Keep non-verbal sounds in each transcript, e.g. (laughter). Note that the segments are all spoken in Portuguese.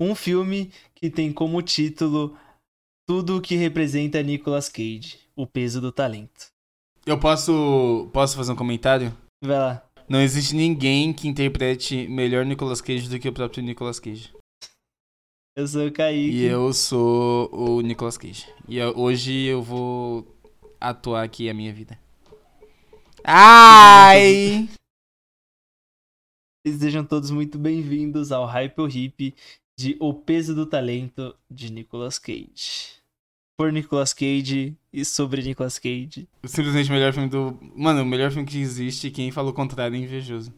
um filme que tem como título Tudo o que representa Nicolas Cage, o peso do talento. Eu posso, posso fazer um comentário? Vai lá. Não existe ninguém que interprete melhor Nicolas Cage do que o próprio Nicolas Cage. Eu sou o Kaique. E eu sou o Nicolas Cage. E eu- hoje eu vou atuar aqui a minha vida. Ai! Sejam todos muito bem-vindos ao Hype Hip de O Peso do Talento de Nicolas Cage. Por Nicolas Cage e sobre Nicolas Cage. Simplesmente o melhor filme do. Mano, o melhor filme que existe. Quem falou o contrário é invejoso.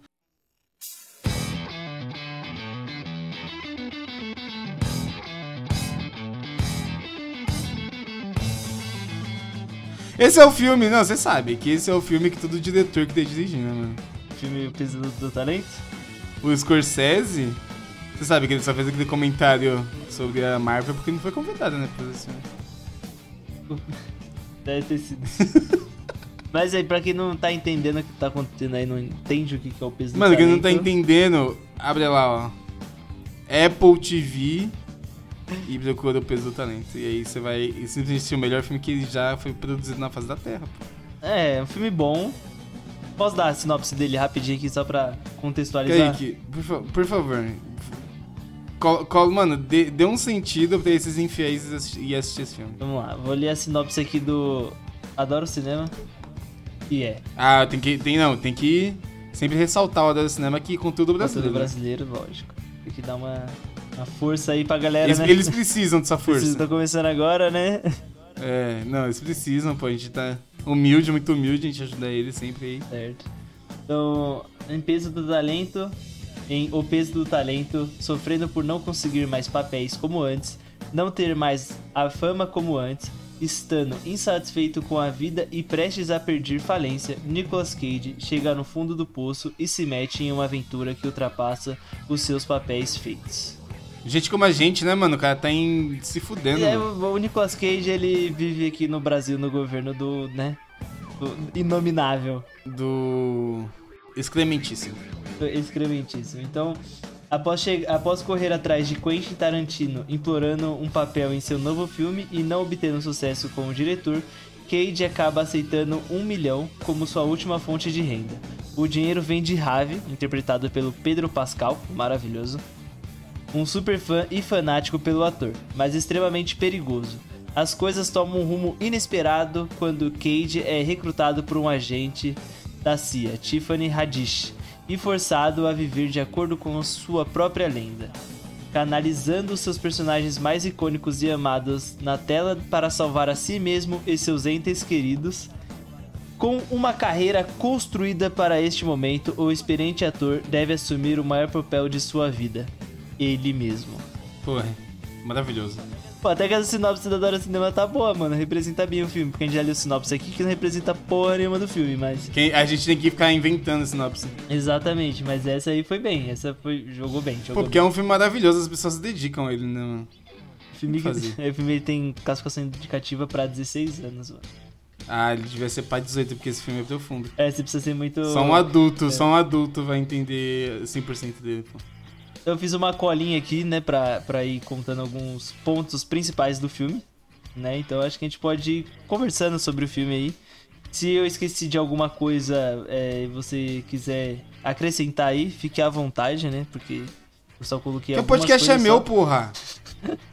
Esse é o filme, não, você sabe que esse é o filme que todo diretor que tá dirigindo, né, mano? Filme O Peso do, do Talento? O Scorsese, você sabe que ele só fez aquele comentário sobre a Marvel porque não foi convidado, né, pra esse filme. (laughs) Deve ter sido. (laughs) Mas aí, pra quem não tá entendendo o que tá acontecendo aí, não entende o que que é o peso do Mano, quem não tá entendendo, abre lá, ó. Apple TV e procura o peso do talento. E aí você vai e simplesmente assistir o melhor filme que já foi produzido na face da Terra. pô. É, é um filme bom. Posso dar a sinopse dele rapidinho aqui só pra contextualizar? Kaique, por, fa- por favor. Mano, dê, dê um sentido pra esses infiéis e assisti- assistir esse filme. Vamos lá, vou ler a sinopse aqui do Adoro Cinema. E é, Ah, tem que. Tem, não, tem que sempre ressaltar o Adoro Cinema aqui com tudo conteúdo brasileiro. brasileiro, lógico. Tem que dar uma, uma força aí pra galera, Eles, né? eles precisam dessa força. Vocês estão começando agora, né? É, não, eles precisam, pô. A gente tá humilde, muito humilde, a gente ajuda eles sempre aí. Certo. Então, peso do talento, em O Peso do Talento, sofrendo por não conseguir mais papéis como antes, não ter mais a fama como antes, estando insatisfeito com a vida e prestes a perder falência, Nicolas Cage chega no fundo do poço e se mete em uma aventura que ultrapassa os seus papéis feitos. Gente como a gente, né, mano? O cara tá em... se fudendo. É, o Nicolas Cage, ele vive aqui no Brasil no governo do, né, do inominável. Do. Excrementíssimo. excrementíssimo. Então, após, após correr atrás de Quentin Tarantino implorando um papel em seu novo filme e não obtendo sucesso como diretor, Cage acaba aceitando um milhão como sua última fonte de renda. O dinheiro vem de Ravi, interpretado pelo Pedro Pascal, maravilhoso, um super fã e fanático pelo ator, mas extremamente perigoso. As coisas tomam um rumo inesperado quando Cage é recrutado por um agente da CIA, Tiffany Haddish, e forçado a viver de acordo com sua própria lenda, canalizando seus personagens mais icônicos e amados na tela para salvar a si mesmo e seus entes queridos. Com uma carreira construída para este momento, o experiente ator deve assumir o maior papel de sua vida, ele mesmo. Porra, maravilhoso. Pô, até que a sinopse da Dora Cinema tá boa, mano. Representa bem o filme, porque a gente já leu sinopse aqui que não representa porra nenhuma do filme, mas. Quem, a gente tem que ficar inventando sinopse. Exatamente, mas essa aí foi bem. Essa foi. Jogou bem, Pô, jogou porque bem. é um filme maravilhoso, as pessoas se dedicam a ele, né, mano? (laughs) O filme, que- o filme tem classificação indicativa pra 16 anos, mano. Ah, ele devia ser pai 18, porque esse filme é profundo. É, você precisa ser muito. Só um adulto, É. só um adulto vai entender 100% dele, pô. Eu fiz uma colinha aqui, né, pra, pra ir contando alguns pontos principais do filme, né? Então acho que a gente pode ir conversando sobre o filme aí. Se eu esqueci de alguma coisa é, e você quiser acrescentar aí, fique à vontade, né? Porque eu só coloquei Porque o podcast é meu, só. porra. (laughs)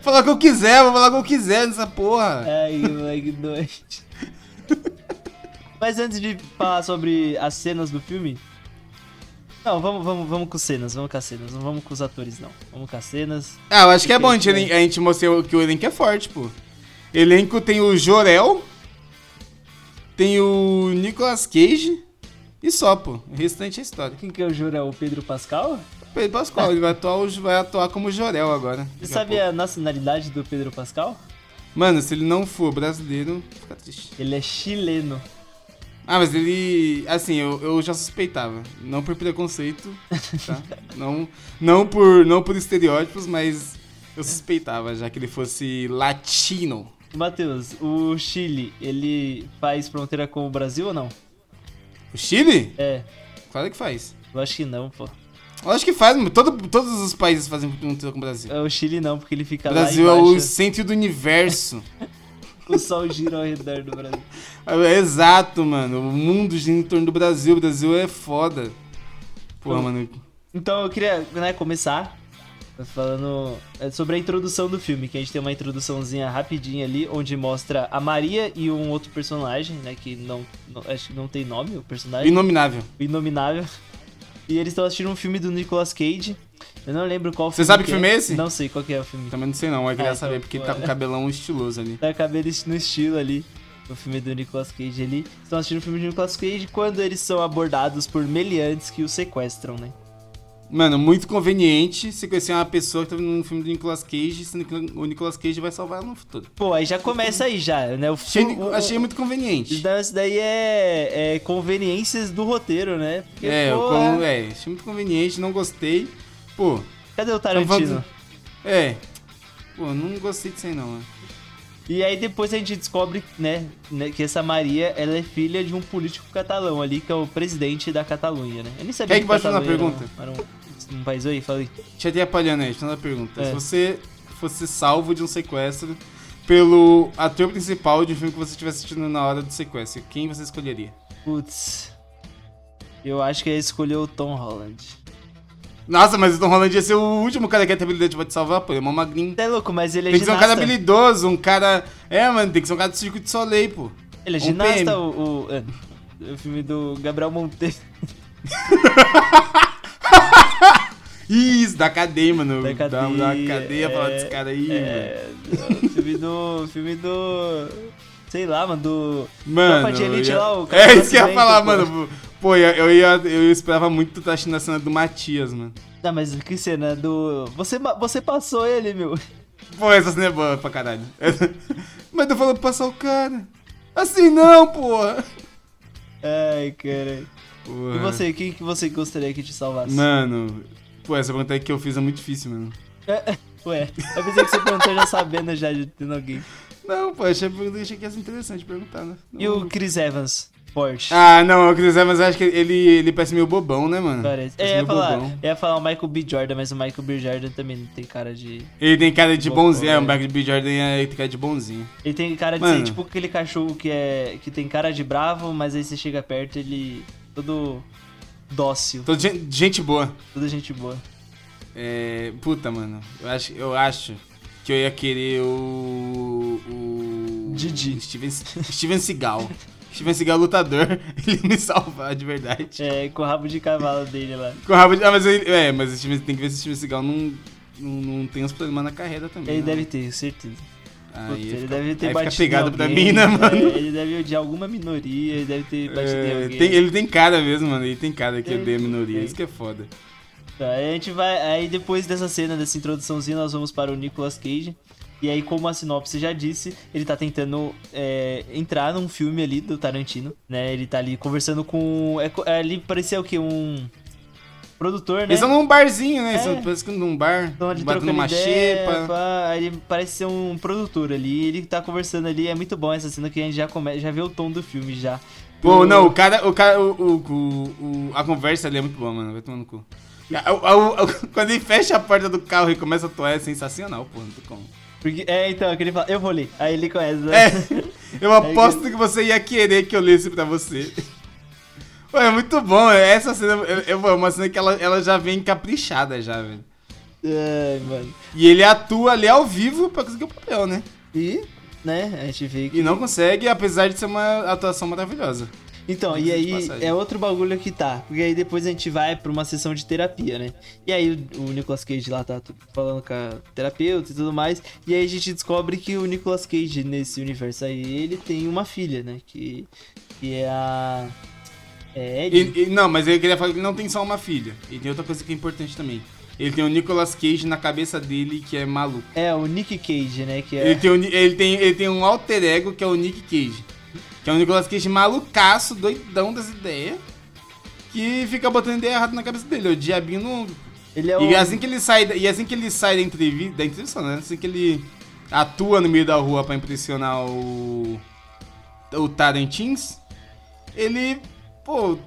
Falar o que eu quiser, vou falar o que eu quiser nessa porra. ai, moleque doente. Mas antes de falar sobre as cenas do filme. Não, vamos, vamos, vamos com cenas, vamos com as cenas, não vamos com os atores, não. Vamos com as cenas. Ah, eu acho que é bom a gente, a gente mostrar que o elenco é forte, pô. Elenco tem o Jorel, tem o Nicolas Cage e só, pô. O restante é história. Quem que é o Jorel? O Pedro Pascal? Pedro Pascoal, ele vai atuar, vai atuar como Jorel agora. Você a sabe pouco. a nacionalidade do Pedro Pascal? Mano, se ele não for brasileiro, fica triste. Ele é chileno. Ah, mas ele. Assim, eu, eu já suspeitava. Não por preconceito, tá? (laughs) não, não, por, não por estereótipos, mas eu suspeitava já que ele fosse latino. Matheus, o Chile, ele faz fronteira com o Brasil ou não? O Chile? É. Claro que faz. Eu acho que não, pô. Eu acho que faz. Todo, todos os países fazem fronteira com o Brasil. É o Chile não, porque ele fica O Brasil lá é embaixo. o centro do universo. (laughs) O sol gira ao redor do Brasil. É, Exato, mano. O mundo gira em torno do Brasil. O Brasil é foda. Pô, Hum. mano. Então eu queria né, começar falando é, sobre a introdução do filme, que a gente tem uma introduçãozinha rapidinha ali, onde mostra a Maria e um outro personagem, né, que não, não- acho que não tem nome, o personagem, Inominável. Inominável. E eles estão assistindo um filme do Nicolas Cage. Eu não lembro qual Você sabe que filme é esse? Não sei qual que é o filme. Também não sei não, eu queria Ah, saber então, porque ele tá com é. cabelão estiloso ali. Tá cabelo no estilo ali. O filme do Nicolas Cage ali. Estão assistindo o filme do Nicolas Cage quando eles são abordados por meliantes que o sequestram, né? Mano, muito conveniente você conhecer uma pessoa que tá vendo um filme do Nicolas Cage, sendo que o Nicolas Cage vai salvar ela no futuro. Pô, aí já começa aí já, né? O Achei, filme, o- achei muito conveniente. Então, isso daí é, é conveniências do roteiro, né? Porque, É, pô, como, é, achei muito conveniente, não gostei. Pô, cadê o Tarantino? é. Pô, não gostei disso aí não, mano. E aí depois a gente descobre, né, né, que essa Maria, ela é filha de um político catalão ali, que é o presidente da Catalunha, né? Eu nem sabia Quer que pode fazer uma pergunta? Era, era um, um país aí, falei. Deixa eu te apalhando aí, deixa eu fazer uma pergunta. É. Se você fosse salvo de um sequestro pelo ator principal de um filme que você estivesse assistindo na hora do sequestro, quem você escolheria? Putz. Eu acho que ia escolher o Tom Holland. Nossa, mas o Tom Holland ia ser o último cara que ia ter habilidade pra te salvar, pô. Ele é mó magrinho. Você é louco, mas ele é Tem que ser um ginasta. cara habilidoso, um cara. É, mano, tem que ser um cara do circuito de Soleil, pô. Ele é um ginasta, PM. o, o, é, o filme do Gabriel Monteiro. (laughs) Isso, da cadeia, mano. Da Dá- Dá uma cadeia, cadeia falar é, desse cara aí, mano. É, o filme do. filme do. Sei lá, mano, do. Mano. Elite ia- lá, (laughs) É isso que eu ia falar, pô. mano. Pô, eu, ia, eu esperava muito tu tá assistindo a cena do Matias, mano. Não, mas que cena do. Você, você passou ele, meu. Pô, essa cena é boa pra caralho. (laughs) Mas tu falou pra passar o cara. Assim não, porra. Ai, cara. Porra. E você, quem que você gostaria que te salvasse? Mano, pô, essa pergunta que eu fiz é muito difícil, mano. Ué, eu pensei que você perguntou já sabendo já de tendo alguém. Não, pô, achei, achei que ia ser interessante perguntar, né? E o Chris Evans? Forte. Ah, não, o Chris Evans, eu acho que ele, ele parece meio bobão, né, mano? Parece. Parece É, eu ia meio falar, bobão. eu ia falar o Michael B. Jordan, mas o Michael B. Jordan também não tem cara de. Ele tem cara de Bobão, bonzinho, é, é. o Michael B. Jordan é, tem cara de bonzinho. Ele tem cara de Mano. ser tipo aquele cachorro que é. que tem cara de bravo, mas aí você chega perto ele. todo dócil, Todo gente, gente boa. toda gente boa. É, puta, mano, eu acho, eu acho que eu ia querer o... o Didi. Steven, Steven Seagal. (laughs) Steven Seagal é lutador, (laughs) ele me salvar de verdade. É, com o rabo de cavalo dele lá. Com o rabo de... Ah, mas, ele, é, mas Steven, tem que ver se o Steven Seagal não, não, não tem uns problemas na carreira também. Ele né? deve ter, certeza. Ia ele ficar- deve ter fica batido pegado pra mim, né, mano? é, ele deve odiar alguma minoria, ele deve ter batido É, alguém. tem- ele tem cara mesmo, mano. Ele tem cara que odeia a minoria. tem. Isso que é foda. Tá, aí a gente vai. Aí depois dessa cena, dessa introduçãozinha, nós vamos para o Nicolas Cage. E aí, como a sinopse já disse, ele tá tentando é, entrar num filme ali do Tarantino, né? Ele tá ali conversando com. É, é, ali parecia o quê? Um produtor, né? Eles estão num barzinho, né? Eles É. estão parece que num bar. Batendo uma ideia, xepa. pá, ele parece ser um produtor ali. Ele tá conversando ali. É muito bom essa cena que a gente já, come, já vê o tom do filme já. Pô, O- não, o cara, o cara, o, o, o- a conversa ali é muito boa, mano. Vai tomar no cu. (laughs) Quando ele fecha a porta do carro e começa a atuar, é sensacional, pô. Não tem como. Porque, é, então, que ele fala, eu vou ler. Aí ele conhece, né? É, (laughs) eu aposto que você ia querer que eu lesse pra você. Pô, é muito bom. Essa cena é é uma cena que ela, ela já vem caprichada já, velho. Ai, mano. E ele atua ali ao vivo pra conseguir o papel, né? E, né, a gente vê que... E não consegue, apesar de ser uma atuação maravilhosa. Então, e aí é outro bagulho que tá. Porque aí depois a gente vai pra uma sessão de terapia, né? E aí o, o Nicolas Cage lá tá falando com a terapeuta e tudo mais. E aí a gente descobre que o Nicolas Cage nesse universo aí, ele tem uma filha, né? Que, que é a. É Ed. E- e- não, mas eu queria falar que ele não tem só uma filha. E tem outra coisa que é importante também. Ele tem o Nicolas Cage na cabeça dele, que é maluco. É, o Nick Cage, né? Que é. Ele, tem o ele, tem, ele tem um alter ego, que é o Nick Cage. Que é o Nicolas Cage malucaço, doidão das ideias. Que fica botando ideia errada na cabeça dele. O diabinho ombro. Ele é o. E assim que ele sai, da- e assim que ele sai da entrevista, da entrevista, né? Assim que ele atua no meio da rua pra impressionar o o Tarantins, ele, pô,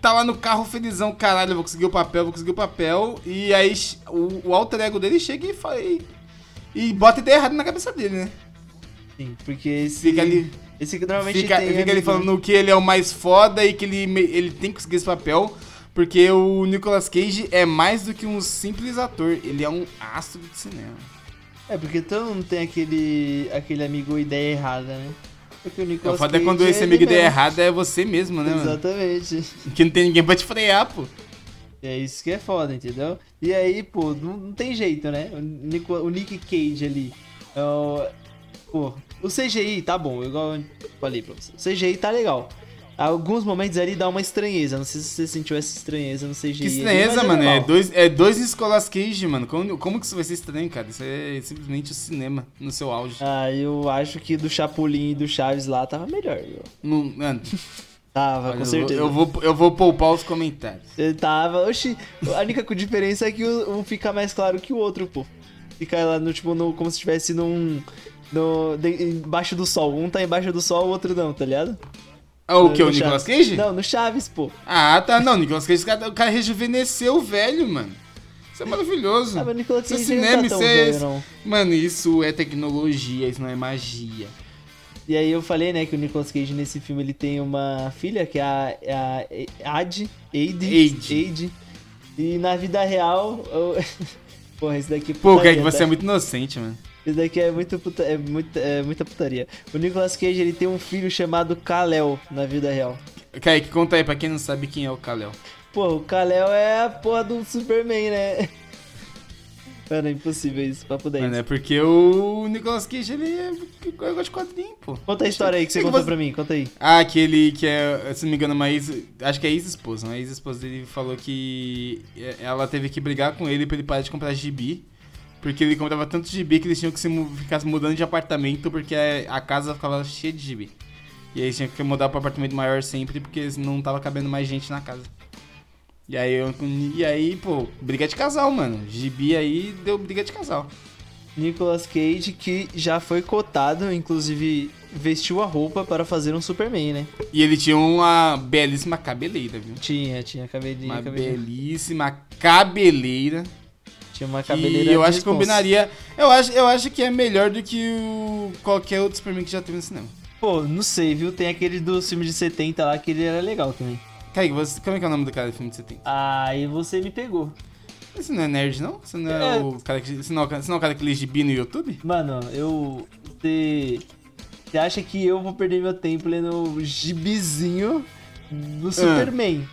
tá lá no carro felizão, caralho, vou conseguir o papel, vou conseguir o papel. E aí o, o alter ego dele chega e fala. E, e bota ideia errada na cabeça dele, né? Sim, porque esse. Fica ali. Esse que normalmente Fica, tem. fica ele falando que ele é o mais foda e que ele, ele tem que conseguir esse papel. Porque o Nicolas Cage é mais do que um simples ator, ele é um astro de cinema. É, porque todo mundo tem aquele, aquele amigo ideia errada, né? Porque o O Nicolas foda é Cage quando esse ele amigo mesmo. errado é você mesmo, né, mano? Exatamente. Que não tem ninguém pra te frear, pô. É isso que é foda, entendeu? E aí, pô, não, não tem jeito, né? O, Nico- o Nick Cage ali. é o- pô, o CGI tá bom, igual eu falei pra você. O CGI tá legal. Alguns momentos ali dá uma estranheza. Não sei se você sentiu essa estranheza no CGI. Que ali, estranheza, mas mano. É legal. dois, é dois Nicolas Cage, mano. Como, como que isso vai ser estranho, cara? Isso é simplesmente o cinema no seu auge. Ah, eu acho que do Chapolin e do Chaves lá tava melhor, viu? Não- mano, Tava, olha, com eu, vou, certeza. eu, vou, eu vou poupar os comentários. Tava. Oxi, a única diferença é que um fica mais claro que o outro, pô. Fica lá no, tipo, no, como se estivesse num. No, de- embaixo do sol. Um tá embaixo do sol, o outro não, tá ligado? Ah, o No- que? O Nicolas Chaves. Cage? Não, no Chaves, pô. Ah, tá. Não, Nicolas Cage, o cara, o cara rejuvenesceu o velho, mano. Isso é maravilhoso. Ah, mas o Nicolas Isso é Cage não cinema, tá isso é- velho. Mano, isso é tecnologia, isso não é magia. E aí eu falei, né, que o Nicolas Cage nesse filme ele tem uma filha, que é a, é a Ad, Aide, Aide. Aide. E na vida real, eu... (laughs) Porra, esse daqui Pô, putaria, Kaique, você tá? é muito inocente, mano. Esse daqui é, muito puta, é, muita, é muita putaria. O Nicolas Cage ele tem um filho chamado Kal-El na vida real. Kaique, conta aí pra quem não sabe quem é o Kal-El. Pô, o Kal-El é a porra do Superman, né? Mano, é impossível isso, papo 10. Mano, é porque o Nicolas Cage, ele é... Eu gosto de quadrinho, pô. Conta a história aí que você É que contou você- pra mim, conta aí. Ah, aquele que é, se não me engano, uma ex. Acho que é ex-esposa. Uma ex-esposa dele falou que é, ela teve que brigar com ele pra ele parar de comprar gibi. Porque ele comprava tanto gibi que eles tinham que se ficar mudando de apartamento porque a, a casa ficava cheia de gibi. E aí eles tinham que mudar pra apartamento maior sempre porque não tava cabendo mais gente na casa. E aí, eu- e aí, pô, briga de casal, mano. Gibi aí deu briga de casal. Nicolas Cage que já foi cotado, inclusive vestiu a roupa para fazer um Superman, né? E ele tinha uma belíssima cabeleira, viu? Tinha, tinha cabelinho, Uma belíssima cabeleira. Tinha uma cabeleira eu acho que combinaria. Eu acho, eu acho que é melhor do que o qualquer outro Superman que já teve no cinema. Pô, não sei, viu? Tem aquele do filme de 70 lá que ele era legal também. Kaique, você, como é que é o nome do cara do filme de 70? Aí você me pegou. Você não é nerd, não? Você não é, É. o cara que. Você não, é o cara- você não é o cara que lê gibi no YouTube? Mano, eu. Você. Você acha que eu vou perder meu tempo lendo gibizinho do Superman?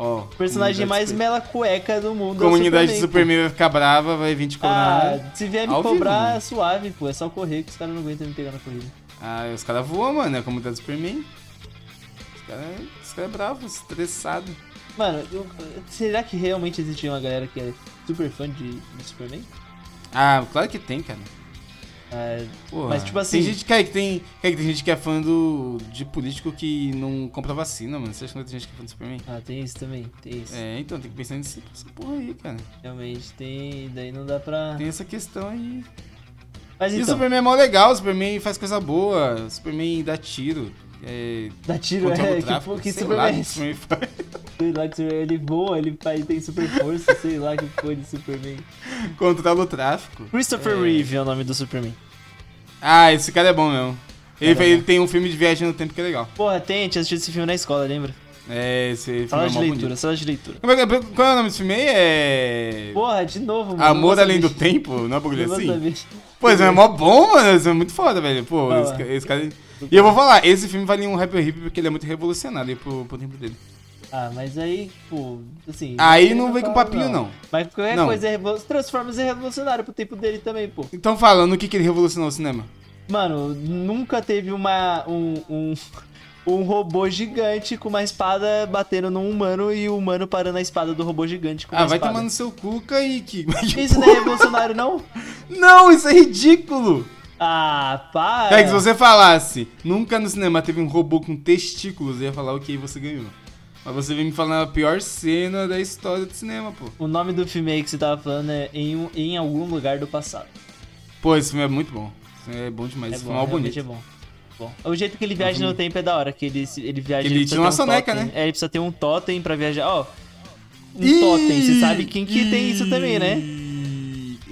Ó. Personagem comunidade mais super- mela cueca do mundo. Comunidade é de o Superman vai ficar brava, vai vir te cobrar. Ah, se vier me cobrar, vivo, é suave, pô. É só correr que os caras não aguentam me pegar na corrida. Ah, os caras voam, mano. É a comunidade do Superman. Os caras cara é bravos, estressados. Mano, eu- será que realmente existe uma galera que é super fã de, de Superman? Ah, claro que tem, cara. Porra, Mas, tipo assim- Tem gente, Kaique, tem, Kaique, tem gente que é fã do, de político que não compra vacina, mano. Você acha que não tem gente que é fã do Superman? ah, tem isso também, tem isso. É, então tem que pensar nessa essa porra aí, cara. Realmente tem, daí não dá pra. Tem essa questão aí. Mas E o então, Superman é mó legal, o Superman faz coisa boa, o Superman dá tiro. É, dá tiro, é, o tráfico, que, que sei Superman lá, é o que o? Superman faz. Sei lá que Superman- ele voa, ele faz, tem super força, sei lá que foi de Superman. controla o tráfico. Christopher É. Reeve é o nome do Superman. Ah, esse cara é bom mesmo. Ele, Cara, é ele bom. tem um filme de viagem no tempo que é legal. Porra, tem, a gente assistiu esse filme na escola, lembra? É, esse filme Sala é de leitura, bonito. sala de leitura. É, qual é o nome desse filme aí? É... Porra, de novo, mano. Amor Além do. Tempo? Não é um bagulho assim? Pô, esse é mó bom, mano. Esse é muito foda, velho. Pô, esse, esse cara. E eu vou falar, esse filme vale um Rapper Hip porque ele é muito revolucionário pro, pro tempo dele. Ah, mas aí, pô, assim. Aí não vem com papinho, não. Mas qualquer Não. coisa é revolucionária. Transformers é revolucionário pro tempo dele também, pô. Então falando, o que, que ele revolucionou o cinema? Mano, nunca teve uma. um. um... (laughs) Um robô gigante com uma espada batendo num humano e o humano parando a espada do robô gigante com uma Ah, vai espada. tomar no seu cu, Kaique. Isso não é revolucionário, não? (laughs) Não, isso é ridículo! Ah, para! Kaique, se você falasse, nunca no cinema teve um robô com testículos, eu ia falar, ok, você ganhou. Mas você vem me falar a pior cena da história do cinema, pô. O nome do filme aí que você tava falando é Em, um- em Algum Lugar do Passado. Pô, esse filme é muito bom. Esse filme é bom demais. É esse bom, filme é bonito. é bom. bom. O jeito que ele viaja no tempo é da hora, que ele, ele viaja... Ele tinha uma um soneca, totem. né? É, ele precisa ter um totem pra viajar. Ó, um Ih, totem, você sabe quem que tem isso também, né?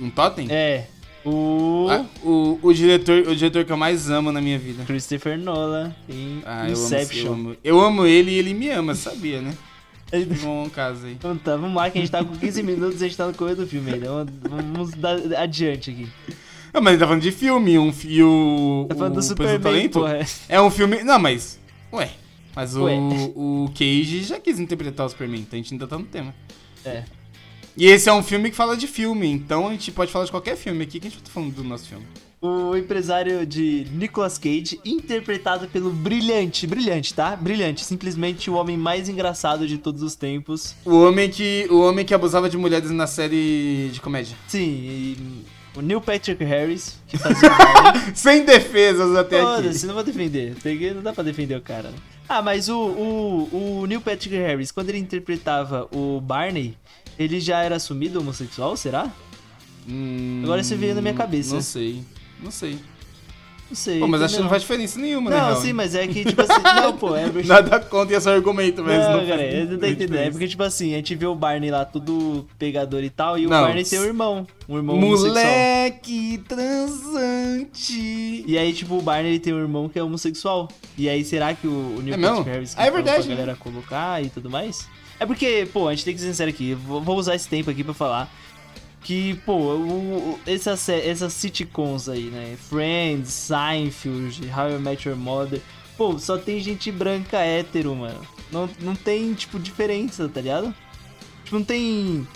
Um totem? É, o... Ah, o, o, diretor, o diretor que eu mais amo na minha vida. Christopher Nolan em Ah, eu amo, Inception. eu, amo, eu amo ele e ele me ama, sabia, né? Bom caso aí. Então tá, vamos lá que a gente tá com 15 minutos e a gente tá no correr do filme ainda. Vamos, vamos dar adiante aqui. Não, mas ele tá falando de filme, um fi- e o. Tá falando do o Superman, Talento porra. É um filme. Não, mas. Ué. Mas o, Ué. o Cage já quis interpretar o Superman, então a gente ainda tá no tema. É. E esse é um filme que fala de filme, então a gente pode falar de qualquer filme aqui que a gente tá falando do nosso filme. O empresário de Nicolas Cage, interpretado pelo brilhante, brilhante, tá? Brilhante, simplesmente o homem mais engraçado de todos os tempos. O homem que, o homem que abusava de mulheres na série de comédia. Sim, e o Neil Patrick Harris, que fazia. (laughs) Sem defesas até aqui. Foda-se, não vou defender. Peguei, não dá pra defender o cara. né? Ah, mas o, o, o Neil Patrick Harris, quando ele interpretava o Barney, ele já era assumido homossexual, será? Hum, Agora você veio na minha cabeça. Não sei. Não sei. Não sei. Pô, mas acho que não faz diferença nenhuma, né? Não, real? sim, mas é que, tipo assim, não, pô, é porque... (laughs) Nada contra esse argumento, mas não, Não, faz cara, eu não tô muita entendendo. É porque, tipo assim, a gente vê o Barney lá tudo pegador e tal, e o Não, Barney tem um irmão. Um irmão homossexual. Moleque transante. E aí, tipo, o Barney ele tem um irmão que é homossexual. E aí, será que o, o Neil É Patrick? Harris Ah, é verdade, pra né? galera colocar e tudo mais? É porque, pô, a gente tem que ser sincero aqui. Vou, usar esse tempo aqui pra falar. Que, pô, o, essas, essas sitcoms aí, né? Friends, Seinfeld, How I Met Your Mother. Pô, só tem gente branca hétero, mano. Não, não tem, tipo, diferença, tá ligado? Tipo, não tem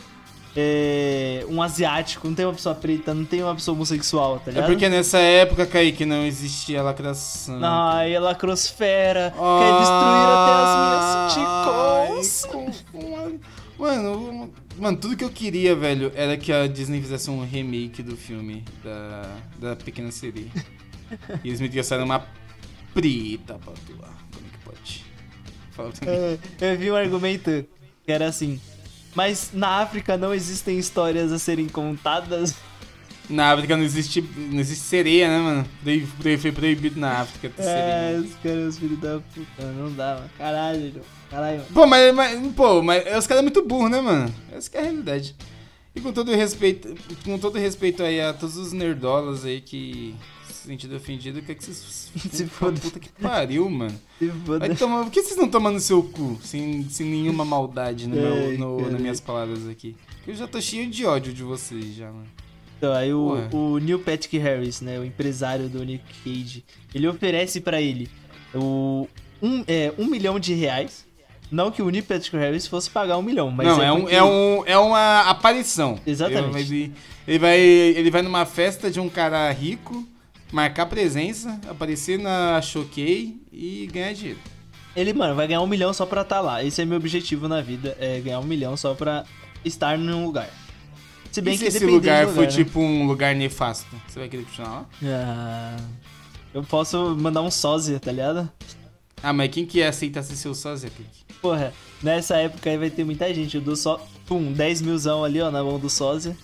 é, um asiático, não tem uma pessoa preta, não tem uma pessoa homossexual, tá É ligado? porque nessa época, Kaique, não existia lacração. Ai, a lacrosfera Ah, quer destruir até as minhas com- Mano, mano, tudo que eu queria, velho, era que a Disney fizesse um remake do filme da, da Pequena Sereia. (laughs) e eles me trouxeram uma preta pra atuar. Como é que pode? Fala pra mim. É, eu vi um argumento que era assim. Mas na África não existem histórias a serem contadas. Na África não existe, não existe sereia, né, mano? Foi proibido na África ter É, sereia. os caras, filho da puta, não dá, mano. Caralho, João. caralho. mano. Pô, mas, mas, pô, mas os caras é muito burro, né, mano? Essa que é a realidade. E com todo respeito, com todo respeito aí a todos os nerdolas aí que se sentiram ofendidos, quer que vocês (laughs) Se foda. Puta que pariu, mano. Se foda. Vai tomar, por que vocês não tomam no seu cu? Sem, sem nenhuma maldade no meu, Ai, no- nas minhas palavras aqui. Eu já tô cheio de ódio de vocês já, mano. Então, aí o, Ué. o Neil Patrick Harris, né, o empresário do Nick Cage, ele oferece pra ele o, um, é, um milhão de reais. Não que o Neil Patrick Harris fosse pagar um milhão, mas não, é, é um, porque- é, um, é uma aparição. Exatamente. Ele, ele, vai, ele vai numa festa de um cara rico, marcar presença, aparecer na Choquei e ganhar dinheiro. Ele, mano, vai ganhar um milhão só pra estar lá. Esse é meu objetivo na vida, é ganhar um milhão só pra estar num lugar. Se bem e se que esse dependendo lugar for né? tipo um lugar nefasto? Você vai querer continuar lá? Ah, eu posso mandar um sósia, tá ligado? Ah, mas quem que aceita ser seu sósia, Kiki? Porra, nessa época aí vai ter muita gente. Eu dou só, pum, 10 milzão ali, ó, na mão do sósia.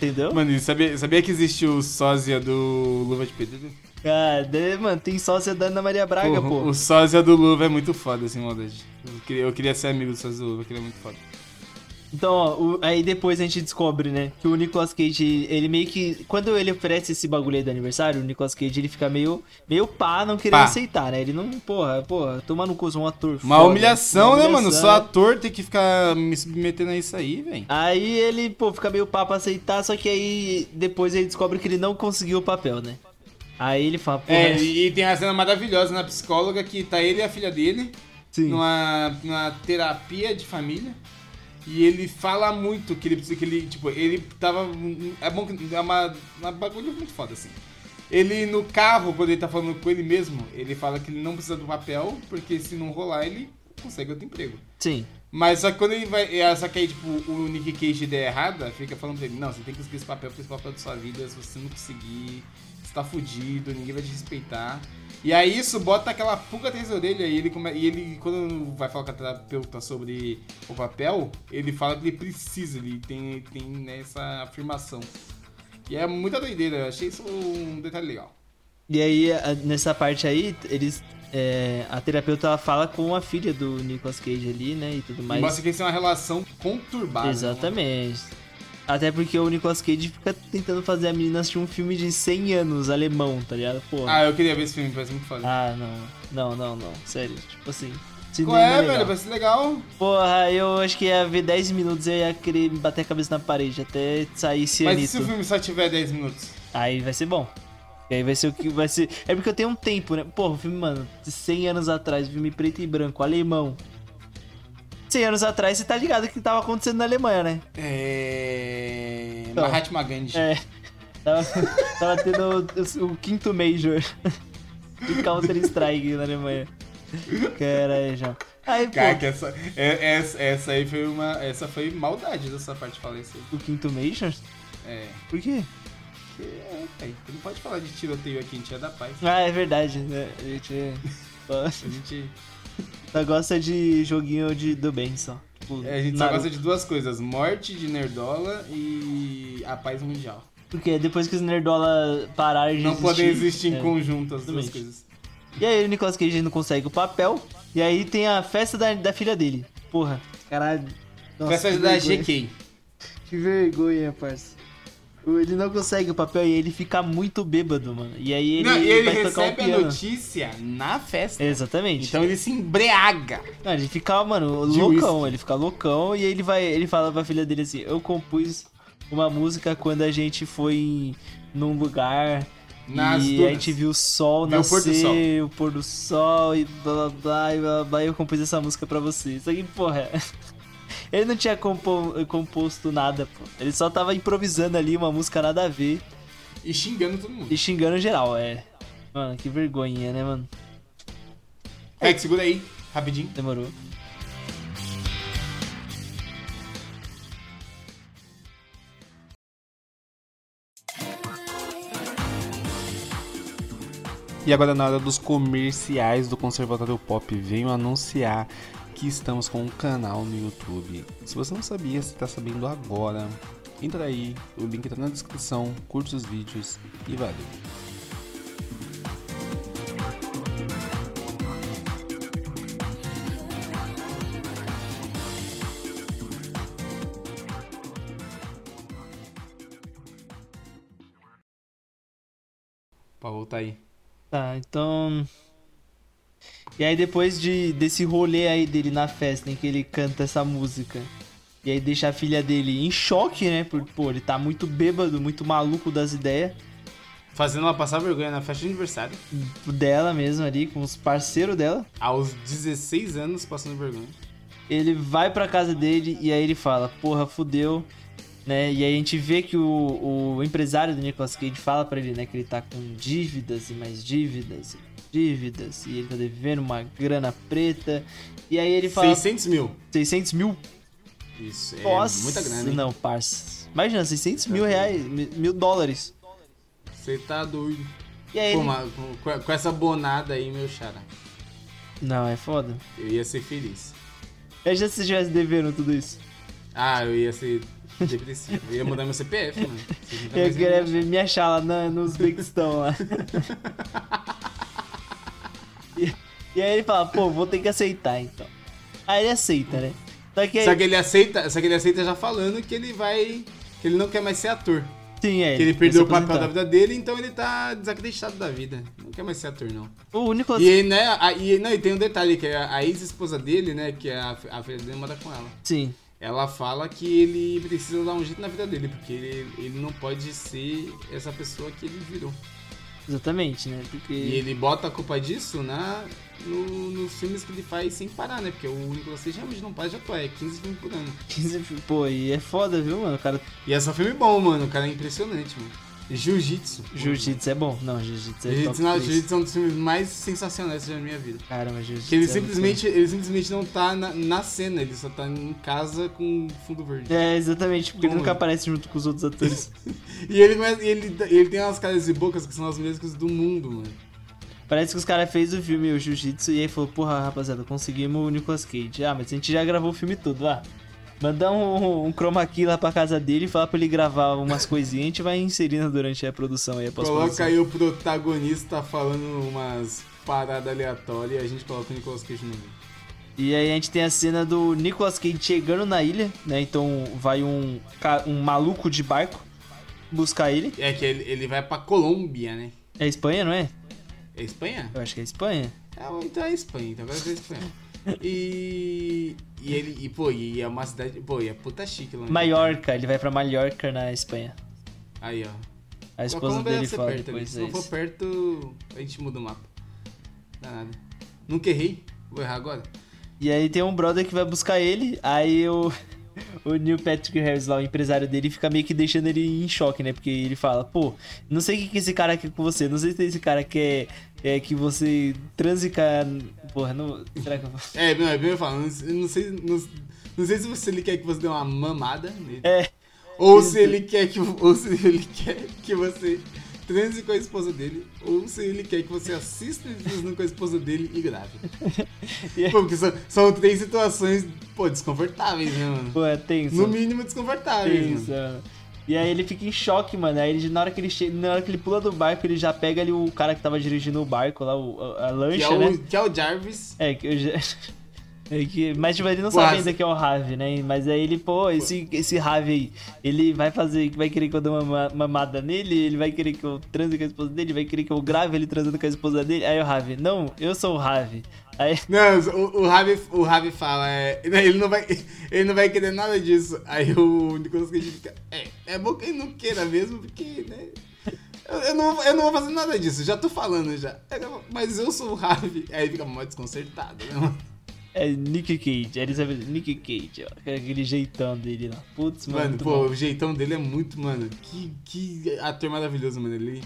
Entendeu? Mano, sabia, sabia que existe o sósia do Luva de Pedreiro? Ah, de- mano, tem sócia da Ana Maria Braga, Porra, pô. O sósia do Luva é muito foda, assim, maldade. Eu queria, eu queria ser amigo do sósia do Luva, que ele é muito foda. Então, ó, o- aí depois a gente descobre, né, que o Nicolas Cage, ele meio que. Quando ele oferece esse bagulho aí do aniversário, o Nicolas Cage ele fica meio, meio pá, não querendo Pá. aceitar, né? Ele não, porra, porra, toma no cu, um ator. Uma foda, humilhação, uma né, mano? humilhação. Só ator tem que ficar me submetendo a isso aí, velho. Aí ele, pô, fica meio pá pra aceitar, só que aí depois ele descobre que ele não conseguiu o papel, né? Aí ele fala, porra, É, e e tem uma cena maravilhosa na psicóloga que tá ele e a filha dele sim. numa, numa terapia de família. E ele fala muito que ele precisa que ele, tipo, ele tava. É bom que é uma, uma bagulho muito foda, assim. Ele no carro, quando ele tá falando com ele mesmo, ele fala que ele não precisa do papel, porque se não rolar, ele consegue outro emprego. Sim. Mas só que quando ele vai. é, Só que aí, tipo, o Nick Cage ideia errada, fica falando pra ele, não, você tem que conseguir esse papel, porque esse papel é da sua vida, se você não conseguir, você tá fudido, ninguém vai te respeitar. E aí isso bota aquela pulga atrás da orelha e ele, come... e ele, quando vai falar com a terapeuta sobre o papel, ele fala que ele precisa, ele tem, tem né, essa afirmação. E é muita doideira, eu achei isso um detalhe legal. E aí, nessa parte aí, eles. é, a terapeuta ela fala com a filha do Nicolas Cage ali, né? E tudo mais. Mostra que eles têm uma relação conturbada. né? Até porque o Nicolas Cage fica tentando fazer a menina assistir um filme de 100 anos, alemão, tá ligado? Porra. Ah, eu queria ver esse filme, parece muito foda. Ah, não. Não, não, não. Sério. Tipo assim. Qual é, legal. velho? Parece legal. Porra, eu acho que ia ver 10 minutos e eu ia querer bater a cabeça na parede até sair Mas e cianito. se o filme só tiver 10 minutos? Aí vai ser bom. E aí vai ser o que vai ser. É porque eu tenho um tempo, né? Porra, o filme, mano, de 100 anos atrás, filme preto e branco, alemão. 100 anos atrás, você tá ligado o que tava acontecendo na Alemanha, né? É. Então. Mahatma Gandhi. É. Tava, (laughs) tava tendo o, o quinto Major de Counter-Strike na Alemanha. Caralho, já. Aí, pô, Cara, que essa, é- essa, essa aí foi uma. Essa foi maldade dessa parte de falar isso aí. o quinto Major? É. Por quê? Porque, é, velho, você não pode falar de tiroteio aqui, a gente é da paz. Ah, é verdade, né? A gente só, (laughs) A gente, só gosta de joguinho de, do bem, só. Tipo, é, a gente só Naruto. gosta de duas coisas: morte de Nerdola e a paz mundial. Porque depois que os Nerdola pararam de Não existir... podem existir em é. conjunto as duas coisas. E aí o Nicolas Cage não consegue o papel. E aí tem a festa da, da filha dele. Porra, caralho. Nossa, Festa que da. GK. Que vergonha, parça. Ele não consegue o papel e ele fica muito bêbado, mano. E aí ele, Não, ele vai tocar um recebe a notícia na festa. Exatamente. Então ele se embriaga. Não, ele fica, mano, De loucão. whisky. Ele fica loucão e ele vai. Ele fala pra filha dele assim: Eu compus uma música quando a gente foi em- num lugar. Nas e dunas. a gente viu o sol Viu o pôr do nascer, sol. o pôr do sol e blá blá blá e blá blá, blá e eu compus essa música pra você. Isso aqui, porra. Ele não tinha compo- composto nada, pô. Ele só tava improvisando ali uma música nada a ver E xingando todo mundo. e xingando geral, é. Mano, que vergonha, né, mano? É, que segura aí, rapidinho. Demorou. E agora na hora dos comerciais do Conservatório Pop, venho anunciar que estamos com um canal no YouTube. Se você não sabia, você está sabendo agora. Entra aí, o link tá na descrição, curte os vídeos e valeu. Pode voltar aí. Tá, então. E aí depois de, desse rolê aí dele na festa em que ele canta essa música. E aí deixa a filha dele em choque, né? Por, pô, ele tá muito bêbado, muito maluco das ideias Fazendo ela passar vergonha na festa de aniversário. dela mesmo ali, com os parceiros dela. Aos 16 anos passando vergonha. Ele vai pra casa dele e aí ele fala, porra, fudeu. Né? E aí a gente vê que o, o empresário do Nicolas Cage fala pra ele, né, que ele tá com dívidas e mais dívidas dívidas. E ele tá devendo uma grana preta. E aí ele fala... 600 mil. 600 mil? Isso, é Nossa, muita grana, hein? Não, parça. Imagina, 600 mil reais, mi- mil dólares. Você tá doido. E aí Pô, ele... com, com essa bonada aí, meu chara, Não, é foda. eu ia ser feliz. Imagina se você estivesse devendo tudo isso. Ah, eu ia ser depressivo. Eu ia mudar meu CPF, mano. (laughs) Eu queria me achar lá na, no Uzbequistão lá. (laughs) e, e aí ele fala, pô, vou ter que aceitar então. Aí ele aceita, né? Só que aí... Só que ele aceita, só que ele aceita já falando que ele vai. que ele não quer mais ser ator. Sim, é. que ele perdeu o papel aposentar. da vida dele, então ele tá desacreditado da vida. Não quer mais ser ator, não. O Nicolas... E, né, a, e, não, e tem um detalhe, que a, a ex-esposa dele, né, que é a, a filha dele mora com ela. Sim. Ela fala que ele precisa dar um jeito na vida dele, porque ele, ele não pode ser essa pessoa que ele virou. Exatamente, né? Porque... E ele bota a culpa disso na, no- nos filmes que ele faz sem parar, né? Porque o Nicolas Cage realmente não para de atuar, é 15 filmes por ano. (laughs) Pô, e é foda, viu, mano? O cara... E é só filme bom, mano. O cara é impressionante, mano. Jiu-Jitsu. Jiu-Jitsu é bom. Não, Jiu-Jitsu é Jiu-Jitsu não. Jiu-Jitsu é um dos filmes mais sensacionais na minha vida. Caramba, Jiu-Jitsu Que ele é simplesmente, ele simplesmente não tá na, na cena, ele só tá em casa com fundo verde. É, exatamente, porque ele Bom, nunca mano. aparece junto com os outros atores. (laughs) E ele, ele, ele tem umas caras e bocas que são as mesmas do mundo, mano. Parece que os caras fez o filme, o Jiu-Jitsu, e aí falou, porra, rapaziada, conseguimos o Nicolas Cage. Ah, mas a gente já gravou o filme todo, ah. Mandar um, um chroma key lá pra casa dele e falar pra ele gravar umas coisinhas, a gente vai inserindo durante a produção aí, a Coloca aí o protagonista falando umas paradas aleatórias e a gente coloca o Nicolas Cage no meio. E aí a gente tem a cena do Nicolas Cage chegando na ilha, né? Então vai um, um maluco de barco buscar ele. É que ele, ele vai pra Colômbia, né? É Espanha, não é? É Espanha? Eu acho que é Espanha. É, então é Espanha, então vai ser Espanha. E. E ele. E, pô, e é uma cidade. Pô, e é puta chique lá. né? Maiorca, ele vai pra Mallorca na Espanha. Aí, ó. A esposa dele fala perto depois Se é não for isso. perto, a gente muda o mapa. Dá nada. Nunca errei. Vou errar agora. E aí tem um brother que vai buscar ele, aí o, o Neil Patrick Harris lá, o empresário dele, fica meio que deixando ele em choque, né? Porque ele fala, pô, não sei o que, que esse cara quer com você, não sei se esse cara quer é, que você transe com a... Porra, não... Será que eu vou... É, não, é bem eu falo. Não, sei- não sei. Não, não sei se você, ele quer que você dê uma mamada nele. É, Ou isso. se ele quer que. Ou se ele quer que você transe com a esposa dele. Ou se ele quer que você assista transando com a esposa dele e grave. (laughs) E- Pô, porque são, são três situações, pô, desconfortáveis, né, mano? pô, é tenso. No mínimo desconfortáveis, Tenso, mano. mano. E aí ele fica em choque, mano. Aí ele, na, hora que ele chega, na hora que ele pula do barco, ele já pega ali o cara que tava dirigindo o barco lá, o, a, a Que lancha, é, né? o, que é o Jarvis. É, que eu já. (laughs) É que, mas tipo, ele não Pô, sabe ainda que é o Ravi, né? Mas aí ele, pô, esse, esse Ravi aí, ele vai fazer, vai querer que eu dê uma ma- mamada nele, ele vai querer que eu transe com a esposa dele, vai querer que eu grave ele transando com a esposa dele. Aí o Ravi, não, eu sou o Ravi. Aí, (laughs) Não, o, o, Ravi, o Ravi fala, é, (laughs) ele, não vai, ele não vai querer nada disso. Aí o Nicolas Cage fica, é, é bom que ele não queira mesmo, porque, né? Eu, eu não, eu não vou fazer nada disso, já tô falando já. É, Mas eu sou o Ravi. Aí fica mó desconcertado, né, mano? é Nick Cage, ele sabe, Nick Cage, ó, com aquele jeitão dele lá. Putz, mano, Mano, pô, bom. o jeitão dele é muito, mano. Que, que ator maravilhoso, mano. Ele.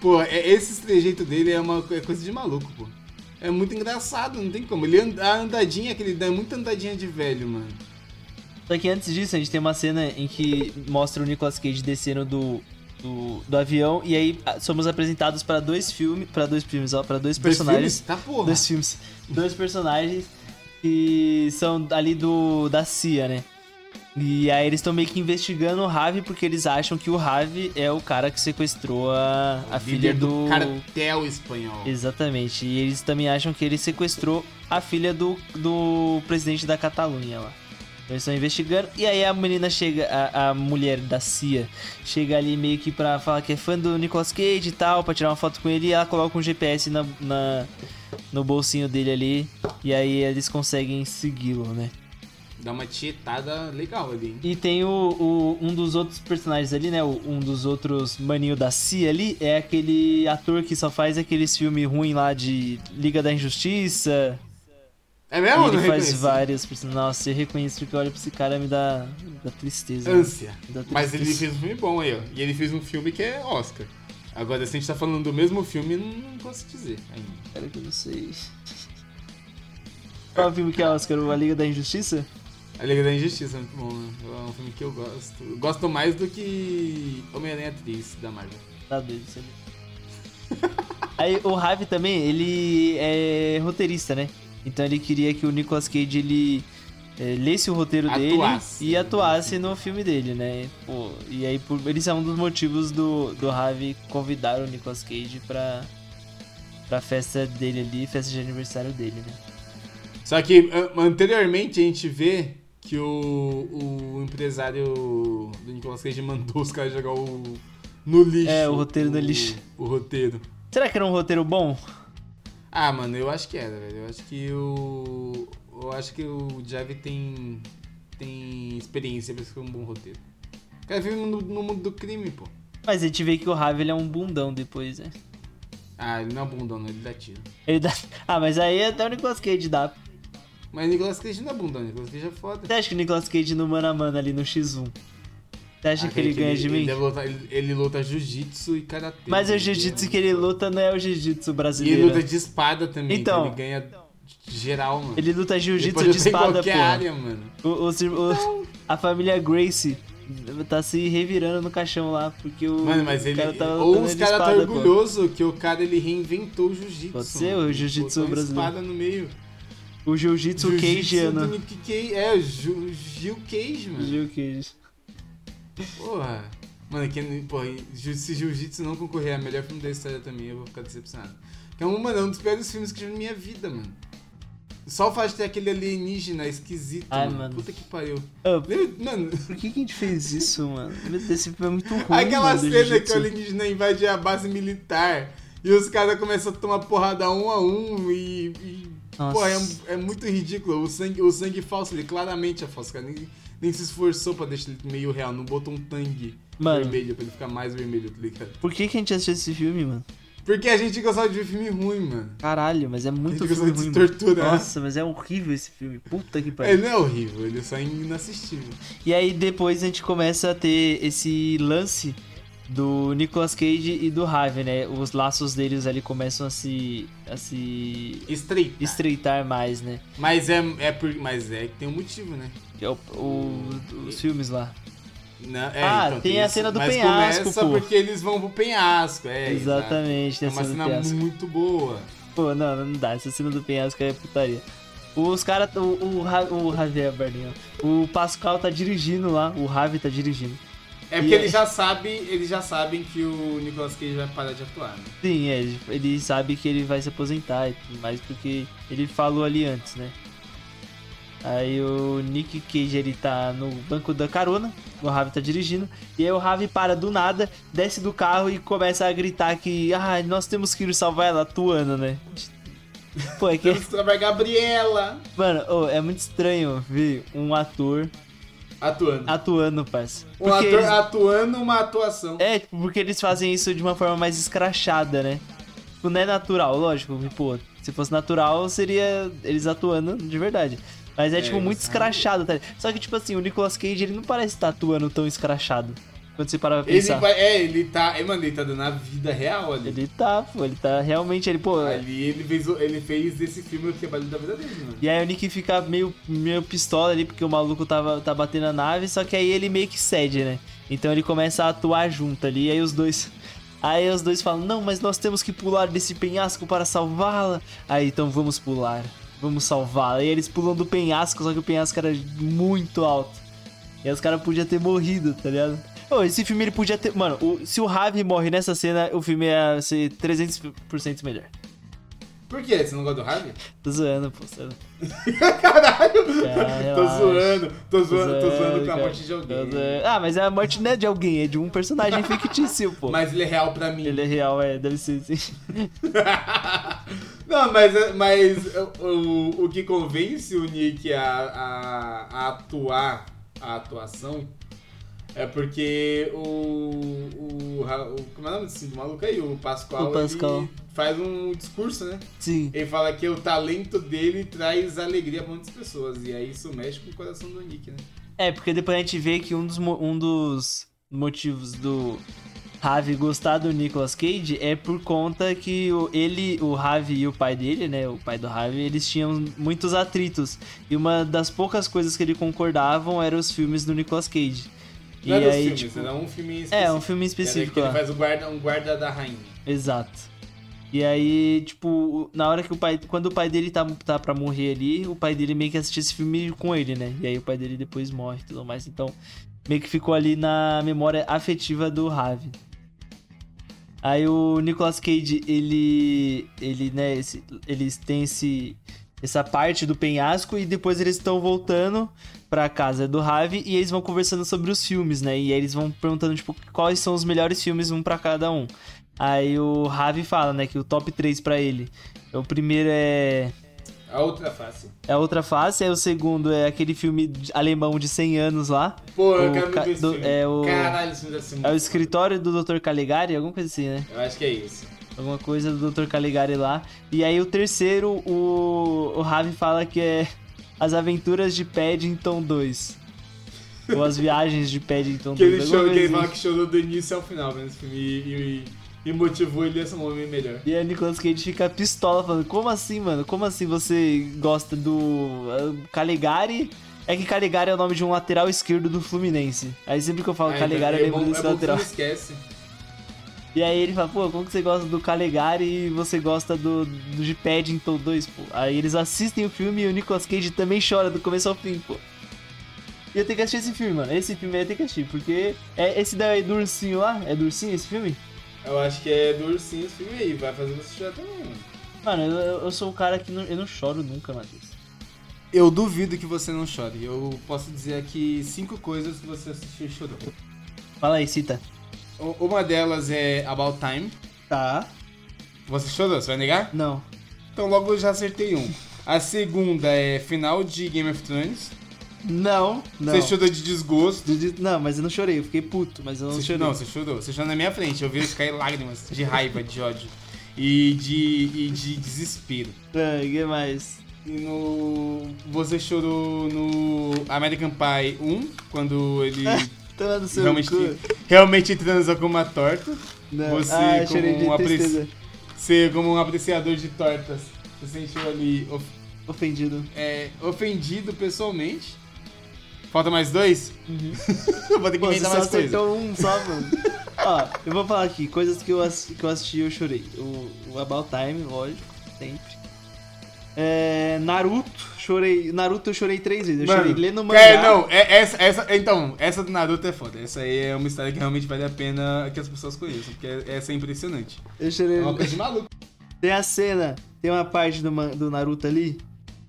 Pô, é, esse trejeito dele é uma é coisa de maluco, pô. É muito engraçado, não tem como. Ele anda, a andadinha que ele dá é muita andadinha de velho, mano. Só que antes disso, a gente tem uma cena em que mostra o Nicolas Cage descendo do, do, do avião e aí ah, somos apresentados para dois filmes, para dois filmes, ó, para dois Dois personagens, filmes? Tá porra. dois filmes, dois personagens que são ali do da CIA, né? E aí eles estão meio que investigando o Ravi porque eles acham que o Ravi é o cara que sequestrou a, a filha Líder do, cartel espanhol. Exatamente. E eles também acham que ele sequestrou a filha do, do presidente da Catalunha lá. Então eles estão investigando. E aí a menina chega, a, a mulher da CIA, chega ali meio que pra falar que é fã do Nicolas Cage e tal, pra tirar uma foto com ele. E ela coloca um GPS na, na- no bolsinho dele ali. E aí eles conseguem segui-lo, né? Dá uma tietada legal ali, hein? E tem o, o- um dos outros personagens ali, né? o- Um dos outros maninho da CIA ali é aquele ator que só faz aqueles filmes ruins lá de Liga da Injustiça. É mesmo? ele faz vários personagens. Nossa, eu reconheço porque eu olho pra esse cara me dá, dá tristeza. Ânsia. Dá Mas ele tristeza. fez um filme bom aí, ó. E ele fez um filme que é Oscar. Agora, se a gente tá falando do mesmo filme, não, posso dizer ainda. Cara, que eu não sei. Qual filme que é Oscar? O A Liga da Injustiça? A Liga da Injustiça é muito bom, né? É um filme que eu gosto. Eu gosto mais do que Homem-Aranha 3 da Marvel. Tá doido, isso. (laughs) Aí o Ravi também, ele é roteirista, né? Então ele queria que o Nicolas Cage ele é, lesse o roteiro Atuasse. dele e atuasse no filme dele, né? Pô, e aí por, eles são um dos motivos do, do Ravi convidar o Nicolas Cage pra, pra festa dele ali, festa de aniversário dele, né? Só que an- anteriormente a gente vê que o, o empresário do Nicolas Cage mandou os caras jogar o. No lixo. É, o roteiro no lixo. O roteiro. Será que era um roteiro bom? Ah, mano, eu acho que era, velho. Eu acho que o. Eu acho que o Javi tem. tem experiência pra escrever um bom roteiro. O cara vive no, no mundo do crime, pô. Mas a gente vê que o Ravi ele é um bundão depois, né? Ah, ele não é bundão, não, ele dá tiro. Ele dá... (laughs) Ah, mas aí até o Nicolas Cage dá. Mas Nicolas Cage não é bundão, Nicolas Cage é foda. Você acha que o Nicolas Cage no mano a mano ali no X1? Você acha Ah, que ele ganha de mim? deve lutar- ele, ele luta jiu-jitsu e karatê. Mas o né? jiu-jitsu que ele luta não é o jiu-jitsu E ele brasileiro. luta de espada também, Então. então ele ganha geral, mano. Ele luta Ele jiu-jitsu de espada, qualquer pô. área, mano. O, o, o- a família Gracie tá se revirando no caixão lá, porque o Mano, mas ele. cara tá ou os caras tá pô. orgulhoso que o cara ele reinventou o jiu-jitsu. Pode ser, mano. o jiu-jitsu brasileiro. espada no meio. O Jiu-Jitsu do Nick Cage. É, o Ju- Gil Cage, mano. Jiu Cage. Porra. Mano, que, porra, Jiu- se Jiu-Jitsu não concorrer a melhor filme da história também, eu vou ficar decepcionado. Que é um, mano, é um dos piores filmes que eu já vi na minha vida, mano. Só o fato de ter aquele alienígena esquisito, Ai, mano. mano. Puta que pariu. Lembra- Mano, por que, que a gente fez isso, mano? Esse filme é muito ruim. aquela mano, cena que o alienígena invade a base militar e os caras começam a tomar porrada um a um e. e Nossa. pô, é, é muito ridículo. O sangue, o sangue falso, ele claramente é falso, cara. Nem, nem se esforçou pra deixar ele meio real. Não botou um tangue Mano. vermelho pra ele ficar mais vermelho, tá ligado? Por que, que a gente assistiu esse filme, mano? Porque a gente gostava de ver filme ruim, mano. Caralho, mas é A muito gente filme ruim. de se torturar. Nossa, mas é horrível esse filme. Puta que Ele pariu. não é horrível, ele é só inassistível. E aí depois a gente começa a ter esse lance do Nicolas Cage e do Harvey, né? Os laços deles ali começam a se a se Estreito. estreitar mais, né? Mas é, é por, mas é que tem um motivo, né? É o- o- os filmes lá. Não, é, Ah, então, tem a isso. cena do mas penhasco, começa pô. porque eles vão pro penhasco, é. Exatamente, tem É a uma cena do cena penhasco. muito boa. Pô, não, não dá. Essa cena do penhasco é putaria. Os caras. O, o, Ra- o Javier Bardem. O Pascal tá dirigindo lá, o Ravi tá dirigindo. É porque E eles é- já sabem, eles já sabem que o Nicolas Cage vai parar de atuar, né? Sim, é, ele- sabe que ele vai se aposentar e tudo mais, porque ele falou ali antes, né? Aí o Nick Cage ele tá no banco da carona, o Ravi tá dirigindo, e aí o Ravi para do nada, desce do carro e começa a gritar que ah, nós temos que ir salvar ela atuando, né? Pô, é que. Temos que trabalhar Gabriela Mano, ô, é muito estranho ver um ator atuando. atuando, parça. Um Porque ator eles- atuando uma atuação. É, tipo, porque eles fazem isso de uma forma mais escrachada, né? Tipo, não é natural, lógico. Pô, se fosse natural, seria eles atuando de verdade. Mas é, É, tipo, muito sabe? escrachado, tá? Só que, tipo assim, o Nicolas Cage, ele não parece estar atuando tão escrachado. Quando você parar pra Ele pensar. vai, é, ele tá, é, mano, ele tá dando a vida real ali. Ele tá, pô, ele tá realmente, ele, pô... Ali ele fez, ele fez esse filme o trabalho da vida dele, mano. E aí o Nick fica meio, meio pistola ali, porque o maluco tava, tá batendo na nave, só que aí ele meio que cede, né? Então ele começa a atuar junto ali, e aí os dois. (laughs) Aí os dois falam, não, mas nós temos que pular desse penhasco para salvá-la. Aí então vamos pular. Vamos salvá-la. E eles pulam do penhasco, só que o penhasco era muito alto. E os caras podiam ter morrido, tá ligado? Esse filme ele podia ter. Mano, o- se o Ravi morre nessa cena, o filme ia ser 300% melhor. Por quê? Você não gosta do Harvey? Tô zoando, pô. Tô... (laughs) Caralho! É, tô relaxa. zoando, tô zoando, tô zoando com a morte de Tô alguém. zoando. Ah, mas a morte não é de alguém, é de um personagem fictício, pô. Mas ele é real pra mim. Ele é real, é, deve ser sim. (laughs) Não, mas, mas o, o, o que convence o Nick a, a, a atuar a atuação é porque o. o, o como é o nome desse maluco aí? O Pascoal, O Pascal. ele faz um discurso, né? Sim. Ele fala que o talento dele traz alegria pra muitas pessoas. E aí isso mexe com o coração do Nick, né? É, porque depois a gente vê que um dos, um dos motivos do Ravi gostar do Nicolas Cage é por conta que o, ele, o Ravi e o pai dele, né, o pai do Ravi, eles tinham muitos atritos. E uma das poucas coisas que eles concordavam eram os filmes do Nicolas Cage. Não e é aí, filmes, tipo, era um filme específico. é, um filme específico ele lá. faz o guarda, um guarda da rainha. Exato. E aí, tipo, na hora que o pai. Quando o pai dele tá, tá pra morrer ali, o pai dele meio que assistiu esse filme com ele, né? E aí o pai dele depois morre e tudo mais. Então, meio que ficou ali na memória afetiva do Ravi. Aí o Nicolas Cage, ele. Ele, né, esse, eles têm esse. Essa parte do penhasco e depois eles estão voltando pra casa do Ravi e eles vão conversando sobre os filmes, né? E aí eles vão perguntando, tipo, quais são os melhores filmes, um pra cada um. Aí o Ravi fala, né, que o top 3 pra ele. O primeiro é A outra face. é a outra face, aí o segundo é aquele filme alemão de 100 anos lá. Pô, eu quero ca- do- é o- Caralho, esse filme deve ser muito É o escritório do Dr. Caligari, alguma coisa assim, né? Eu acho que é isso. Alguma coisa do Dr. Caligari lá. E aí o terceiro, o, o Ravi fala que é As Aventuras de Paddington 2. Ou As Viagens de Paddington 2. Que ele, chorou, que coisa ele assim. fala que chorou do início ao final esse filme e, e, e motivou ele a ser um homem melhor. E aí Nicolas Cage fica pistola falando, como assim, mano? Como assim você gosta do uh, Caligari? É que Caligari é o nome de um lateral esquerdo do Fluminense. Aí sempre que eu falo Ah, Caligari, então eu lembro é bom, desse é bom que você lateral. não esquece. E aí ele fala, pô, como que você gosta do Calegari e você gosta do, do de Paddington 2, pô? Aí eles assistem o filme e o Nicolas Cage também chora do começo ao fim, pô. E eu tenho que assistir esse filme, mano. Esse filme aí eu tenho que assistir, porque é esse daí do ursinho lá? É do ursinho esse filme? Eu acho que é do ursinho esse filme aí, vai fazer você chorar também, mano. Mano, eu, eu sou o cara que não, eu não choro nunca, Matheus. Eu duvido que você não chore. Eu posso dizer aqui cinco coisas que você assistiu e chorou. Fala aí, cita. Uma delas é About Time. Tá. Você chorou, você vai negar? Não. Então logo eu já acertei um. A segunda é final de Game of Thrones. Não, não. Você chorou de desgosto. Do- de- Não, mas eu não chorei, eu fiquei puto, mas eu não Você, chorei. não, você chorou. Você chorou na minha frente. Eu vi cair lágrimas de raiva, de ódio. E de, e de desespero. Ah, que mais? E no. Você chorou no American Pie 1, quando ele (laughs) Toma no seu realmente, cu. realmente transou com uma torta. Não. Você ah, como um apreci-. Você, como um apreciador de tortas, você sentiu ali of- Ofendido. é, ofendido pessoalmente. Falta mais dois? Uhum. Eu (laughs) vou ter que Pô, inventar mais acertou um só, mano. (laughs) Ó, eu vou falar aqui, coisas que eu, ass- que eu assisti e eu chorei. O, o About Time, lógico, sempre. É, Naruto, chorei. Naruto eu chorei três vezes. Eu Mano, chorei lendo mangá. É, não, é, essa, essa, então, essa do Naruto é foda. Essa aí é uma história que realmente vale a pena que as pessoas conheçam, porque é- essa é impressionante. Eu chorei. É uma coisa de maluco. Tem a cena, tem uma parte do, do Naruto ali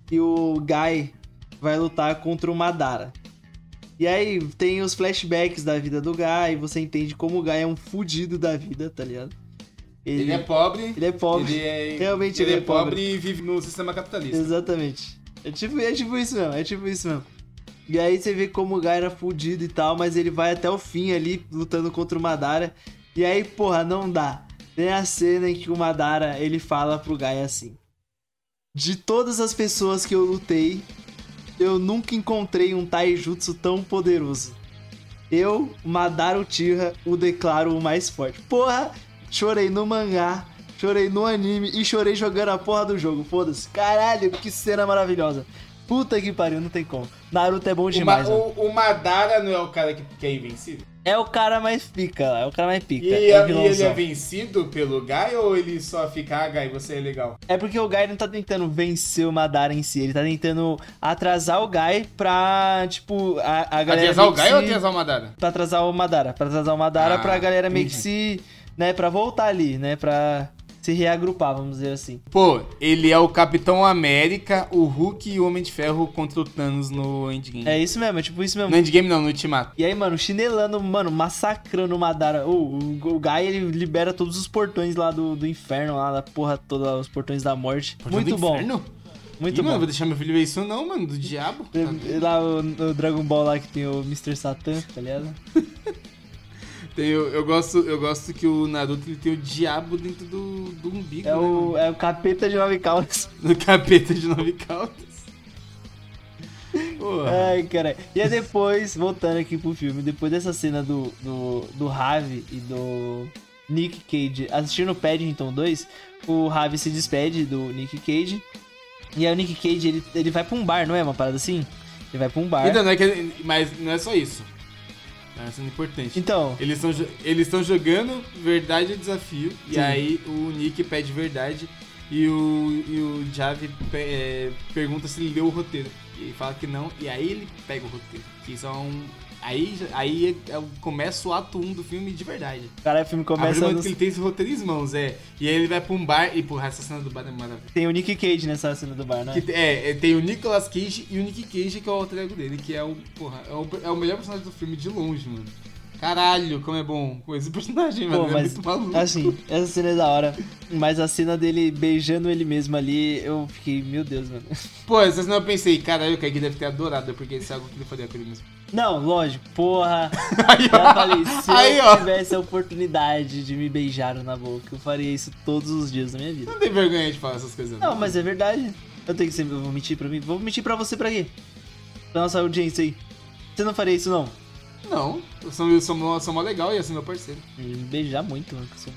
que o Gai vai lutar contra o Madara. E aí tem os flashbacks da vida do Gai, você entende como o Gai é um fudido da vida, tá ligado? Ele é pobre. ele é pobre. Ele é, Realmente ele ele é é pobre, pobre. e vive no sistema capitalista. Exatamente. É tipo, é tipo isso mesmo, é tipo isso mesmo. E aí você vê como o Gai era fudido e tal, mas ele vai até o fim ali lutando contra o Madara. E aí, porra, não dá. Tem a cena em que o Madara, ele fala pro Gai assim: De todas as pessoas que eu lutei, eu nunca encontrei um taijutsu tão poderoso. Eu, Madara Uchiha, o declaro o mais forte. Porra, chorei no mangá, chorei no anime e chorei jogando a porra do jogo. Foda-se. Caralho, que cena maravilhosa. Puta que pariu, não tem como. Naruto é bom O, Ma- demais, mano. o, o Madara não é o cara que, que é invencível? É o cara mais pica é o cara mais pica. E, é, o e ele é vencido pelo Gai ou ele só fica, ah, Gai, você é legal? É porque o Gai não tá tentando vencer o Madara em si, ele tá tentando atrasar o Gai pra, tipo, a, a galera. Atrasar o Gai ou se- atrasar o Madara? Pra atrasar o Madara. Pra atrasar o Madara Ah, pra galera meio que se. Né, pra voltar ali, né? Pra se reagrupar, vamos dizer assim. Pô, ele é o Capitão América, o Hulk e o Homem de Ferro contra o Thanos no Endgame. É isso mesmo, é tipo isso mesmo. No Endgame não, no Ultimato. E aí, mano, chinelando, mano, massacrando o Madara. O, o, o Gai, ele libera todos os portões lá do, do inferno, lá da porra toda, os portões da morte. Portão Muito bom, Inferno? muito Ih, mano, bom. vou deixar meu filho ver isso não, mano, do diabo. E Lá o, o Dragon Ball lá que tem o Mr. Satan, tá ligado? (laughs) Tem, eu, eu gosto, eu gosto que o Naruto ele tem o diabo dentro do, do umbigo, É né, o, é o capeta de nove caudas. (laughs) No capeta de nove caudas. Porra. Ai, cara. E aí depois, voltando aqui pro filme, depois dessa cena do, do, do Ravi e do Nick Cage assistindo o Paddington 2, o Ravi se despede do Nick Cage. E aí o Nick Cage, ele, ele vai pra um bar, não é uma parada assim? Ele vai pra um bar. Então, não é que, mas não é só isso. É sendo importante. Então, Eles estão eles jogando verdade ou desafio. E Sim. aí o Nick pede verdade. E o, e o Javi é, pergunta se ele leu o roteiro. E ele fala que não. E aí ele pega o roteiro. Que isso é um. Aí, aí é- começa o ato 1 do filme de verdade. cara, o filme começa. no- que ele tem esse roteiro em mãos, é. E aí ele vai pra um bar. E, porra, essa cena do bar é maravilhosa. Tem o Nick Cage nessa cena do bar, né? Que é, é, tem o Nicolas Cage e o Nick Cage, que é o alter ego dele, que é o, porra, é o, é o melhor personagem do filme de longe, mano. Caralho, como é bom com esse personagem, mano. Pô, é mas, muito maluco. assim, essa cena é da hora. Mas a cena dele beijando ele mesmo ali, eu fiquei, meu Deus, mano. Pô, essa cena eu pensei, caralho, o Kaique deve ter adorado, porque isso é algo que ele faria com ele mesmo. Não, lógico, porra. Aí, Já falei, se Aí, eu ó. tivesse a oportunidade de me beijar na boca, eu faria isso todos os dias da minha vida. Não tem vergonha de falar essas coisas. Não, mas é verdade. Eu tenho que sempre eu vou mentir pra mim. Vou mentir pra você pra quê? Pra nossa audiência aí. Você não faria isso, não? Não, eu sou, eu sou, mó- sou mó legal e ia ser meu parceiro. Beijar muito, mano. (laughs) eu.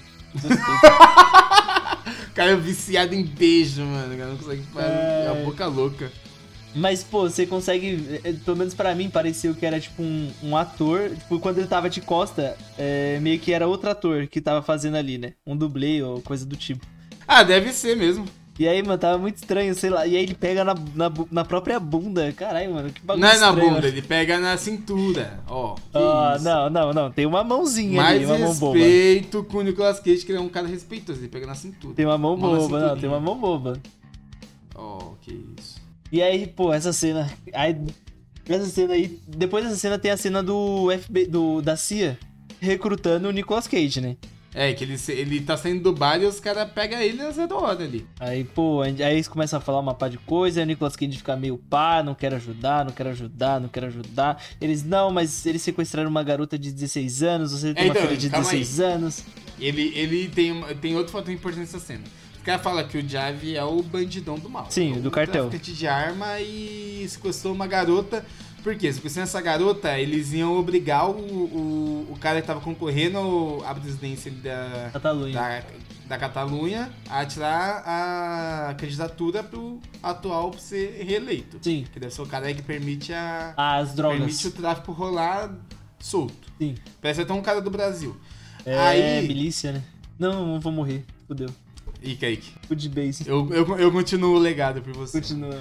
O cara é viciado em beijo, mano. O cara não consegue fazer. É É. a boca louca. Mas, pô, você consegue. eh, Pelo menos pra mim, pareceu que era tipo um, um ator. Tipo, quando ele tava de costa, é, meio que era outro ator que tava fazendo ali, né? Um dublê ou coisa do tipo. Ah, deve ser mesmo. E aí, mano, tava muito estranho, sei lá. E aí ele pega na, na, na própria bunda. Caralho, mano, que bagulho Não é na estranho, bunda, mano. ele pega na cintura. Ó, Ah, isso. não, não, não. Tem uma mãozinha Mais ali, uma mão boba. respeito com o Nicolas Cage, que ele é um cara respeitoso, ele pega na cintura. Tem uma mão Mão boba, não, tem uma mão boba. Ó, que isso. E aí, pô, essa cena. Aí, essa cena aí. Depois dessa cena tem a cena do FB, do, da CIA recrutando o Nicolas Cage, né? É, que ele, ele tá saindo do bar e os caras pegam ele às vezes da hora ali. Aí, pô, aí eles começam a falar uma pá de coisa, aí o Nicolas Cage fica meio pá, não quero ajudar, não quero ajudar, não quero ajudar. Eles, não, mas eles sequestraram uma garota de 16 anos, você tem É, uma então, filha de calma aí. 16 anos. Ele, ele tem, uma- tem outro fator importante nessa cena. O cara fala que o Javi é o bandidão do mal. Sim, É do cartel. traficante de arma e sequestrou uma garota. Por quê? Sequestrando essa garota, eles iam obrigar o, o, o cara que tava concorrendo à presidência da, Catalunha. da, da Catalunha a tirar a candidatura pro atual pra ser reeleito. Sim. Que deve ser o cara aí que permite a. As drogas. Permite o tráfico rolar solto. Sim. Parece até um cara do Brasil. É, Aí- milícia, né? Não, não vou morrer. Fudeu. Ih, Kaique. Food base. Eu, eu, eu continuo o legado por você. Continua.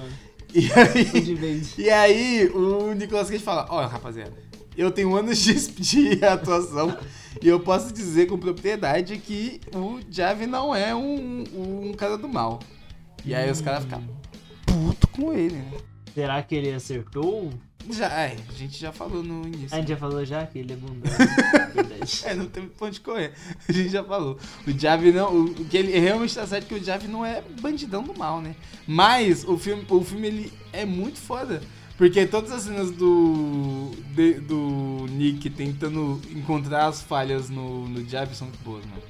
E (laughs) aí, e aí o Nicolas Cage fala, ó, rapaziada, eu tenho anos de, de (laughs) atuação e eu posso dizer com propriedade que o Javi não é um, um cara do mal. E aí os caras ficam puto com ele, né? Será que ele acertou? Já, é, a gente já falou no início. A gente já falou já que ele é bundão. (laughs) Verdade. É, não tem pra onde correr. A gente já falou. O Javi não. O, o que ele realmente tá certo é que o Javi não é bandidão do mal, né? Mas o filme, o filme ele é muito foda. Porque todas as cenas do. de- do Nick tentando encontrar as falhas no, no Javi são muito boas, mano.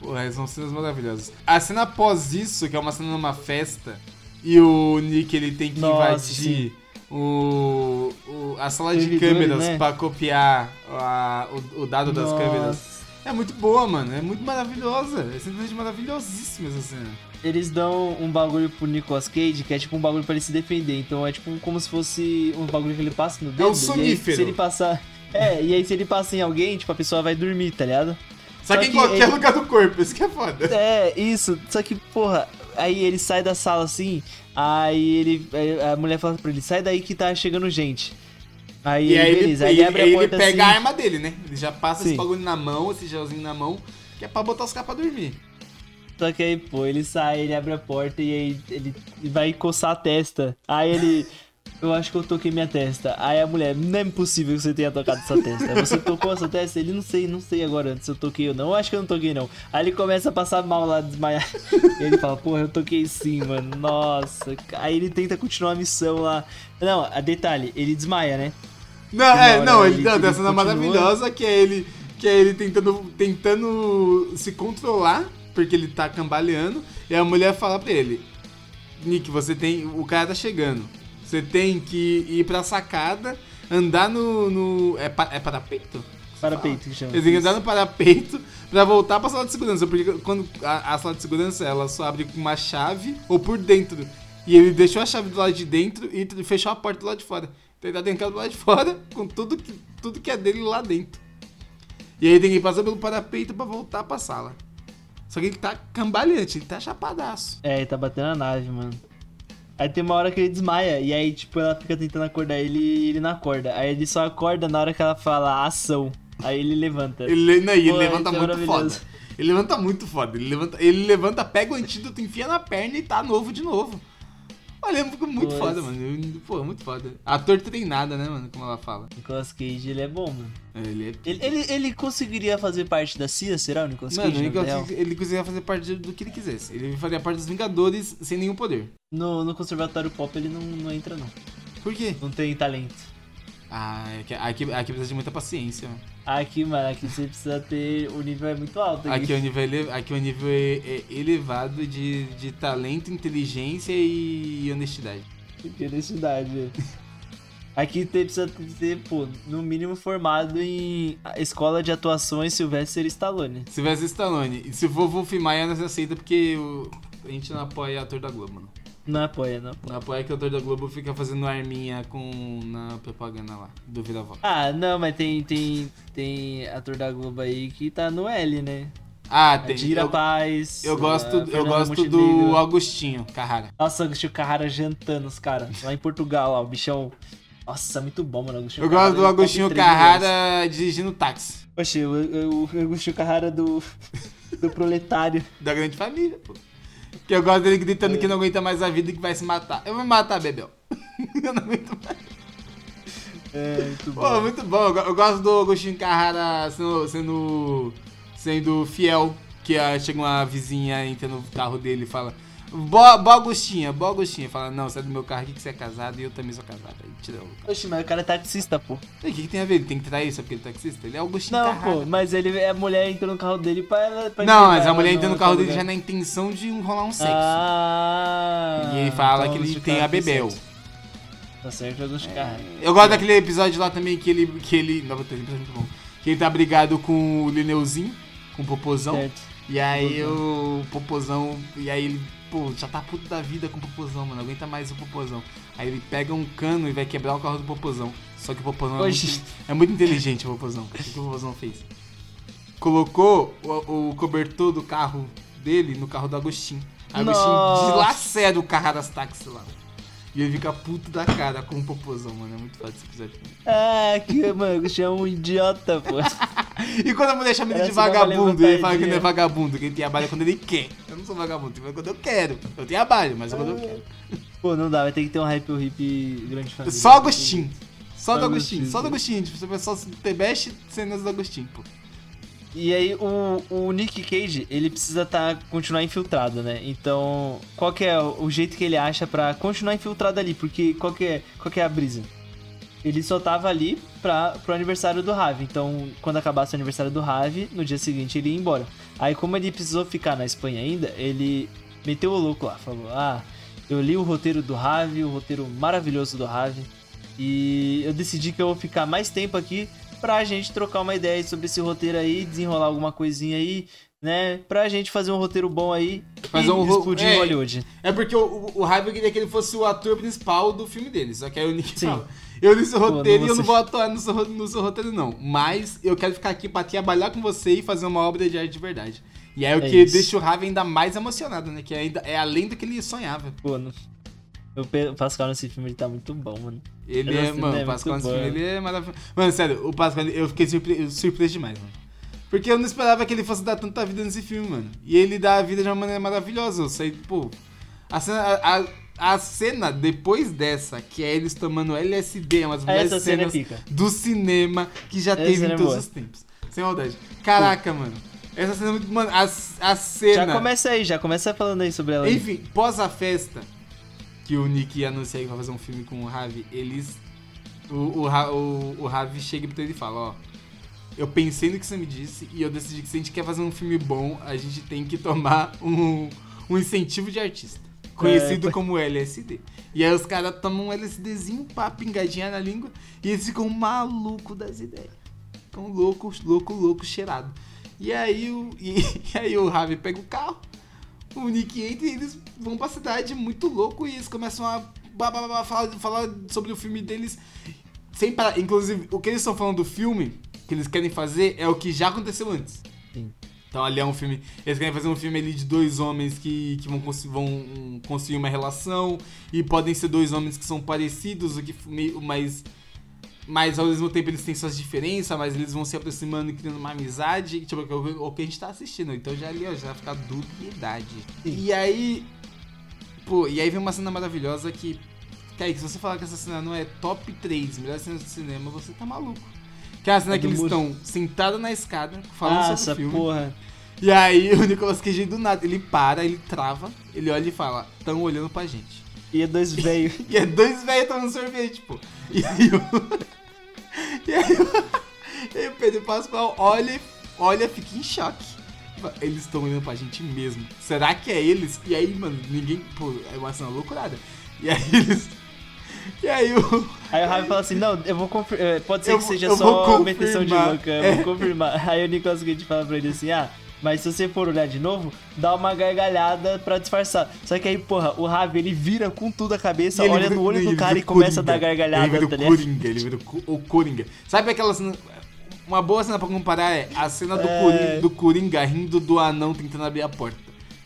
Porra, são cenas maravilhosas. A cena após isso, que é uma cena numa festa, e o Nick ele tem que Nossa, invadir o, o- a sala de câmeras né? pra copiar a- o, o dado das Nossa. câmeras. É muito boa, mano. É muito maravilhosa. É simplesmente maravilhosíssima essa cena. Eles dão um bagulho pro Nicolas Cage, que é tipo um bagulho pra ele se defender. Então é tipo como se fosse um bagulho que ele passa no dedo. É um e aí, sonífero. se ele passar. É, e aí se ele passa em alguém, tipo, a pessoa vai dormir, tá ligado? Só, Só que em que qualquer ele- lugar do corpo, isso que é foda. É, isso. Só que, porra, aí ele sai da sala assim, aí ele. aí A mulher fala pra ele, sai daí que tá chegando gente. Aí, E aí ele, beleza, aí e- ele abre aí a ele porta pega assim. a arma dele, né? Ele já passa esse Sim. bagulho na mão, esse gelzinho na mão, que é pra botar os caras pra dormir. Só que aí, pô, ele sai, ele abre a porta e aí ele vai coçar a testa. Aí ele. Eu acho que eu toquei minha testa. Aí a mulher, não é impossível que você tenha tocado essa testa. Você tocou essa testa? Ele não sei, não sei agora se eu toquei ou não. Eu acho que eu não toquei, não. Aí ele começa a passar mal lá, desmaiar. E (laughs) ele fala, porra, eu toquei sim, mano. Nossa. Aí ele tenta continuar a missão lá. Não, a detalhe, ele desmaia, né? Não, é, não, ele- ele, não, cena continua. maravilhosa que é ele, que é ele tentando, tentando se controlar, porque ele tá cambaleando, e a mulher fala pra ele, Nick, você tem, o cara tá chegando, você tem que ir pra sacada, andar no, no é, pa, é parapeito? Parapeito que chama. Eles têm que andar no parapeito pra voltar pra sala de segurança, porque quando a, a sala de segurança, ela só abre com uma chave ou por dentro. E ele deixou a chave do lado de dentro e fechou a porta do lado de fora. Então ele tá trancado do lado de fora (laughs) com tudo que, tudo que é dele lá dentro. E aí tem que passar pelo parapeito pra voltar pra sala. Só que ele tá cambaleante, ele tá chapadaço. É, ele tá batendo a nave, mano. Aí tem uma hora que ele desmaia, e aí, tipo, ela fica tentando acordar ele e ele não acorda. Aí ele só acorda na hora que ela fala ação. Aí ele levanta. Ele, não, ele Pô, levanta é muito foda. Ele levanta muito foda. Ele levanta, ele levanta, pega o antídoto, enfia na perna e tá novo de novo. Olha, ficou muito Pô, foda, mano. Pô, muito foda. Ator treinado, né, mano? Como ela fala. Nicolas Cage, ele é bom, mano. Ele é. Ele, ele, ele conseguiria fazer parte da CIA, será o Nicolas Mano, Cage? conseguia- ele conseguia fazer parte do que ele quisesse. Ele faria parte dos Vingadores sem nenhum poder. No, no Conservatório Pop ele não, não entra, não. Por quê? Não tem talento. Ah, aqui, aqui precisa de muita paciência, mano. Aqui, mano, aqui você precisa ter. O nível é muito alto. Aqui. Aqui é o nível, aqui é o nível elevado de, de talento, inteligência e honestidade. Que honestidade. Aqui tem, precisa ter, pô, no mínimo formado em escola de atuações Sylvester Stallone. Se tivesse Stallone, e se for Wolf Maia, nós aceita porque o- a gente não apoia ator da Globo, mano. Não apoia, não. Não apoia que o ator da Globo fica fazendo arminha com na propaganda lá, do Vira-Voz. Ah, não, mas tem, tem, tem ator da Globo aí que tá no L, né? Ah, A tem. Dira eu, Paz. eu gosto, eu Fernanda gosto do. Agostinho Carrara. Nossa, Agostinho Carrara jantando os caras. Lá em Portugal, lá, o bichão. Nossa, muito bom, mano. Agostinho Eu gosto Carrara do é top Agostinho 3 milhões. Carrara dirigindo táxi. Poxa, o, o, o Agostinho Carrara do, do proletário. Da grande família, pô. Que eu gosto dele gritando É. que não aguenta mais a vida e que vai se matar. Eu vou me matar, Bebel. (laughs) eu não aguento mais. É, muito bom. Pô, muito bom. Eu go- Eu gosto do Agostinho Carrara sendo, sendo, sendo fiel. Que ah, chega uma vizinha, entra no carro dele e fala: Boa, boa Agostinha, boa Agostinha. Fala: Não, você é do meu carro aqui que você é casado e eu também sou casado. Aí tira o. Oxe, mas o cara é taxista, pô. E O que, que tem a ver? Ele tem que trair só porque ele é taxista? Ele é Agostinho Não, Carrara. pô, mas ele, a mulher entrou no carro dele pra. pra Não, mas a ela mulher entra no carro dele já na intenção de rolar um sexo. Ah, E ele fala então que ele tem a têm Bebel. Tá certo, Agostinho Carrara. Eu gosto daquele episódio lá também que ele. Que ele. Não, tem episódio muito bom. Que ele tá brigado com o Lineuzinho, com o Popozão. Certo. E aí o Popozão. E aí ele, pô, já tá puto da vida com o Popozão, mano. Aguenta mais o Popozão. Aí ele pega um cano e vai quebrar o carro do Popozão. Só que o Popozão é muito, é muito inteligente, o Popozão. O que, o Popozão fez? Colocou o, o cobertor do carro dele no carro do Agostinho. Agostinho Nossa. dilacera o carro das táxis lá. E ele fica puto da cara com o Popozão, mano. É muito foda esse episódio. Ah, que, mano, Agostinho é um idiota, pô. (laughs) E quando a mulher chama ele de vagabundo, ele fala que não é vagabundo, que ele trabalha quando ele quer. Eu não sou vagabundo, eu trabalho quando eu quero. Eu trabalho, mas é quando eu quero. Pô, não dá, vai ter que ter um hype hip grande família. Só Agostinho. Só do Agostinho, Agostinho, só do. Agostinho. Tipo, você só The Best cenas do Agostinho, pô. E aí o, o Nick Cage, ele precisa tá, continuar infiltrado, né? Então, qual que é o jeito que ele acha pra continuar infiltrado ali? Porque qual que é, qual que é a brisa? Ele só tava ali pra, pro aniversário do Ravi. Então, quando acabasse o aniversário do Ravi, no dia seguinte ele ia embora. Aí, como ele precisou ficar na Espanha ainda, ele meteu o louco lá. Falou, ah, eu li o roteiro do Ravi, o roteiro maravilhoso do Ravi. E eu decidi que eu vou ficar mais tempo aqui pra gente trocar uma ideia sobre esse roteiro aí, desenrolar alguma coisinha aí, né? Pra gente fazer um roteiro bom aí Fazer um explodir é. Hollywood. É porque o, o, o Harvey queria que ele fosse o ator principal do filme dele. Só que aí o Nick Sim. fala: Eu li seu roteiro e eu não vou atuar no seu, no seu roteiro, não. Mas eu quero ficar aqui pra trabalhar com você e fazer uma obra de arte de verdade. E aí o É que isso. deixa o Harvey ainda mais emocionado, né? Que ainda é além do que ele sonhava. Pô, não... o Pascal nesse filme ele tá muito bom, mano. Ele é, mano, né? o Pascal nesse bom. filme, ele é maravilhoso. Mano, sério, o Pascal, eu fiquei surpre- surpreso demais, mano. Porque eu não esperava que ele fosse dar tanta vida nesse filme, mano. E ele dá a vida de uma maneira maravilhosa. Eu sei, pô. A cena, a, a- cena depois dessa, que é eles tomando LSD, é umas melhores cena é cenas pica. do cinema que já Essa teve cena em é todos boa. os tempos. Sem maldade. Caraca, mano. Essa cena é muito. Mano, a, a cena. Já começa aí, já começa falando aí sobre ela. aí. Enfim, pós a festa, que o Nick anuncia que vai fazer um filme com o Ravi, eles. O, o, o, o Ravi chega pra ele e fala: Ó, eu pensei no que você me disse e eu decidi que se a gente quer fazer um filme bom, a gente tem que tomar um, um incentivo de artista. Conhecido É, como LSD. E aí os caras tomam um LSDzinho pra pingadinha na língua e eles ficam malucos das ideias. Ficam louco, louco, louco, cheirado. E aí o, e, (laughs) e aí o Ravi pega o carro, o Nick entra e eles vão pra cidade muito louco e eles começam a ba- ba- ba- falar, falar sobre o filme deles sem parar. Inclusive, o que eles estão falando do filme que eles querem fazer é o que já aconteceu antes. Sim. Então ali é um filme. Eles querem fazer um filme ali de dois homens que, que vão, vão hum, construir uma relação. E podem ser dois homens que são parecidos, o que mas. Mas ao mesmo tempo eles têm suas diferenças, mas eles vão se aproximando e criando uma amizade. Tipo, é o, o que a gente tá assistindo. Então já ali, ó, já vai ficar dubiedade. E aí. Pô, e aí vem uma cena maravilhosa que. Kaique, se você falar que essa cena não é top 3 melhores cenas do cinema, você tá maluco. Que é a cena É que eles muro. estão sentados na escada, falando Ah, sobre o filme. porra. E aí (laughs) o Nicolas Cage do nada, ele para, ele trava, ele olha e fala, tão olhando pra gente. E é dois velhos. (laughs) E é dois velhos tomando sorvete, pô. E aí o. (laughs) E aí o, e aí o Pedro Pascoal olha, e- olha, fica em choque. Eles estão olhando pra gente mesmo. Será que é eles? E aí, mano, ninguém. Pô, é uma cena loucurada. E aí eles. E aí o. Aí o Ravi fala assim, não, eu vou confirmar. Pode ser Eu que seja só vou meteção de louca, eu É. vou confirmar. Aí o Nicolas Cage fala pra ele assim, ah, Mas se você for olhar de novo, dá uma gargalhada pra disfarçar. Só que aí, porra, o Ravi, ele vira com tudo a cabeça, olha vira- no olho do cara e começa a dar gargalhada, Ele vira tá o ligado? Coringa, ele vira o Co- o Coringa. Sabe aquela cena... Uma boa cena pra comparar é a cena do, É. Coringa, do Coringa rindo do anão tentando abrir a porta.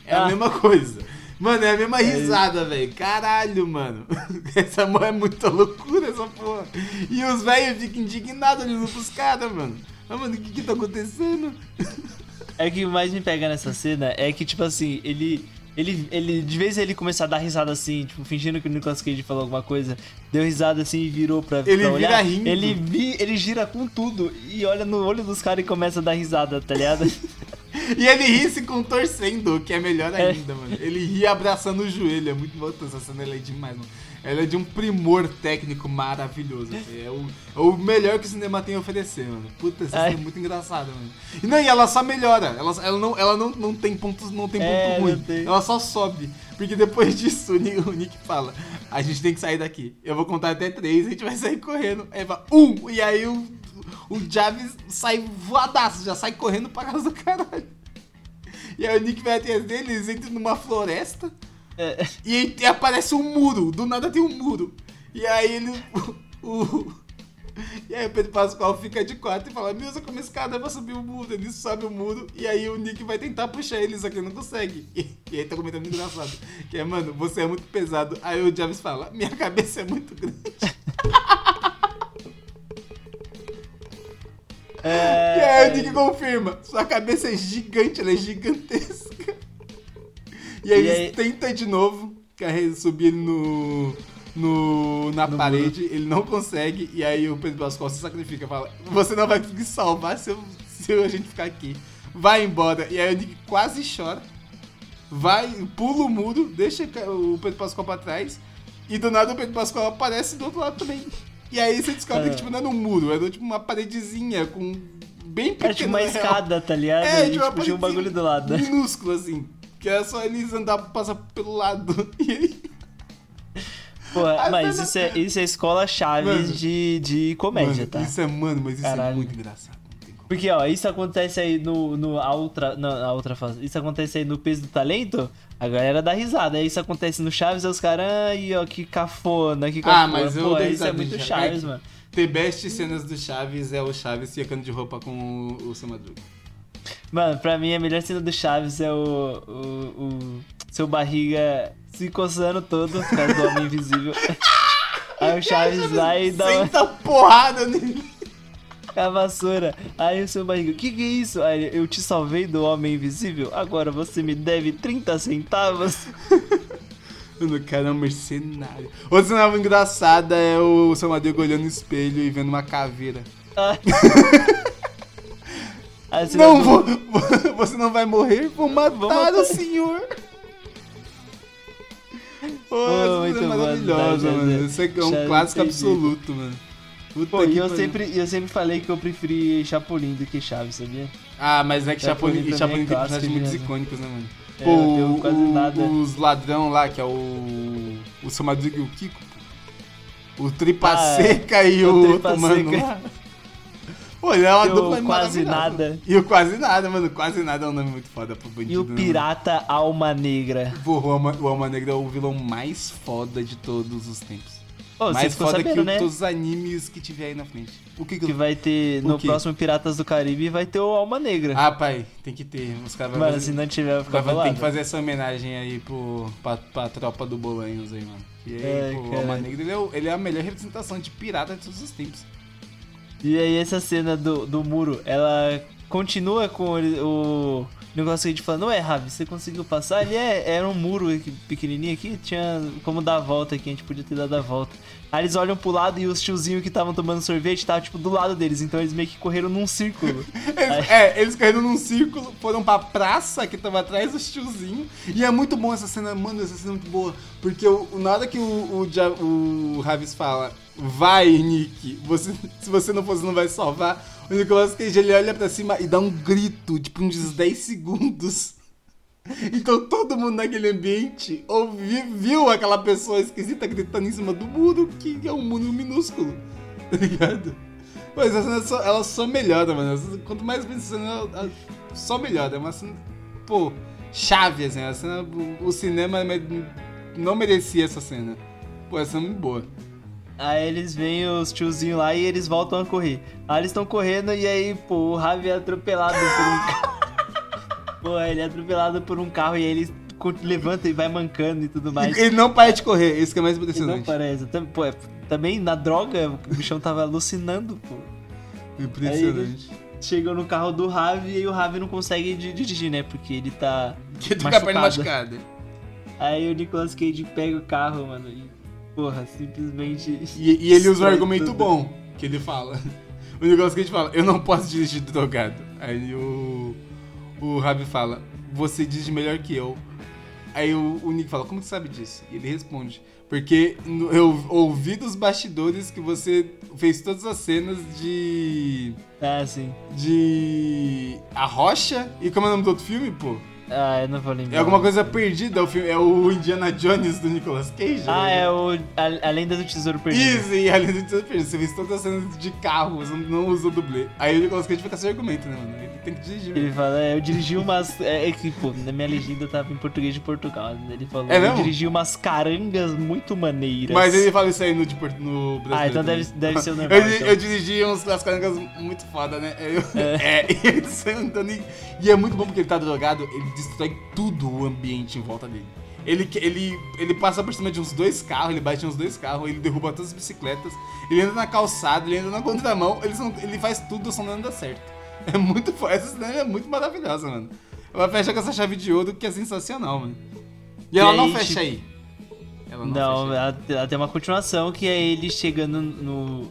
É a Ah. mesma coisa. Mano, é a mesma risada, velho. Caralho, mano. (laughs) Essa mão é muita loucura, essa porra. E os velhos ficam indignados olhando pros caras, mano. Ah, mano, o que que tá acontecendo? (laughs) É o que mais me pega nessa cena é que, tipo assim, ele. Ele, ele, de vez ele começar a dar risada assim, tipo, fingindo que o Nicolas Cage falou alguma coisa, deu risada assim e virou pra, Ele pra olhar. vira rindo. Ele, vi, ele gira com tudo e olha no olho dos caras e começa a dar risada, tá ligado? (laughs) E ele ri se contorcendo, o que é melhor É. ainda, mano. Ele ri abraçando o joelho. É muito boa essa cena, ela é demais, mano. Ela é de um primor técnico maravilhoso. assim. É o, é o melhor que o cinema tem a oferecer, mano. Puta, cena é muito engraçada, mano. E não, e ela só melhora. Ela, ela, não, ela não, não tem pontos, não tem ponto É, ruim. não tem. Ela só sobe. Porque depois (laughs) disso, o Nick, o Nick fala: A gente tem que sair daqui. Eu vou contar até três, a gente vai sair correndo. Aí um! E aí o, o Javis sai voadaço, já sai correndo pra casa do caralho. E aí o Nick vai atrás dele, eles entram numa floresta É, e, te- aparece um muro. Do nada tem um muro. E aí ele. O, o- e aí o Pedro Pascoal fica de quatro e fala: Me usa como escada pra subir o muro. Ele sobe o muro e aí o Nick vai tentar puxar ele, só que ele não consegue. E, e aí tá comentando engraçado. Que é, mano, você é muito pesado. Aí o Javis fala: Minha cabeça é muito grande. (laughs) é, E aí o Nick confirma: Sua cabeça é gigante, ela é gigantesca. E aí E eles aí- tentam de novo subir no, no, na No parede, ele não consegue, e aí o Pedro Pascoal se sacrifica, fala, você não vai conseguir salvar se, eu- se a gente ficar aqui. Vai embora. E aí o Nick quase chora, vai, pula o muro, deixa o Pedro Pascoal pra trás, e do nada o Pedro Pascoal aparece do outro lado também. E aí você descobre É. que tipo, não era um muro, era tipo uma paredezinha com bem pequena. era tipo uma real. escada, tá ligado? É, tipo, uma tipo, tinha um bagulho do lado. Minúsculo, assim. Que era só eles andar, passar pelo lado. (laughs) E aí. A mas isso é, isso é escola Chaves de, de comédia, mano, tá? Isso é, mano, mas isso é Caralho. muito engraçado. Porque, ó, isso acontece aí no, no a outra, não, a outra fase. Isso acontece aí no peso do talento, a galera dá risada. Isso acontece no Chaves, os caras, ai, ó, que cafona, que cafona. Ah, mas eu Pô, isso é muito Chaves. Chaves, É mano. The best cenas do Chaves é o Chaves ficando de roupa com o, o seu Madruga. Mano, pra mim a melhor cena do Chaves é o, o, o seu barriga se coçando todo por causa do Homem Invisível. (laughs) Aí o Chaves vai e dá uma, Senta porrada nele. (laughs) a vassoura. Aí o seu barriga, que que é isso? Aí eu te salvei do Homem Invisível, agora você me deve 30 centavos. (laughs) Mano, o cara é um mercenário. Outra cena engraçada é o seu Madruga olhando no espelho e vendo uma caveira. Ah. Não vou. (laughs) Você não vai morrer? Vou matar o senhor. Pô, essa cena muito é bom, maravilhosa, tá, mano. Chaves. Isso aqui é um clássico absoluto, mano. Puta Pô, e eu sempre, eu sempre falei que eu preferi Chapolin do que Chaves, sabia? Ah, mas é que Chapolin Chapolin, também Chapolin é tem personagens muito né? icônicos, né, mano? É, Pô, quase o- nada. os ladrão lá, que é o. O seu Madruga e o Kiko. O Tripa Ah, Seca e o o, outro mano. (laughs) Pô, é uma E o dupla Quase. Nada. E o Quase Nada, mano. Quase Nada é um nome muito foda pro bandido. E o né? Pirata Alma Negra. O Alma, o Alma Negra é o vilão mais foda de todos os tempos. Mais foda sabendo, que né? todos os animes que tiver aí na frente. O que que, vai ter O no quê? próximo Piratas do Caribe vai ter o Alma Negra. Ah, pai, tem que ter. Os caras Mano, fazer- se não tiver, vai ficar Vai- tem que fazer essa homenagem aí pro, pra, pra tropa do Bolanhos aí, mano. E aí, Ai, pô, o. Alma Negra, ele é, ele é a melhor representação de pirata de todos os tempos. E aí essa cena do, do muro, ela continua com ele- o negócio de falando, ué, Ravi, você conseguiu passar? Ele é, era um muro pequenininho aqui, tinha como dar a volta aqui, a gente podia ter dado a volta. Aí eles olham pro lado e os tiozinhos que estavam tomando sorvete estavam, tipo, do lado deles, então eles meio que correram num círculo. (laughs) Eles, é, eles correram num círculo, foram pra praça que tava atrás dos tiozinhos. E é muito bom essa cena, mano, essa cena é muito boa. Porque o, na hora que o, o, o Ravis fala, vai, Nick, você, (laughs) se você não for, você não vai salvar. O Nicolas Cage, ele olha pra cima e dá um grito, tipo, uns 10 segundos. Então todo mundo naquele ambiente ouvi, viu aquela pessoa esquisita gritando em cima do muro, que é um muro minúsculo. (laughs) Tá ligado? Pois essa cena só, ela só melhora, mano. Quanto mais vem essa cena, só melhora. É uma cena, pô, chave, assim. A cena, o, o cinema não merecia essa cena. Pô, essa cena é muito boa. Aí eles veem os tiozinhos lá e eles voltam a correr. Aí eles estão correndo e aí, pô, o Ravi é atropelado por um. (laughs) pô, ele é atropelado por um carro e aí ele levanta e vai mancando e tudo mais. Ele não para de correr, isso que é mais E não impressionante. parece. Pô, é- também na droga, o bichão tava alucinando, pô. Impressionante. Chegou no carro do Ravi e o Ravi não consegue di- dirigir, né? Porque ele tá. Que tu com a perna machucada. Aí o Nicolas Cage pega o carro, mano, e. Porra, simplesmente. E, e ele usa um argumento tudo. bom, que ele fala. (laughs) O a gente fala, eu não posso dirigir drogado. Aí o. O Rabi fala, você dirige melhor que eu. Aí o, o Nick fala, como que você sabe disso? E ele responde, porque eu ouvi dos bastidores que você fez todas as cenas de. Ah, sim. de. A Rocha. E como é o nome do outro filme, pô? Ah, eu não vou lembrar. É alguma coisa perdida, é o, filme, é o Indiana Jones do Nicolas Cage. Ah, né? é o. A, a Lenda do Tesouro Perdido. Isso, e além de tudo, você fez todas as cenas de carro, você não usou dublê. Aí o Nicolas Cage fica sem argumento, né, mano? Ele tem que dirigir. Ele mano. fala, é, eu dirigi umas. (laughs) É, é que, pô, na minha legenda tava em português de Portugal. né? Ele falou, É eu dirigi umas carangas muito maneiras. Mas ele fala isso aí no, de Porto- no brasileiro. Ah, então deve, deve ser o (laughs) normal. Eu, então. eu dirigi umas carangas muito foda, né? Eu- é. e ele e, e é muito bom porque ele tá drogado, ele destrói tudo o ambiente em volta dele. Ele, ele, ele passa por cima de uns dois carros, ele bate uns dois carros, ele derruba todas as bicicletas, ele anda na calçada, ele anda na contramão, ele, só- ele faz tudo só não anda certo. (laughs) É muito fo- Essa cena é muito maravilhosa, mano. Ela fecha com essa chave de ouro que é sensacional, mano. E, E ela aí, não fecha tipo- aí. Ela não, Não, fecha ela, ela tem uma continuação que é ele chegando no,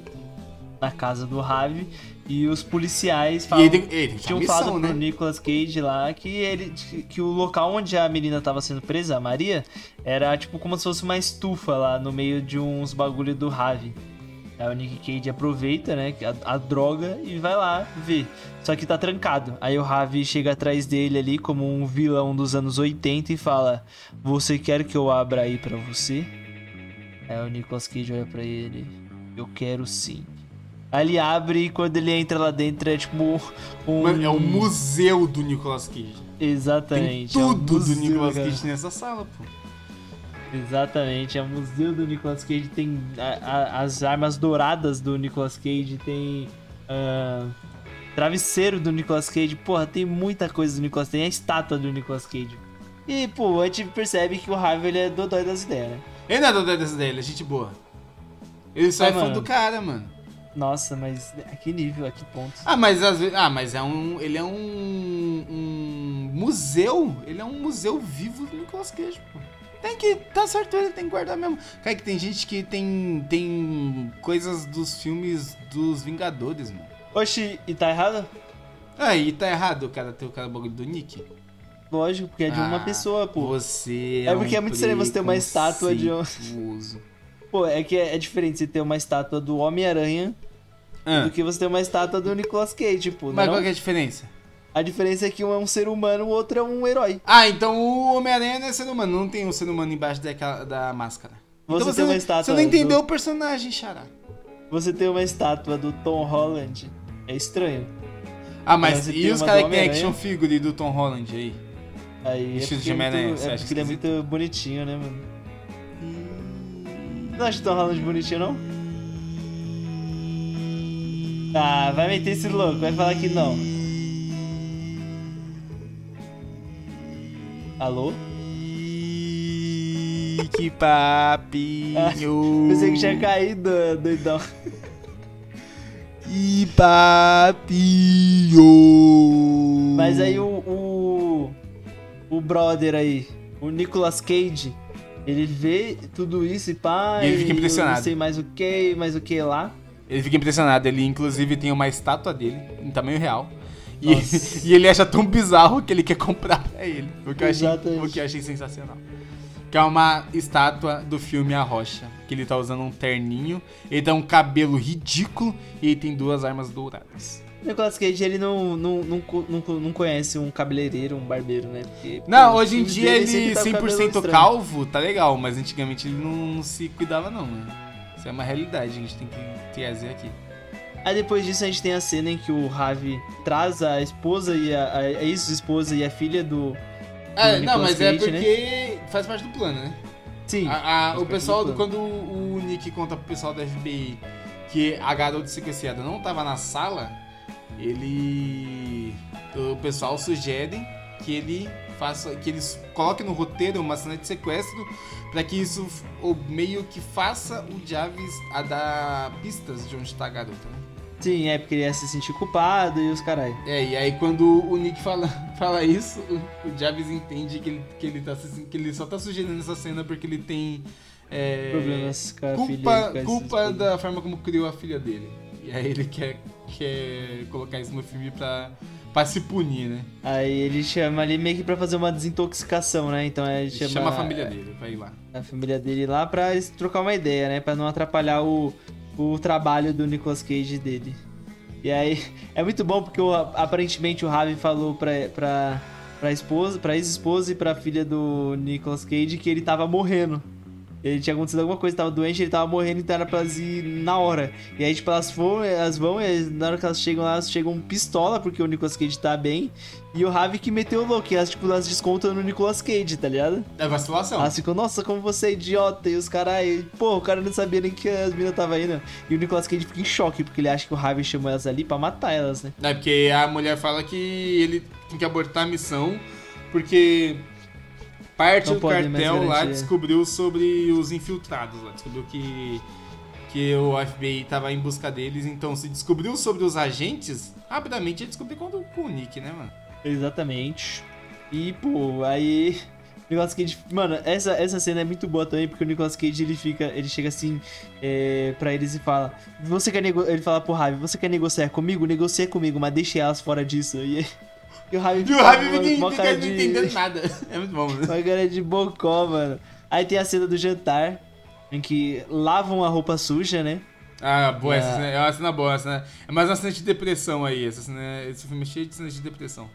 na casa do Ravi e os policiais falam, ele, ele tinham uma falado missão, pro né? Nicolas Cage lá que ele que o local onde a menina tava sendo presa, a Maria, era tipo como se fosse uma estufa lá no meio de uns bagulho do Ravi. Aí o Nick Cage aproveita, né, a, a droga e vai lá ver. Só que tá trancado. Aí o Ravi chega atrás dele ali como um vilão dos anos 80 e fala: "Você quer que eu abra aí pra você?" Aí o Nicolas Cage olha pra ele: "Eu quero sim." Aí ele abre e quando ele entra lá dentro é tipo um Mano, é o museu do Nicolas Cage. Tem Exatamente. é um tudo do museu, Nicolas cara. Cage nessa sala, pô. Exatamente, é o museu do Nicolas Cage, tem a- a- as armas douradas do Nicolas Cage, tem ah, travesseiro do Nicolas Cage, porra, tem muita coisa do Nicolas Cage, tem a estátua do Nicolas Cage. E, pô, a gente percebe que o Harvey ele é dodói das ideias, né? Ele não é do dessa dele, é gente boa. Ele só Ah, é fã do cara, mano. Nossa, mas a que nível, a que ponto? Ah, mas às vezes. Ah, mas é um. Ele é um. um museu. Ele é um museu vivo do Nicolas Cage, pô. Tem que. Tá certo, ele tem que guardar mesmo. Cara, que tem gente que tem. Tem coisas dos filmes dos Vingadores, mano. Oxi, e tá errado? Ah, e tá errado o cara ter o cara bagulho do Nick? Lógico, porque é de uma Ah, pessoa, pô. Você. É porque um é muito estranho você ter uma estátua de um-. Pô, é que é, é diferente você ter uma estátua do Homem-Aranha Ah, do que você ter uma estátua do Nicolas Cage, pô. mas não? qual que é a diferença? A diferença é que um é um ser humano, o outro é um herói. Ah, então o Homem-Aranha não é ser humano, não tem um ser humano embaixo daquela, da máscara. Você então tem uma não, estátua Você não entendeu do- o personagem, Xará. Você ter uma estátua do Tom Holland é estranho. Ah, mas você e tem os caras que tem action figure do Tom Holland aí? Aí é porque, é muito, você é porque ele é esquisito? muito bonitinho, né, mano? Não acha o Tom Holland bonitinho, não? Ah, vai meter esse louco, vai falar que não. Alô? Que papinho. (laughs) Pensei que tinha caído, doidão. Que papinho. Mas aí o, o. O brother aí, o Nicolas Cage, ele vê tudo isso e pá. E ele fica impressionado. Não sei mais o que, mais o que lá. Ele fica impressionado, ele inclusive tem uma estátua dele, em tamanho real. E, (laughs) e ele acha tão bizarro que ele quer comprar (laughs) pra ele. O que, eu achei, o que eu achei sensacional. Que é uma estátua do filme A Rocha. Que ele tá usando um terninho, ele tem um cabelo ridículo e ele tem duas armas douradas. Nicolas Cage, ele não, não, não, não, não conhece um cabeleireiro, um barbeiro, né? Porque, Não, pô, hoje em dia ele tá com cabelo 100% estranho. calvo, tá legal, mas antigamente ele não, não se cuidava não, mano. Isso é uma realidade, a gente tem que trazer aqui. Aí depois disso a gente tem a cena em que o Ravi traz a esposa e a, a ex-esposa e a filha do. Ah, do não, Nicolas mas é Cage, né? porque faz parte do plano, né? Sim. A- a- o pessoal, do quando o Nick conta pro pessoal da FBI que a garota sequestrada não tava na sala, ele. O pessoal sugere que ele faça. que eles coloquem no roteiro uma cena de sequestro pra que isso o meio que faça o Javis a dar pistas de onde tá a garota, né? Sim, é porque ele ia se sentir culpado e os caralho. É, e aí quando o Nick fala, (laughs) fala isso, o, Javis entende que ele, que, ele tá, que ele só tá sugerindo essa cena porque ele tem. é, Problemas com a filha. culpa, e com a culpa da forma como criou a filha dele. E aí ele quer, quer colocar isso no filme pra, pra se punir, né? Aí ele chama ali meio que pra fazer uma desintoxicação, né? Então ele Ele chama, chama, a família dele, vai lá. a família dele lá pra eles trocar uma ideia, né? Pra não atrapalhar o, o trabalho do Nicolas Cage dele. E aí, (laughs) é muito bom porque o- aparentemente o Ravi falou pra, pra, pra esposa, pra ex-esposa e pra filha do Nicolas Cage que ele tava morrendo. Ele tinha acontecido alguma coisa, tava doente, ele tava morrendo, então era pra elas ir na hora. E aí, tipo, elas foram, elas vão, e na hora que elas chegam lá, elas chegam pistola, porque o Nicolas Cage tá bem. E o Ravi que meteu o louco, e elas, tipo, elas descontam no Nicolas Cage, tá ligado? É vacilação. Elas ficam, nossa, como você é idiota. E os caras, pô, o cara não sabia nem que as minas tava indo. E o Nicolas Cage fica em choque, porque ele acha que o Harvey chamou elas ali pra matar elas, né? É porque a mulher fala que ele tem que abortar a missão porque parte Não do cartel lá descobriu sobre os infiltrados lá. Descobriu que, que o FBI tava em busca deles. Então, se descobriu sobre os agentes, rapidamente ia descobrir com, o- com o Nick, né, mano? Exatamente. E, pô, aí. (laughs) Nicolas Cage. Mano, essa, essa cena é muito boa também, porque o Nicolas Cage ele fica. Ele chega assim é, pra eles e fala. Você quer. Ele fala pro Harvey, você quer negociar comigo? Negocia comigo, mas deixe elas fora disso. E, (laughs) e o Harvey E o mano, fica não entendendo nada. (laughs) É muito bom, né? Uma cara de bocó, mano. Aí tem a cena do jantar, em que lavam a roupa suja, né? Ah, boa, essa Ah. cena, é uma cena boa. Essa cena, é mais uma cena de depressão aí. Essa cena, esse filme é cheio de cenas de depressão.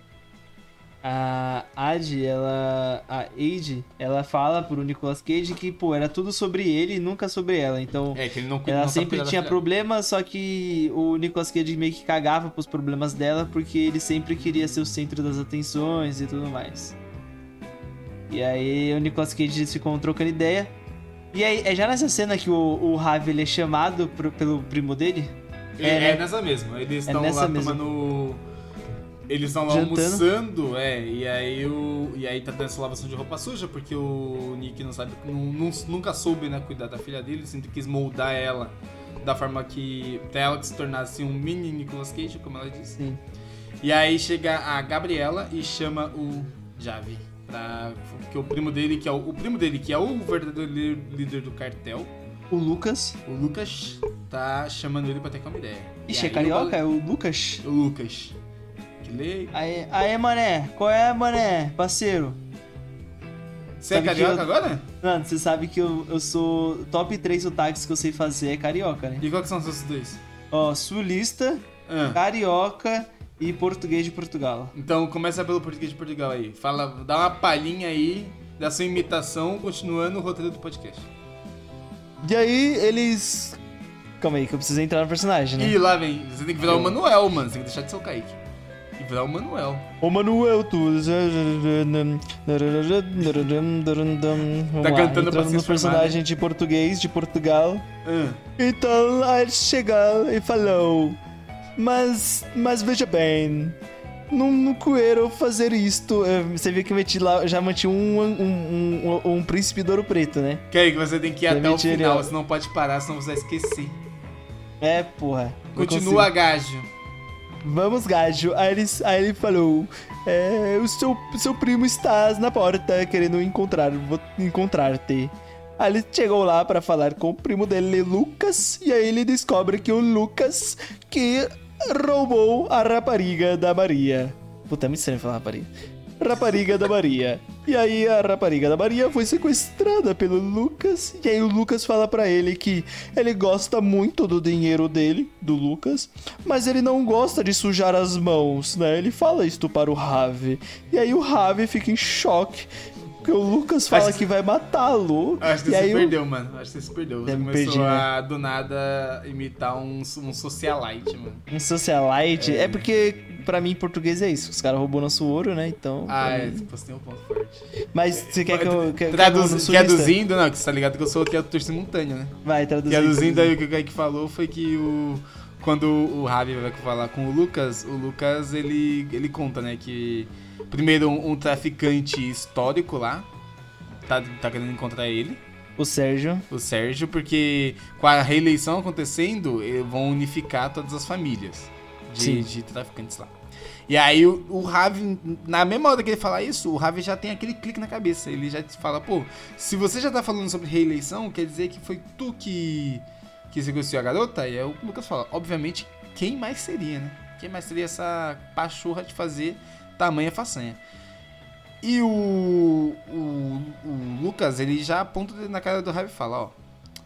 A Ad, ela. A Ade, ela fala pro Nicolas Cage que, pô, era tudo sobre ele e nunca sobre ela. Então. É, que ele não Ela não sabe sempre tinha problemas, só que o Nicolas Cage meio que cagava pros problemas dela, porque ele sempre queria ser o centro das atenções e tudo mais. E aí o Nicolas Cage ficam trocando ideia. E aí, é já nessa cena que o, o Ravi é chamado pro- pelo primo dele? É, É, né? é nessa mesma. Eles É estão nessa lá mesma. tomando. Eles estão lá Jantando. almoçando, é, e aí o. E aí tá dando essa lavação de roupa suja, porque o Nick não sabe. não- nunca soube, né, cuidar da filha dele, sempre quis moldar ela da forma que. Pra ela que se tornasse um mini Nicolas Cage, como ela disse. Sim. E aí chega a Gabriela e chama o Javi. Pra, que o primo dele, que é o, o primo dele, que é o verdadeiro líder do cartel, O Lucas. o Lucas, tá chamando ele pra ter uma ideia. E Ixi, é carioca? É o Lucas? O Lucas. Que lei. Aí, aí, mané, qual é, mané, parceiro? Você é Sabe que carioca eu- agora? Mano, você sabe que eu, eu sou. Top 3 sotaques que eu sei fazer é carioca, né? E qual que são os outros dois? Ó, sulista, Ah, carioca e português de Portugal. então começa pelo português de Portugal aí. Fala, dá uma palhinha aí da sua imitação, continuando o roteiro do podcast. E aí, eles. Calma aí, que eu preciso entrar no personagem, né? E lá vem, você tem que virar o Manuel, mano. Você tem que deixar de ser o Kaique. E virar o Manuel. Ô Manuel, tu. Tá cantando pra no personagem de português de Portugal. Ah, Então aí ele chegou e falou: Mas, mas veja bem, não, não quero fazer isto. Eh, Você viu que eu meti lá, já meti um, um, um, um príncipe do ouro preto, né? Kaique, você tem que ir até o final, você não pode parar, senão você vai esquecer. É, porra. Continua, gajo. Vamos, gajo. Aí ele, aí ele falou: é, O seu, seu primo está na porta querendo encontrar, vou encontrar-te. Aí ele chegou lá pra falar com o primo dele, Lucas, e aí ele descobre que o Lucas que roubou a rapariga da Maria. Puta, é muito estranho falar rapariga. Rapariga da Maria. E aí a rapariga da Maria foi sequestrada pelo Lucas. E aí o Lucas fala pra ele que ele gosta muito do dinheiro dele, do Lucas, mas ele não gosta de sujar as mãos, né? Ele fala isto para o Rave. E aí o Rave fica em choque porque o Lucas fala Acho- que vai matá-lo. Acho que e você aí se perdeu, mano. Acho que você se perdeu. Você Eu me começou perdi, né? a, do nada, imitar um, um socialite, mano. Um socialite. É. porque, pra mim, em português é isso. Os caras roubou nosso ouro, né? Então. Ah, é, mim- você tem um ponto forte. Mas você quer que eu. Quer, Traduz- que eu traduzindo, não, que você tá ligado que eu sou que é o tercimultâneo, né? Vai, traduzir. Traduzindo aí o que o Kaique falou foi que o. Quando o Ravi vai falar com o Lucas, o Lucas ele, ele conta, né, que primeiro um, um traficante histórico lá tá, tá querendo encontrar ele, O Sérgio. o Sérgio, porque com a reeleição acontecendo, eles vão unificar todas as famílias de, de traficantes lá. E aí o, o Ravi, na mesma hora que ele falar isso, o Ravi já tem aquele clique na cabeça. Ele já te fala, pô, se você já tá falando sobre reeleição, quer dizer que foi tu que, que sequestrou a garota? E aí o Lucas fala, obviamente, quem mais seria, né? Quem mais seria essa pachorra de fazer tamanha façanha? E o, o, o Lucas, ele já aponta na cara do Ravi e fala, ó,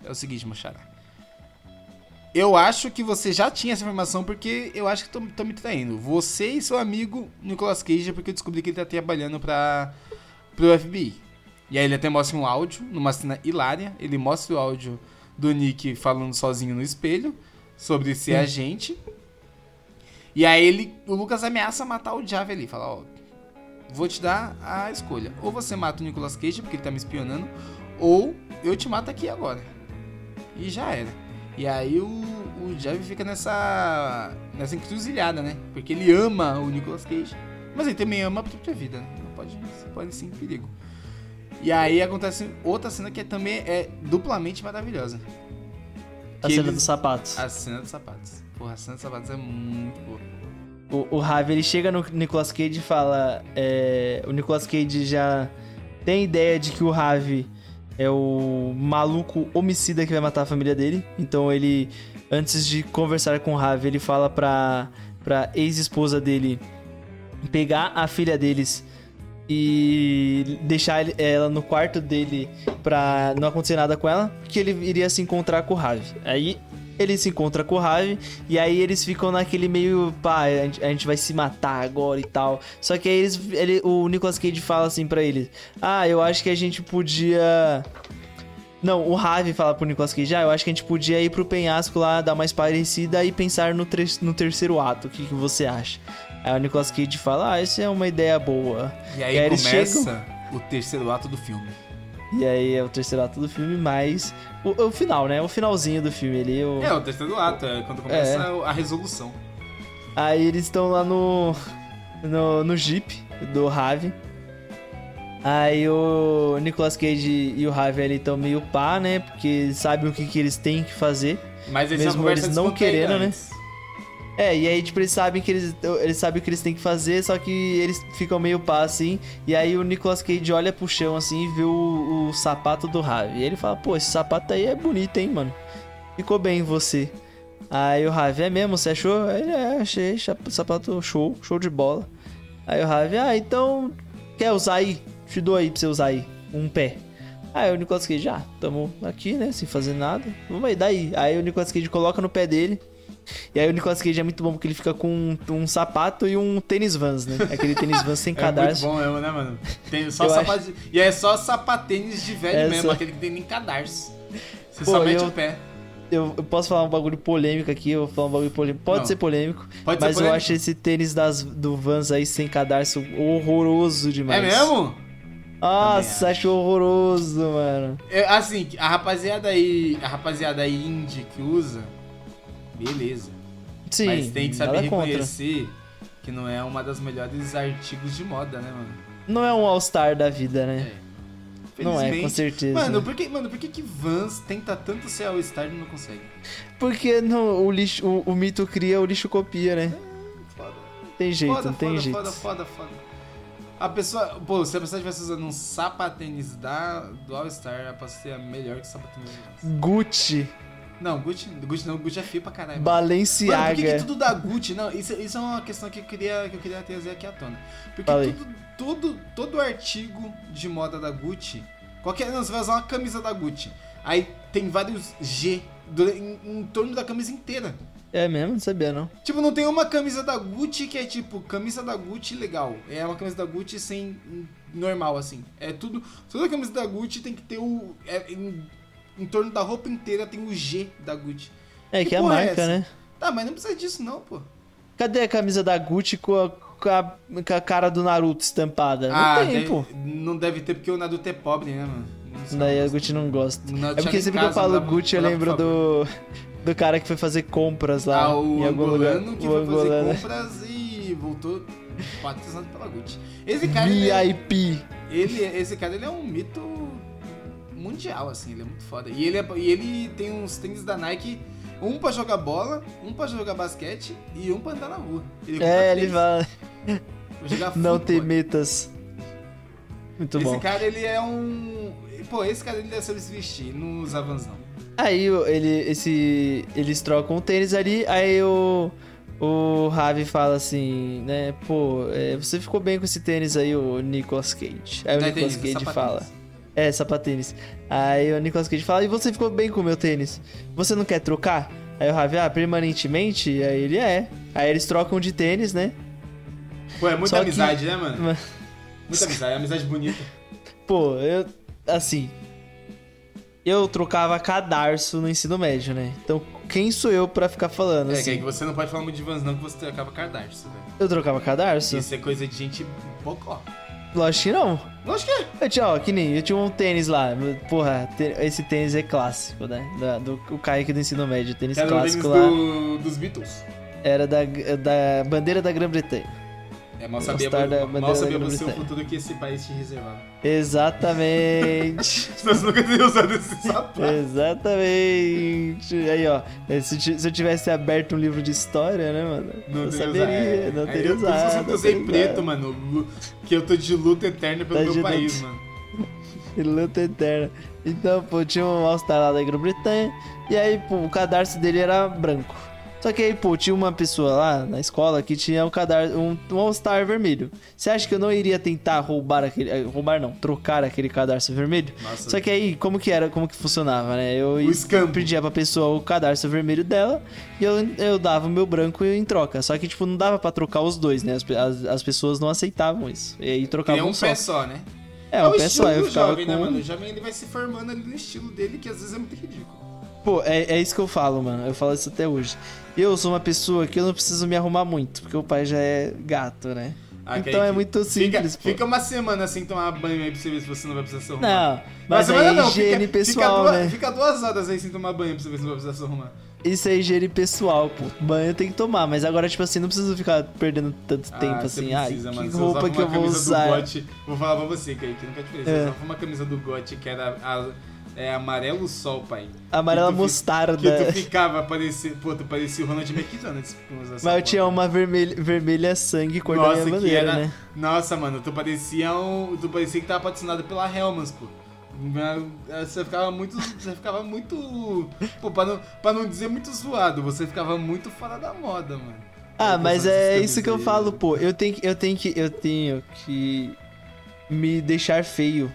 é o seguinte, mochara. Eu acho que você já tinha essa informação porque eu acho que tô, tô me traindo. Você e seu amigo Nicolas Cage, porque eu descobri que ele tá trabalhando pra, pro FBI. E aí ele até mostra um áudio, numa cena hilária. Ele mostra o áudio do Nick falando sozinho no espelho sobre ser agente. E aí ele, o Lucas ameaça matar o Javi ali. Fala, ó, vou te dar a escolha. Ou você mata o Nicolas Cage porque ele tá me espionando, ou eu te mato aqui agora. E já era. E aí o, o Javi fica nessa nessa encruzilhada, né? Porque ele ama o Nicolas Cage, mas ele também ama a própria vida, né? Não pode, pode sim em perigo. E aí acontece outra cena que é também é duplamente maravilhosa. A cena eles- dos sapatos. A cena dos sapatos. Porra, a cena dos sapatos é muito boa. O, o Ravi, ele chega no Nicolas Cage e fala... é, o Nicolas Cage já tem ideia de que o Ravi é o maluco homicida que vai matar a família dele. Então ele, antes de conversar com o Ravi, ele fala pra, pra ex-esposa dele pegar a filha deles e deixar ela no quarto dele pra não acontecer nada com ela, que ele iria se encontrar com o Ravi. Aí ele se encontra com o Ravi e aí eles ficam naquele meio, pá, a gente, a gente vai se matar agora e tal. Só que aí eles, ele, o Nicolas Cage fala assim pra ele: "Ah, eu acho que a gente podia não, o Ravi fala pro Nicolas Cage, ah, eu acho que a gente podia ir pro penhasco lá, dar uma parecida e pensar no, tre- no terceiro ato. O que, que você acha? Aí o Nicolas Cage fala, ah, isso é uma ideia boa. E aí E aí começa o terceiro ato do filme. E aí é o terceiro ato do filme, mas o, o final, né? O finalzinho do filme ali. O... É, o terceiro ato, é quando começa a resolução. Aí eles estão lá no, no. no Jeep do Ravi. Aí o Nicolas Cage e o Ravi ali estão meio pá, né? Porque sabem o que, que eles têm que fazer. Mas eles Mesmo conversam eles não querendo, né? É, e aí, tipo, eles sabem que eles, eles sabem o que eles têm que fazer, só que eles ficam meio pá, assim. E aí o Nicolas Cage olha pro chão, assim, e vê o, o sapato do Ravi. E ele fala, pô, esse sapato aí é bonito, hein, mano? Ficou bem em você. Aí o Ravi, é mesmo? Você achou? Ele, é, achei, sapato show, show de bola. Aí o Ravi, ah, então, quer usar aí? Te dou aí pra você usar aí, um pé. Aí o Nicolas Cage, ah, tamo aqui, né, sem fazer nada. Vamos aí, daí. Aí o Nicolas Cage coloca no pé dele. E aí o Nicolas Cage é muito bom porque ele fica com um, um sapato e um tênis Vans, né? Aquele tênis Vans sem (laughs) É muito cadarço. bom mesmo, né, mano? Tem só Eu sapato de- E é só sapatênis de velho É mesmo, aquele que tem nem cadarço. Você Pô, só mete eu- o pé. Eu, eu posso falar um bagulho polêmico aqui, eu vou falar um bagulho polêmico. Pode Não. ser polêmico, Pode ser mas eu polêmico. acho esse tênis das, do Vans aí sem cadarço horroroso É demais. mesmo? Nossa, acho horroroso, mano. É, assim, a rapaziada aí, a rapaziada aí indie que usa, beleza. Sim, Mas tem que saber nada contra. reconhecer que não é uma das melhores artigos de moda, né, mano? Não é um All-Star da vida, né? É. Não é, com certeza. Mano, por que, mano, por que que Vans tenta tanto ser All-Star e não consegue? Porque não, o, lixo, o, o mito cria, o lixo copia, né? Foda. Não tem jeito, foda, não tem foda, jeito. foda, foda, foda. A pessoa, pô, se a pessoa estivesse usando um sapatênis da, do All-Star, era pra ser a melhor que o sapatênis. Gucci, Não, Gucci, Gucci não, Gucci é feio pra caralho. Balenciaga. Mano, por que, que tudo da Gucci? Não, isso, isso é uma questão que eu queria, que eu queria trazer aqui à tona. Porque Falei. tudo, todo, todo artigo de moda da Gucci, qualquer, não, você vai usar uma camisa da Gucci, aí tem vários G em, em torno da camisa inteira. É mesmo? Não sabia, não. Tipo, não tem uma camisa da Gucci que é tipo, camisa da Gucci legal. É uma camisa da Gucci sem normal, assim. É tudo. Toda camisa da Gucci tem que ter o. é, em, em torno da roupa inteira tem o G da Gucci. É Que que é a é marca, essa? né? Tá, mas não precisa disso, não, pô. Cadê a camisa da Gucci com a, com a- com a cara do Naruto estampada? Não ah, tem, deve- pô. não deve ter porque o Naruto é pobre, né, mano? Daí a Gucci não gosta. Não É porque sempre que eu falo Gucci, eu lembro do, do cara que foi fazer compras lá Ah, o em algum lugar. que O foi fazer angolano. compras e voltou patrocinado pela Gucci. Esse cara, ele, é- VIP. ele, esse cara, ele é um mito mundial, assim, ele é muito foda. E ele, é- e ele tem uns tênis da Nike, um pra jogar bola, um pra jogar basquete e um pra andar na rua. Ele É, ele jogar (laughs) não ter metas. Muito Esse bom. cara, ele é um... Pô, esse cara, ele deve saber se vestir, não usa Vans, não. Aí ele, esse, eles trocam o tênis ali, aí o, o Ravi fala assim, né? Pô, é, você ficou bem com esse tênis aí, o Nicolas Cage. Aí o é Nicolas é Cage fala. É, sapatênis. Aí o Nicolas Cage fala, e você ficou bem com o meu tênis? Você não quer trocar? Aí o Ravi, ah, permanentemente? Aí ele é. Aí eles trocam de tênis, né? Pô, é muita Só que- amizade, né, mano? Mas- Muita amizade, é amizade bonita. (laughs) Pô, eu. Assim. Eu trocava cadarço no ensino médio, né? Então, quem sou eu pra ficar falando É, que assim? aí que você não pode falar muito de Vans, não, que você acaba cardarço, velho. Eu trocava cadarço? Isso é coisa de gente bocó. Lógico que não. Lógico que é. Eu tinha, ó, que nem, eu tinha um tênis lá. Porra, esse tênis é clássico, né? Da- do, o Kaique do ensino médio, tênis Era o tênis clássico lá. do, dos Beatles. Era da, da bandeira da Grã-Bretanha. É, mal da mal sabia você o futuro que esse país te reservava. Exatamente. (laughs) Você nunca teria usado esse sapato. Exatamente. Aí, ó. Se, ti- se eu tivesse aberto um livro de história, né, mano? Não eu teria saberia. É, não é, teria eu, usado. Eu sempre não usei preto, usado. mano. Que eu tô de luta eterna pelo Tá meu país, luta. mano. (laughs) Luta eterna. Então, pô, tinha um lá da Grã-Bretanha. E aí, pô, o cadarço dele era branco. Só que aí, pô, tinha uma pessoa lá na escola que tinha um cadarço, um, um All-Star vermelho. Você acha que eu não iria tentar roubar aquele. eh, Roubar não, trocar aquele cadarço vermelho? Nossa. Só que aí, como que era, como que funcionava, né? Eu escampo. pedia pra pessoa o cadarço vermelho dela e eu, eu dava o meu branco em troca. Só que, tipo, não dava pra trocar os dois, né? As, as, as pessoas não aceitavam isso. E aí trocavam é um um só. pé só, né? É, um o pé só. Eu ficava jovem, com... né, mano? O jovem ele vai se formando ali no estilo dele, que às vezes é muito ridículo. Pô, é, é isso que eu falo, mano. Eu falo isso até hoje. Eu sou uma pessoa que eu não preciso me arrumar muito, porque o pai já é gato, né? Ah, então é muito simples, fica, fica uma semana sem tomar banho aí pra você ver se você não vai precisar se arrumar. Não, mas é não, higiene fica, pessoal, fica duas, né? Fica duas horas aí sem tomar banho pra você ver se não vai precisar se arrumar. Isso é higiene pessoal, pô. Banho tem que tomar, mas agora, tipo assim, não preciso ficar perdendo tanto tempo Ah, assim. você Ai, precisa, mano. que roupa que eu vou usar? Gotti, vou falar pra você, Kaique, que nunca te falei. Você É. usava uma camisa do Gotti que era a- é, amarelo sol, pai. Amarela Que mostarda. Que tu ficava, parecia, pô, tu parecia o Ronald McDonald. com usar essa Mas eu tinha uma vermelha, vermelha sangue cor da Nossa, minha que bandeira, era. né? Nossa, mano, tu parecia um. Tu parecia que tava patrocinado pela Helmans, pô. Você ficava muito. Você ficava muito. Pô, pra não, pra não dizer muito zoado, você ficava muito fora da moda, mano. Ah, Eu mas é isso que eu falo, pô. Eu tenho que, eu tenho que, eu tenho que me deixar feio.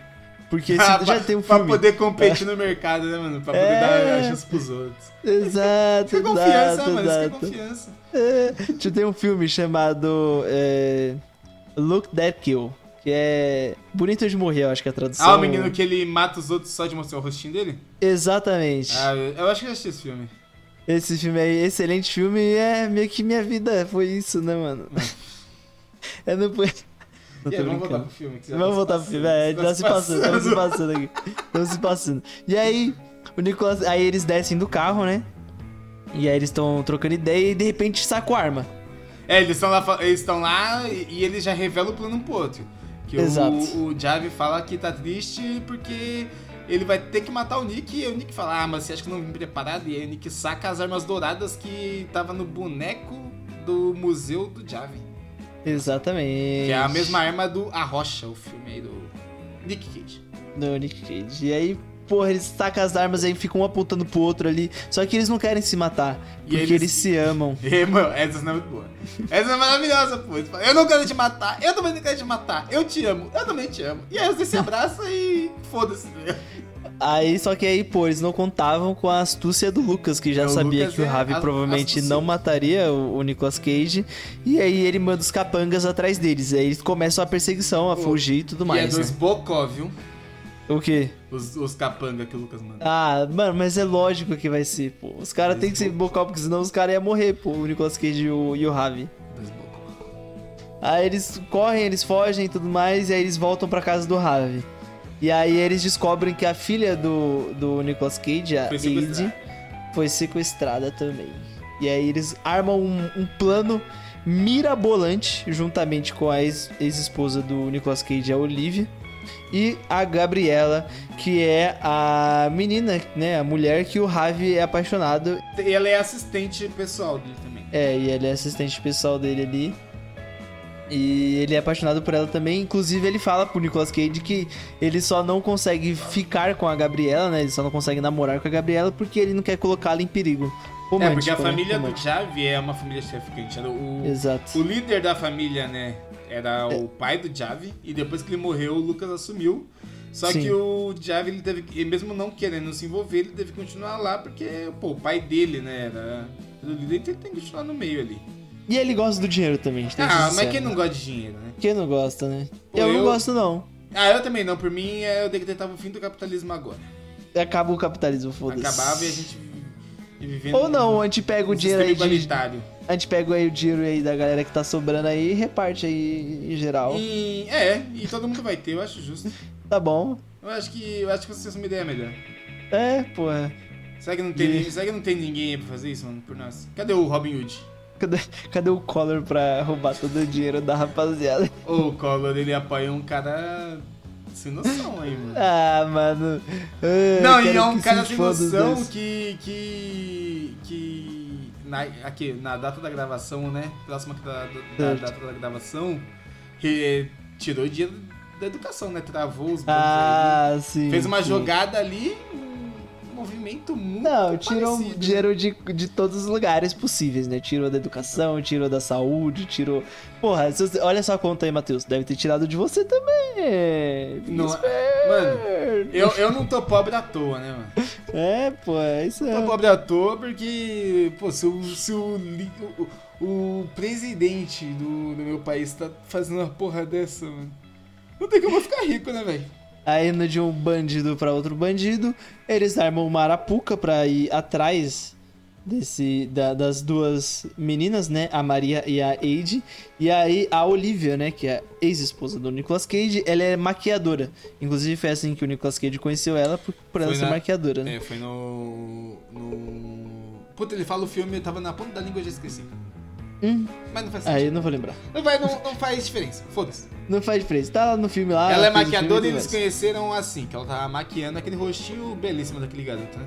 Porque se, Ah, já pra- tem um Pra filme. poder competir no mercado, né, mano? Pra poder É. dar a chance pros outros. Exato, Isso é confiança, exato, mano. Isso é exato. confiança. É, já tem um filme chamado é, Look That Kill. Que é Bonito de Morrer, eu acho que é a tradução. Ah, o menino que ele mata os outros só de mostrar o rostinho dele? Exatamente. Ah, eu acho que eu assisti esse filme. Esse filme aí, excelente filme, e é meio que minha vida foi isso, né, mano? (laughs) Eu não aí, vamos voltar pro filme. que Vamos tá voltar se pro filme, passando, é, tá se passando, estamos se passando aqui. Estamos se passando. E aí, o Nicolas. Aí eles descem do carro, né? E aí eles estão trocando ideia e de repente saca a arma. É, eles estão lá, eles estão lá e, e ele já revela o plano pro outro. Que Exato. o, o Javi fala que tá triste porque ele vai ter que matar o Nick e o Nick fala, ah, mas você acha que eu não vim preparado? E aí o Nick saca as armas douradas que tava no boneco do museu do Javi. Exatamente. Que é a mesma arma do A Rocha, o filme aí do Nick Cage. Do Nick Cage. E aí, porra, eles sacam as armas aí ficam um apontando pro outro ali. Só que eles não querem se matar. E Porque eles- eles... se amam. (laughs) E, mano, essa não é muito boa. Essa é maravilhosa, pô. Eu não quero te matar, eu também não quero te matar. Eu te amo, eu também te amo. E aí você se abraça e foda-se. Aí, só que aí, pô, eles não contavam com a astúcia do Lucas, que já É, sabia Lucas que o é Ravi a- provavelmente astucioso. não mataria o, o Nicolas Cage. E aí ele manda os capangas atrás deles. Aí eles começam a perseguição, a fugir e tudo e é mais. dois né? bocó, viu? O quê? Os, os capanga que o Lucas manda. Ah, mano, mas é lógico que vai ser, pô. Os caras têm que ser bocal, porque senão os caras iam morrer, pô. O Nicolas Cage e o, e o Ravi. Dois bocó. Aí eles correm, eles fogem e tudo mais, e aí eles voltam pra casa do Ravi. E aí eles descobrem que a filha do, do Nicolas Cage, a sequestrada. foi sequestrada também. E aí eles armam um, um plano mirabolante, juntamente com a ex- ex-esposa do Nicolas Cage, a Olivia, e a Gabriela, que é a menina, né, a mulher que o Ravi é apaixonado. E ela é assistente pessoal dele também. É, e ele é assistente pessoal dele ali. E ele é apaixonado por ela também. Inclusive, ele fala pro Nicolas Cage que ele só não consegue ficar com a Gabriela, né? Ele só não consegue namorar com a Gabriela porque ele não quer colocá-la em perigo. é, Romântico, porque a né? família do. Javi é uma família. Era O, Exato. o líder da família, né, era É. o pai do Javi. E depois que ele morreu, o Lucas assumiu. Só Sim. que o Javi, ele teve mesmo não querendo se envolver, ele teve que continuar lá, porque, pô, o pai dele, né, era era o líder, então ele tem que continuar no meio ali. E ele gosta do dinheiro também, a gente tem que ser Ah, mas quem não gosta de dinheiro, né? Quem não gosta, né? Pô, eu, não eu- gosto, não. Ah, eu também não. Por mim, é, eu decretava o fim do capitalismo agora. Acaba o capitalismo, foda-se. Acabava e a gente vi- vivendo Ou não, a gente pega o dinheiro aí de. A gente pega aí o dinheiro aí da galera que tá sobrando aí e reparte aí em geral. E, é, e todo mundo vai ter, eu acho justo. (laughs) Tá bom. Eu acho que eu acho que vocês têm uma ideia melhor. É, porra. Será que não tem, E- será que não tem ninguém aí pra fazer isso, mano, por nós? Cadê o Robin Hood? Cadê, cadê o Collor pra roubar todo o dinheiro da rapaziada? O Collor, ele apoia um cara sem noção aí, mano. Ah, mano. Ah, Não, e é um cara se sem noção que. que. que. Na, aqui, na data da gravação, né? Próxima da, da- da data da gravação, re- tirou o dinheiro da educação, né? Travou os bancos Ah, ali. sim. Fez uma sim. jogada ali, movimento muito. Não, tirou parecido. dinheiro de, de todos os lugares possíveis, né? Tirou da educação, tirou da saúde, tirou. Porra, você- olha só a conta aí, Matheus. Deve ter tirado de você também. Não, esperto. mano, Eu, eu não tô pobre à toa, né, mano? (laughs) É, pô, é isso Tô é. pobre à toa porque, pô, se o, se o, o, o presidente do, do meu país tá fazendo uma porra dessa, mano. Não tem como eu ficar rico, né, velho? Aí indo de um bandido pra outro bandido, eles armam uma arapuca pra ir atrás desse da- das duas meninas, né? A Maria e a Eide. E aí a Olivia, né? Que é ex-esposa do Nicolas Cage, ela é maquiadora. Inclusive foi assim que o Nicolas Cage conheceu ela, por, por ela Foi ser na- maquiadora, né? É, foi no. no. Puta, ele fala o filme, eu tava na ponta da língua e já esqueci. Hum, Mas não faz aí eu sentido. não vou lembrar. Não, vai, não, não faz diferença, foda-se. Não faz diferença. Tá lá no filme lá. ela é maquiadora filme e eles conheceram assim, que ela tava maquiando aquele rostinho belíssimo daquele garoto, né?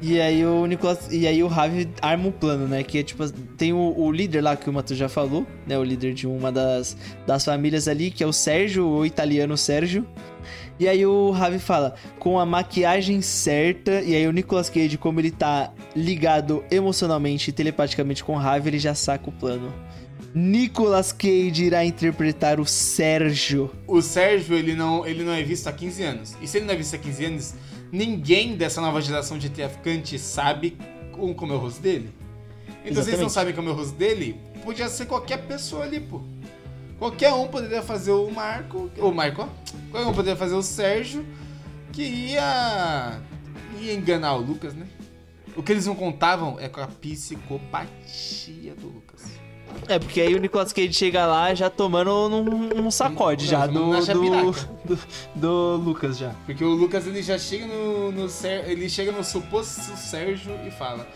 E aí o Nicolas. E aí o Ravi arma um plano, né? Que é tipo. Tem o, o líder lá que o Matheus já falou, né? O líder de uma das, das famílias ali, que é o Sérgio, o italiano Sérgio. E aí o Ravi fala, com a maquiagem certa, e aí o Nicolas Cage, como ele tá ligado emocionalmente e telepaticamente com o Ravi, ele já saca o plano. Nicolas Cage irá interpretar o Sérgio. O Sérgio, ele não, ele não é visto há 15 anos. E se ele não é visto há 15 anos, ninguém dessa nova geração de traficantes sabe como, é o rosto dele. Então, se eles não Exatamente. sabem como é o rosto dele, podia ser qualquer pessoa ali, pô. Qualquer um poderia fazer o Marco. O Marco, ó. Qualquer um poderia fazer o Sérgio, que ia. ia enganar o Lucas, né? O que eles não contavam é com a psicopatia do Lucas. É, porque aí o Nicolas Cage chega lá já tomando num, num sacode Não, já do, do, do, do Lucas já. Porque o Lucas ele já chega no, no ele chega no suposto Sérgio e fala: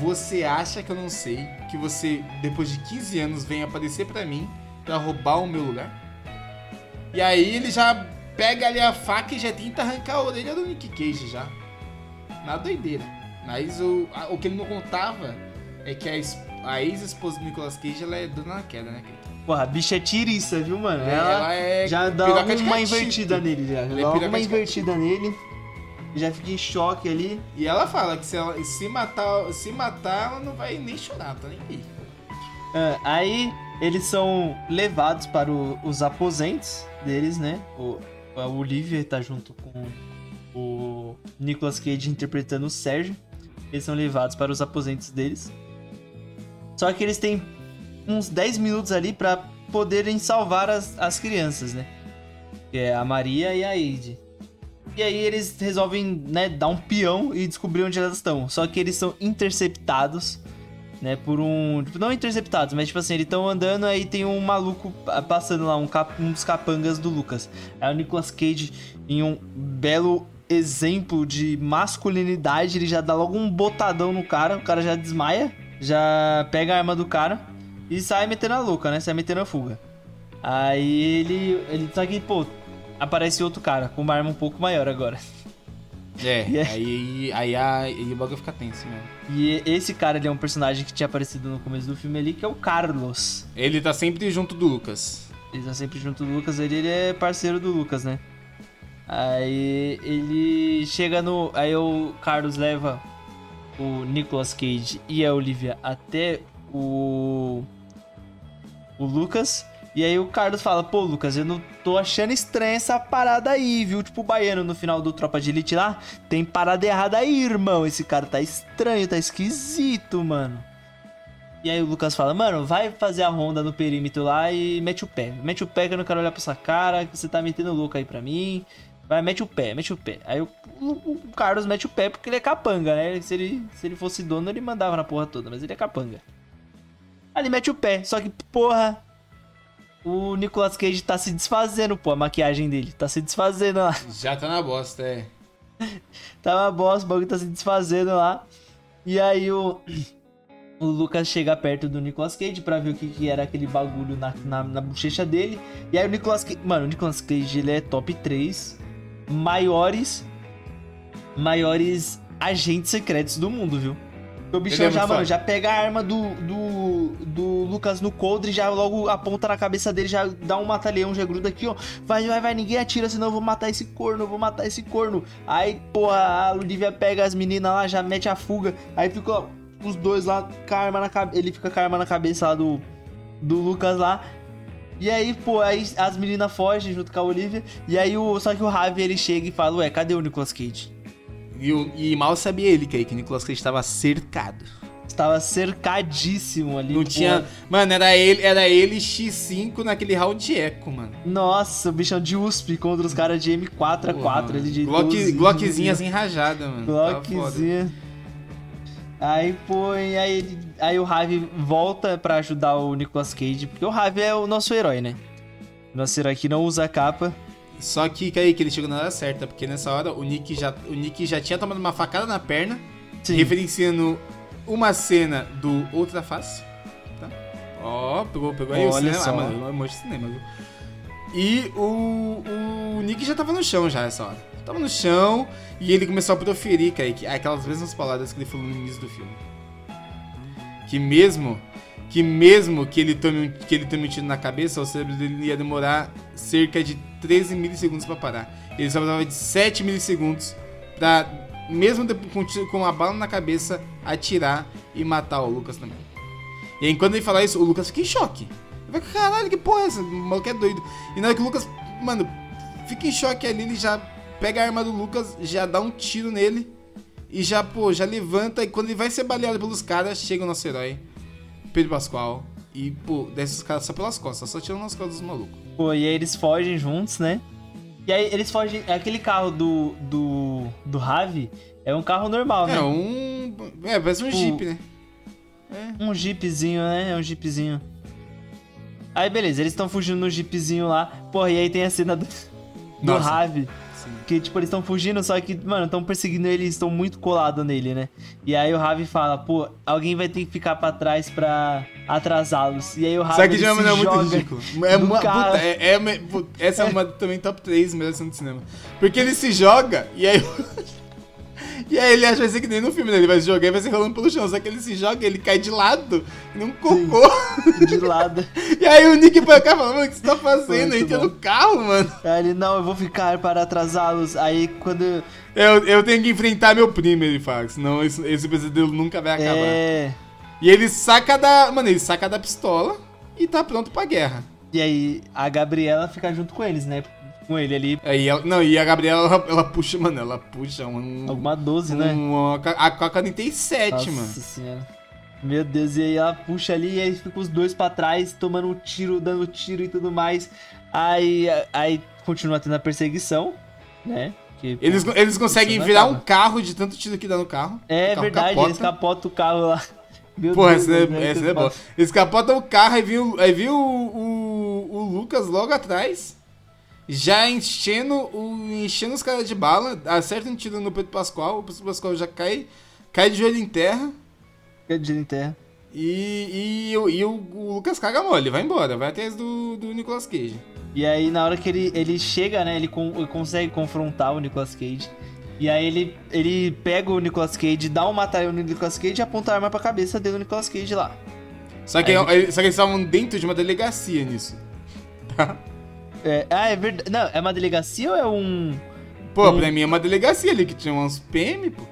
"Você acha que eu não sei que você depois de 15 anos vem aparecer pra mim pra roubar o meu lugar?" E aí ele já pega ali a faca e já tenta arrancar a orelha do Nick Cage já. Na doideira. Mas o, a- o que ele não contava é que a, a ex-esposa do Nicolas Cage ela é dona na queda, né? Kaique? Porra, a bicha é tiriça, viu, mano? É, Ela, ela é já dá uma catito. invertida nele, já. Ela é dá piroca uma invertida nele. Já fica em choque ali. E ela fala que se, ela, se, matar, se matar, ela não vai nem chorar, tá nem aí. Ah, aí eles são levados para o- os aposentos deles, né? O, a Olivia tá junto com o Nicolas Cage interpretando o Sérgio. Eles são levados para os aposentos deles. Só que eles têm uns 10 minutos ali para poderem salvar as, as crianças, né? Que é a Maria e a Eide. E aí eles resolvem, né, dar um peão e descobrir onde elas estão. Só que eles são interceptados, né, por um... Tipo, não interceptados, mas tipo assim, eles estão andando, aí tem um maluco passando lá, um, cap, um dos capangas do Lucas. É o Nicolas Cage em um belo exemplo de masculinidade, ele já dá logo um botadão no cara, o cara já desmaia, já pega a arma do cara e sai metendo a louca, né? Sai metendo a fuga. Aí ele. ele só que, pô, aparece outro cara com uma arma um pouco maior agora. (laughs) É, yeah. (laughs) aí, aí, o bagulho fica tenso mesmo. E esse cara, ele é um personagem que tinha aparecido no começo do filme ali, que é o Carlos. Ele tá sempre junto do Lucas. Ele tá sempre junto do Lucas, ele, ele é parceiro do Lucas, né? Aí ele chega no. Aí o Carlos leva o Nicolas Cage e a Olivia até o. O Lucas. E aí o Carlos fala, pô, Lucas, eu não tô achando estranha essa parada aí, viu? Tipo o baiano no final do Tropa de Elite lá. Tem parada errada aí, irmão. Esse cara tá estranho, tá esquisito, mano. E aí o Lucas fala, mano, vai fazer a ronda no perímetro lá e mete o pé. Mete o pé que eu não quero olhar pra sua cara, que você tá metendo louco aí pra mim. Vai, mete o pé, mete o pé. Aí o, o, o, Carlos mete o pé porque ele é capanga, né? Se ele, se ele fosse dono, ele mandava na porra toda, mas ele é capanga. Aí ele mete o pé, só que, porra, o Nicolas Cage tá se desfazendo, pô, a maquiagem dele. Tá se desfazendo lá. Já tá na bosta, é. (laughs) tá na bosta, o bagulho tá se desfazendo lá. E aí o. (clears throat) O Lucas chega perto do Nicolas Cage pra ver o que, que era aquele bagulho na, na, na, bochecha dele. E aí o Nicolas Cage. Mano, o Nicolas Cage ele é top 3 maiores. Maiores agentes secretos do mundo, viu? O bichão já, mano, já pega a arma do, do, do Lucas no coldre, já logo aponta na cabeça dele, já dá um mata-leão, já gruda aqui, ó. Vai, vai, vai, ninguém atira, senão eu vou matar esse corno, eu vou matar esse corno. Aí, porra, a Ludivia pega as meninas lá, já mete a fuga. Aí fica os dois lá com a arma na cabeça. Ele fica com a arma na cabeça lá do, do Lucas lá. E aí, pô, aí as meninas fogem junto com a Olivia. E aí, o, só que o Ravi ele chega e fala: Ué, cadê o Nicolas Cage? E, e mal sabia ele que, aí, que o Nicolas Cage estava cercado. Estava cercadíssimo ali. Não pô. tinha. Mano, era ele, era ele X5 naquele round de eco, mano. Nossa, o bichão de USP contra os caras de M4 a 4 ali de Glock, Glockzinhas enrajada, mano. Glockzinha. Aí, pô, aí, aí o Ravi volta para ajudar o Nicolas Cage, porque o Ravi é o nosso herói, né? Nosso herói que não usa capa. Só que, aí que ele chegou na hora certa, porque nessa hora o Nick já, o Nick já tinha tomado uma facada na perna, Sim. referenciando uma cena do Outra Face. Tá? Ó, pegou, pegou aí Olha o cinema. Só. Ah, mano, eu de cinema, viu? E o, o Nick já tava no chão já essa hora. Tava no chão e ele começou a proferir, Kaique, aquelas mesmas palavras que ele falou no início do filme. Que mesmo que mesmo que ele tome, que ele tome um tiro na cabeça, o cérebro dele ia demorar cerca de 13 milissegundos para parar. Ele só precisava de 7 milissegundos pra, mesmo com, uma bala na cabeça, atirar e matar o Lucas também. E aí, quando ele falar isso, o Lucas fica em choque. Ele vai, caralho, que porra é essa? O maluco é doido. E na hora que o Lucas, mano, fica em choque ali, ele já pega a arma do Lucas, já dá um tiro nele. E já, pô, já levanta. E quando ele vai ser baleado pelos caras, chega o nosso herói. Pedro Pascoal e, pô, desce os caras só pelas costas, só tirando nas costas dos malucos. Pô, e aí eles fogem juntos, né? E aí eles fogem. Aquele carro do. do. do Ravi é um carro normal, né? É um. É, parece um tipo, Jeep, né? É. Um Jeepzinho, né? É um Jeepzinho. Aí beleza, eles estão fugindo no Jeepzinho lá. Porra, e aí tem a cena do. do Ravi que, tipo, eles estão fugindo, só que, mano, estão perseguindo ele, estão muito colados nele, né? E aí o Ravi fala, pô, alguém vai ter que ficar pra trás pra atrasá-los. E aí o Ravi. Só que de uma maneira muito ridículo. É uma, puta, é, é, essa é uma também top 3 melhor cena de cinema. Porque ele se joga e aí. (laughs) E aí ele acha que vai ser que nem no filme, né? Ele vai se jogar e vai se rolando pelo chão. Só que ele se joga, ele cai de lado, num cocô. Sim, de lado. (laughs) e aí o Nick põe o carro e fala, mano, o que você tá fazendo? Entra no carro, mano. Aí ele, não, eu vou ficar para atrasá-los. Aí quando. Eu, eu tenho que enfrentar meu primo, ele fala. Senão esse, esse pesadelo nunca vai acabar. É. E ele saca da. Mano, ele saca da pistola e tá pronto pra guerra. E aí a Gabriela fica junto com eles, né? Com ele ali. Aí ela, não, e a Gabriela, ela, ela puxa, mano, ela puxa um. Alguma 12, né? um a, a K-47, Nossa mano. senhora. Meu Deus, e aí ela puxa ali e aí fica os dois pra trás, tomando um tiro, dando tiro e tudo mais. Aí, aí continua tendo a perseguição, né? Que, Eles, pô, eles conseguem virar acaba. um carro de tanto tiro que dá no carro. É carro verdade, capota. eles capotam o carro lá. (laughs) Meu Porra, Deus, essa é, velho, essa é boa. Eles capotam o carro, aí viu, aí viu o, o, o Lucas logo atrás, já enchendo, o, enchendo os caras de bala, acerta um tiro no Pedro Pascoal, o Pedro Pascoal já cai, cai de joelho em terra, Fica de em terra. e, e, o- e o, o Lucas caga mole, vai embora, vai atrás do, do Nicolas Cage. E aí, na hora que ele, ele chega, né, ele, con- ele consegue confrontar o Nicolas Cage. E aí ele, ele pega o Nicolas Cage, dá um matalhão no Nicolas Cage e aponta a arma pra cabeça dele do Nicolas Cage lá. Só que, Aí só que eles estavam dentro de uma delegacia nisso. Tá? É, ah, é verdade. Não, é uma delegacia ou é um. Pô, Hum. pra mim é uma delegacia ali que tinha uns PM, pô.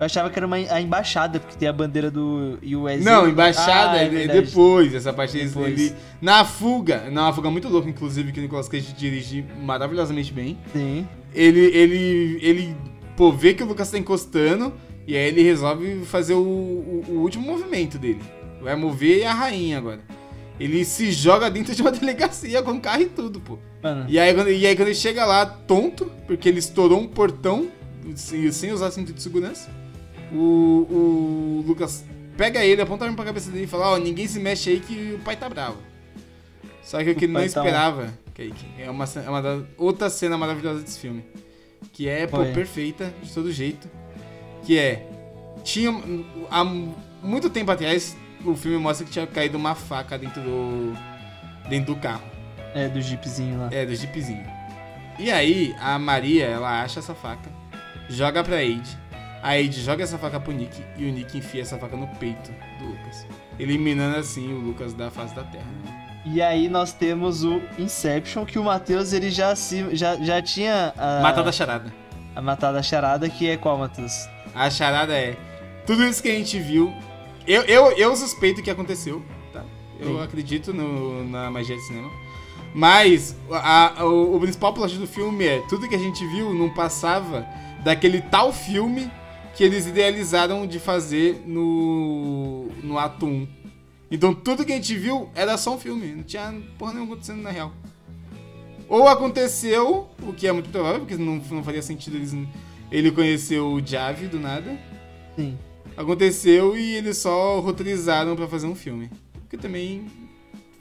Eu achava que era uma, a embaixada, porque tem a bandeira do US. Não, embaixada Ah, é, é é depois, essa parte Depois. ele na fuga, na fuga muito louca, inclusive que o Nicolas Cage dirige maravilhosamente bem. Sim. Ele ele ele pô, vê que o Lucas tá encostando e aí ele resolve fazer o, o- o último movimento dele. Vai mover a rainha agora. Ele se joga dentro de uma (laughs) delegacia com carro e tudo, pô. Mano, E aí, quando, e aí quando ele chega lá, tonto, porque ele estourou um portão sem, sem usar cinto de segurança, o, o Lucas pega ele, aponta a arma pra cabeça dele e fala, ó, ninguém se mexe aí que o pai tá bravo. Só que o que ele não tá esperava, Kaique, é uma, é uma outra cena maravilhosa desse filme. Que é, pô, é? perfeita, de todo jeito. Que é, tinha, há muito tempo atrás, o filme mostra que tinha caído uma faca dentro do, dentro do carro. é do jeepzinho lá. É, do jeepzinho. E aí, a Maria, ela acha essa faca, joga pra Aide. A Aide joga essa faca pro Nick e o Nick enfia essa faca no peito do Lucas. Eliminando assim o Lucas da face da terra. né? E aí nós temos o Inception, que o Matheus ele já, se, já, já tinha a, Matada a charada. a matada charada, que é qual, Matheus? A charada é. Tudo isso que a gente viu. Eu, eu, eu suspeito que aconteceu, tá? Eu Sim. acredito no- na magia de cinema. Mas a- a- o, o principal plot do filme é: tudo que a gente viu não passava daquele tal filme que eles idealizaram de fazer no, no ato 1. Então tudo que a gente viu era só um filme, não tinha porra nenhuma acontecendo na real. Ou aconteceu, o que é muito provável, porque não, não faria sentido eles, ele conhecer o Javi do nada. Sim. Aconteceu e eles só roteirizaram pra fazer um filme. O que também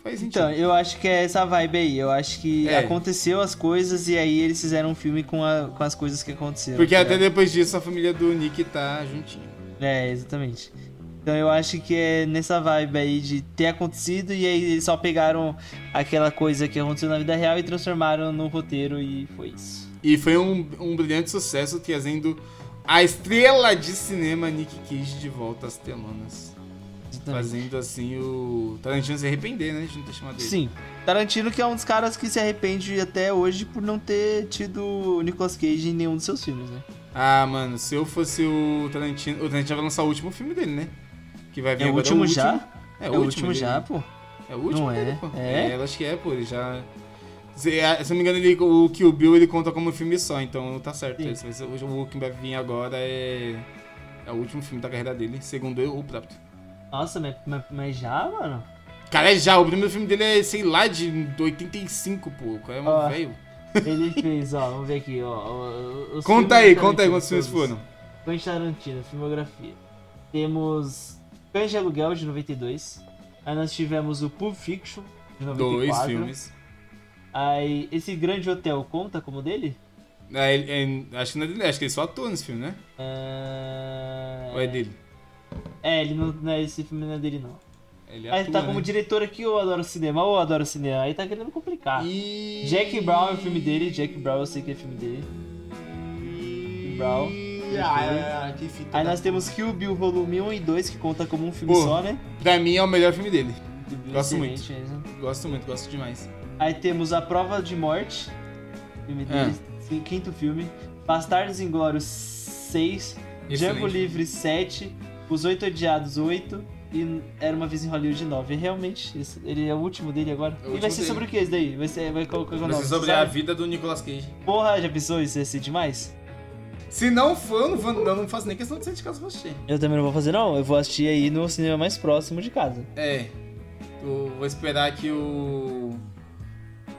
faz sentido. Então, eu acho que é essa vibe aí. Eu acho que É. aconteceu as coisas e aí eles fizeram um filme com, a- com as coisas que aconteceram. porque tá até ligado? depois disso a família do Nick tá juntinha. É, exatamente. Então eu acho que é nessa vibe aí de ter acontecido e aí eles só pegaram aquela coisa que aconteceu na vida real e transformaram no roteiro e foi isso. E foi um, um brilhante sucesso trazendo a estrela de cinema Nick Cage de volta às telonas. Fazendo assim o Tarantino se arrepender, né? De não ter chamado ele. Sim. Tarantino que é um dos caras que se arrepende até hoje por não ter tido o Nicolas Cage em nenhum dos seus filmes, né? Ah, mano, se eu fosse o Tarantino. O Tarantino vai lançar o último filme dele, né? Que vai vir É o agora. último já? É, É o o último, último já, pô. É o último Não é? dele, pô. É? eu acho que é, pô. Ele já. Se, ah, se eu não me engano, ele, o Kill Bill ele conta como um filme só, então tá certo. Esse ser- o, que vai vir agora é. É o último filme da carreira dele, segundo eu, o próprio. Nossa, mas, mas- já, mano? Cara, é já, o primeiro filme dele é, sei lá, de 85, pô. É um Ó. velho. Ele (laughs) fez, ó, vamos ver aqui, ó. Conta aí, conta aí quantos filmes foram. Quentin Tarantino, filmografia. Temos Cães de Aluguel, de 92. Aí nós tivemos o Pulp Fiction, de 94. Dois filmes. Aí, esse Grande Hotel conta como dele? Ah, ele- é, acho, que não é dele, acho que ele só atua nesse filme, né? Ah, Ou é dele? É, ele não, não é, esse filme não é dele não. Ele Aí atua, tá como né? diretor aqui, ou adoro cinema, ou adoro cinema. Aí tá querendo complicar. E... Jack Brown é o filme dele, Jack Brown eu sei que é filme dele. Brown. Ah, que fita Aí nós temos Kill Bill Volume 1 e 2, que conta como um filme Pô. só, né? Pra mim é o melhor filme dele. Gosto Excelente mesmo. Gosto muito, gosto demais. Aí temos A Prova de Morte, filme É. dele, sim, quinto filme. Bastardos Inglórios 6, Django Excelente. Livre 7, Os Oito Odiados 8, e Era Uma Vez em Hollywood 9. Realmente, esse- ele é o último dele agora. É e vai ser dele. sobre o que esse daí? Vai ser, vai colocar o Vai nome. ser sobre sabe? a vida do Nicolas Cage. Porra, já pensou isso? Ia ser demais? Se não for, eu não, vou, eu não faço nem questão de sair de casa pra assistir. Eu também não vou fazer, não. Eu vou assistir aí no cinema mais próximo de casa. É. Eu vou esperar que o.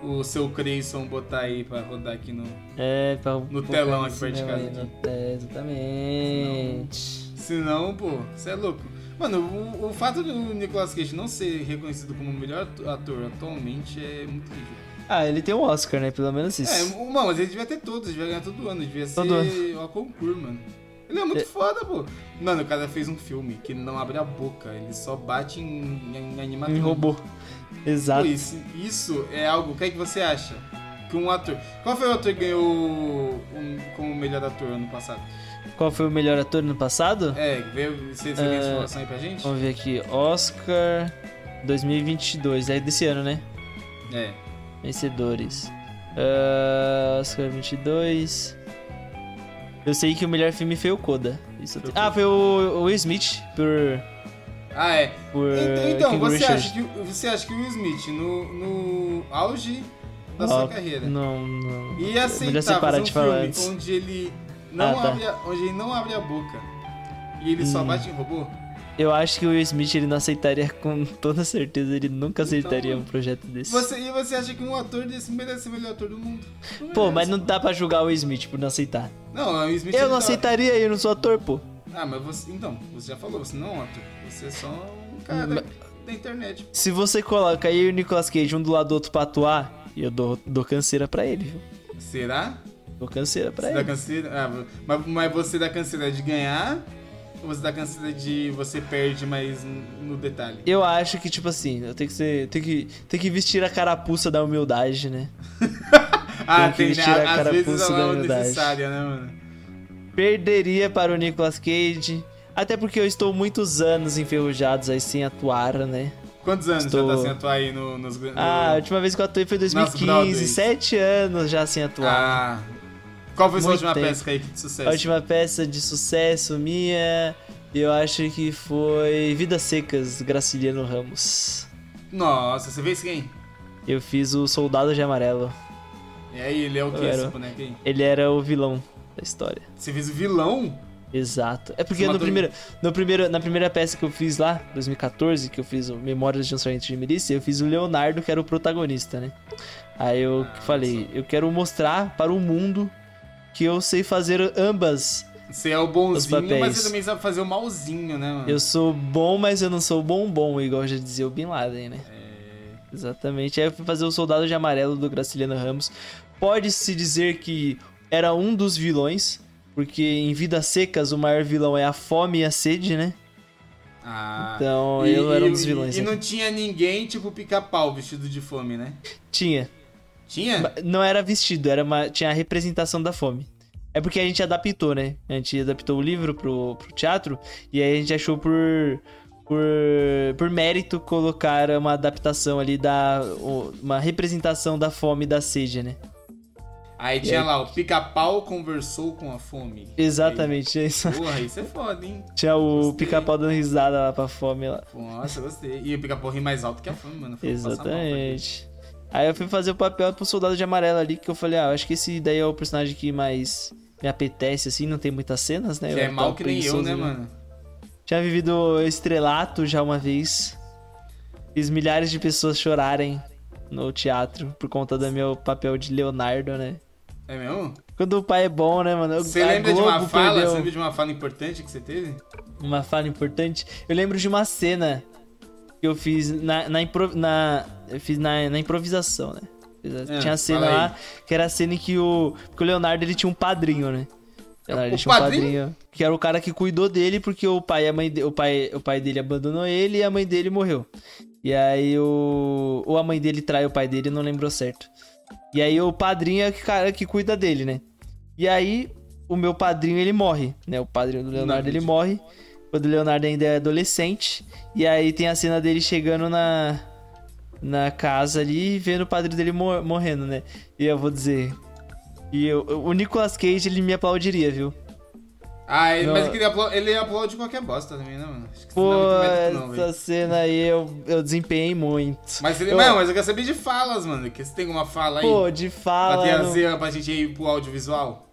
O seu Creyson botar aí pra rodar aqui no. É, pra. No telão aqui perto de casa aí, aqui. no- É, exatamente. Senão, pô, você é louco. Mano, o, o fato do Nicolas Cage não ser reconhecido como o melhor ator atualmente é muito ridículo. Ah, ele tem um Oscar, né? Pelo menos isso. É, mano, mas ele devia ter todos, ele devia ganhar todo ano, ele devia ser Todo o concurso, mano. Ele é muito É. foda, pô. Mano, o cara fez um filme que ele não abre a boca, ele só bate em, em, em animatrônico. Um robô. Exato. isso, isso é algo, o que é que você acha? Que um ator... Qual foi o ator que ganhou um, como melhor ator ano passado? Qual foi o melhor ator no passado? É, veio, você, você tem essa É. informação aí pra gente? Vamos ver aqui. Oscar 2022. É desse ano, né? É. Vencedores. Ah, Oscar 22. Eu sei que o melhor filme foi o Coda. Foi o Ah, foi o, o Will Smith por. Ah, é. por Então, então, você, Richard. acha que, você acha que o Will Smith, no, no auge da sua Ó, carreira, Não, não. ia aceitar fazer um de falar filme antes. onde ele não, Ah, tá. abre a, onde ele não abre a boca e ele só Hum. bate em robô? Eu acho que o Will Smith ele não aceitaria com toda certeza. Ele nunca aceitaria Então, um projeto desse. Você, e você acha que um ator desse merece ser o melhor ator do mundo? Não Pô, mas não dá pra julgar o Will Smith por não aceitar. Não, o Will Smith Eu ele não tá- aceitaria, eu não sou ator, pô. Ah, mas você. Então, você já falou, você não é um ator. Você é só um cara Mas- da internet. Se você coloca aí o Nicolas Cage um do lado do outro pra atuar, eu dou, dou canseira pra ele, viu? Será? Dou canseira pra Você dá ele. canseira? Ah, mas, mas você dá canseira de ganhar ou você dá canseira de você perde, mas no detalhe? Eu acho que, tipo assim, eu tenho que ser. Tenho que, tenho que vestir a carapuça da humildade, né? (laughs) Ah, que tem, vestir né? a Às carapuça vezes da ela é humildade. necessária, né, mano? Perderia para o Nicolas Cage. Até porque eu estou muitos anos enferrujados aí sem atuar, né? Quantos anos Estou- você tá sem atuar aí no, nos... no- Ah, a última vez que eu atuei foi em Nas 2015, Broadways. sete anos já sem atuar. Ah. Qual foi a sua Muito última tempo. peça de sucesso? A última peça de sucesso minha, eu acho que foi Vidas Secas, Graciliano Ramos. Nossa, você fez quem? Eu fiz o Soldado de Amarelo. E aí, ele é o que, esse? Ele era o vilão da história. Você fez o vilão? Exato. É porque no primeiro, no primeiro, na primeira peça que eu fiz lá, 2014, que eu fiz o Memórias de um Sargento de Milícia, eu fiz o Leonardo, que era o protagonista, né? Aí eu Ah, falei, eu quero mostrar para o mundo que eu sei fazer ambas. Você é o bonzinho, mas você também sabe fazer o malzinho, né, mano? Eu sou bom, mas eu não sou bombom, igual já dizia o Bin Laden, né? É... Exatamente. Aí eu fui fazer o Soldado de Amarelo do Graciliano Ramos. Pode-se dizer que era um dos vilões, porque em Vidas Secas o maior vilão é a fome e a sede, né? Ah. Então E- eu era um e- dos vilões. E né? não tinha ninguém, tipo, pica-pau vestido de fome, né? Tinha. Tinha? Não era vestido, era uma... tinha a representação da fome. É porque a gente adaptou, né? A gente adaptou o livro pro, pro teatro e aí a gente achou por, por, por mérito colocar uma adaptação ali da. uma representação da fome e da sede, né? Aí tinha aí- lá, o pica-pau conversou com a fome. Exatamente, é isso. Aí, porra, isso é foda, hein? Tinha o pica-pau dando risada lá pra fome lá. Nossa, gostei. E o pica-pau ri mais alto que a fome, mano. Foi. Exatamente. Aí eu fui fazer o papel pro soldado de amarelo ali, que eu falei, ah, eu acho que esse daí é o personagem que mais me apetece, assim, não tem muitas cenas, né? Que é mal que nem eu, preguiçoso, né, mano? Tinha vivido estrelato já uma vez. Fiz milhares de pessoas chorarem no teatro por conta do meu papel de Leonardo, né? É mesmo? Quando o pai é bom, né, mano? Você lembra de uma Globo fala? perdeu Você lembra de uma fala importante que você teve? Uma fala importante. Eu lembro de uma cena que eu fiz na, na, impro- na- eu fiz na, na improvisação, né? É, tinha a cena lá, que era a cena em que o. Porque o Leonardo ele tinha um padrinho, né? Leonardo, ele O tinha um padrinho? padrinho. Que era o cara que cuidou dele, porque o pai, a mãe, de- o pai, o pai dele abandonou ele e a mãe dele morreu. E aí o. Ou a mãe dele trai o pai dele, não lembrou certo. E aí o padrinho é o cara que cuida dele, né? E aí o meu padrinho ele morre, né? O padrinho do Leonardo ele morre. Quando o Leonardo ainda é adolescente. E aí tem a cena dele chegando na. Na casa ali e vendo o padrinho dele mor- morrendo, né? E eu vou dizer. E eu, o Nicolas Cage ele me aplaudiria, viu? Ah, ele, mas ele upload, ele upload qualquer bosta também, né, mano? Acho que Pô, não é muito médico, não, essa cena aí eu, eu desempenhei muito. Mas, ele, eu- não, mas eu quero saber de falas, mano. Que você tem alguma fala aí? Pô, de pra fala. ter não- a pra gente ir pro audiovisual?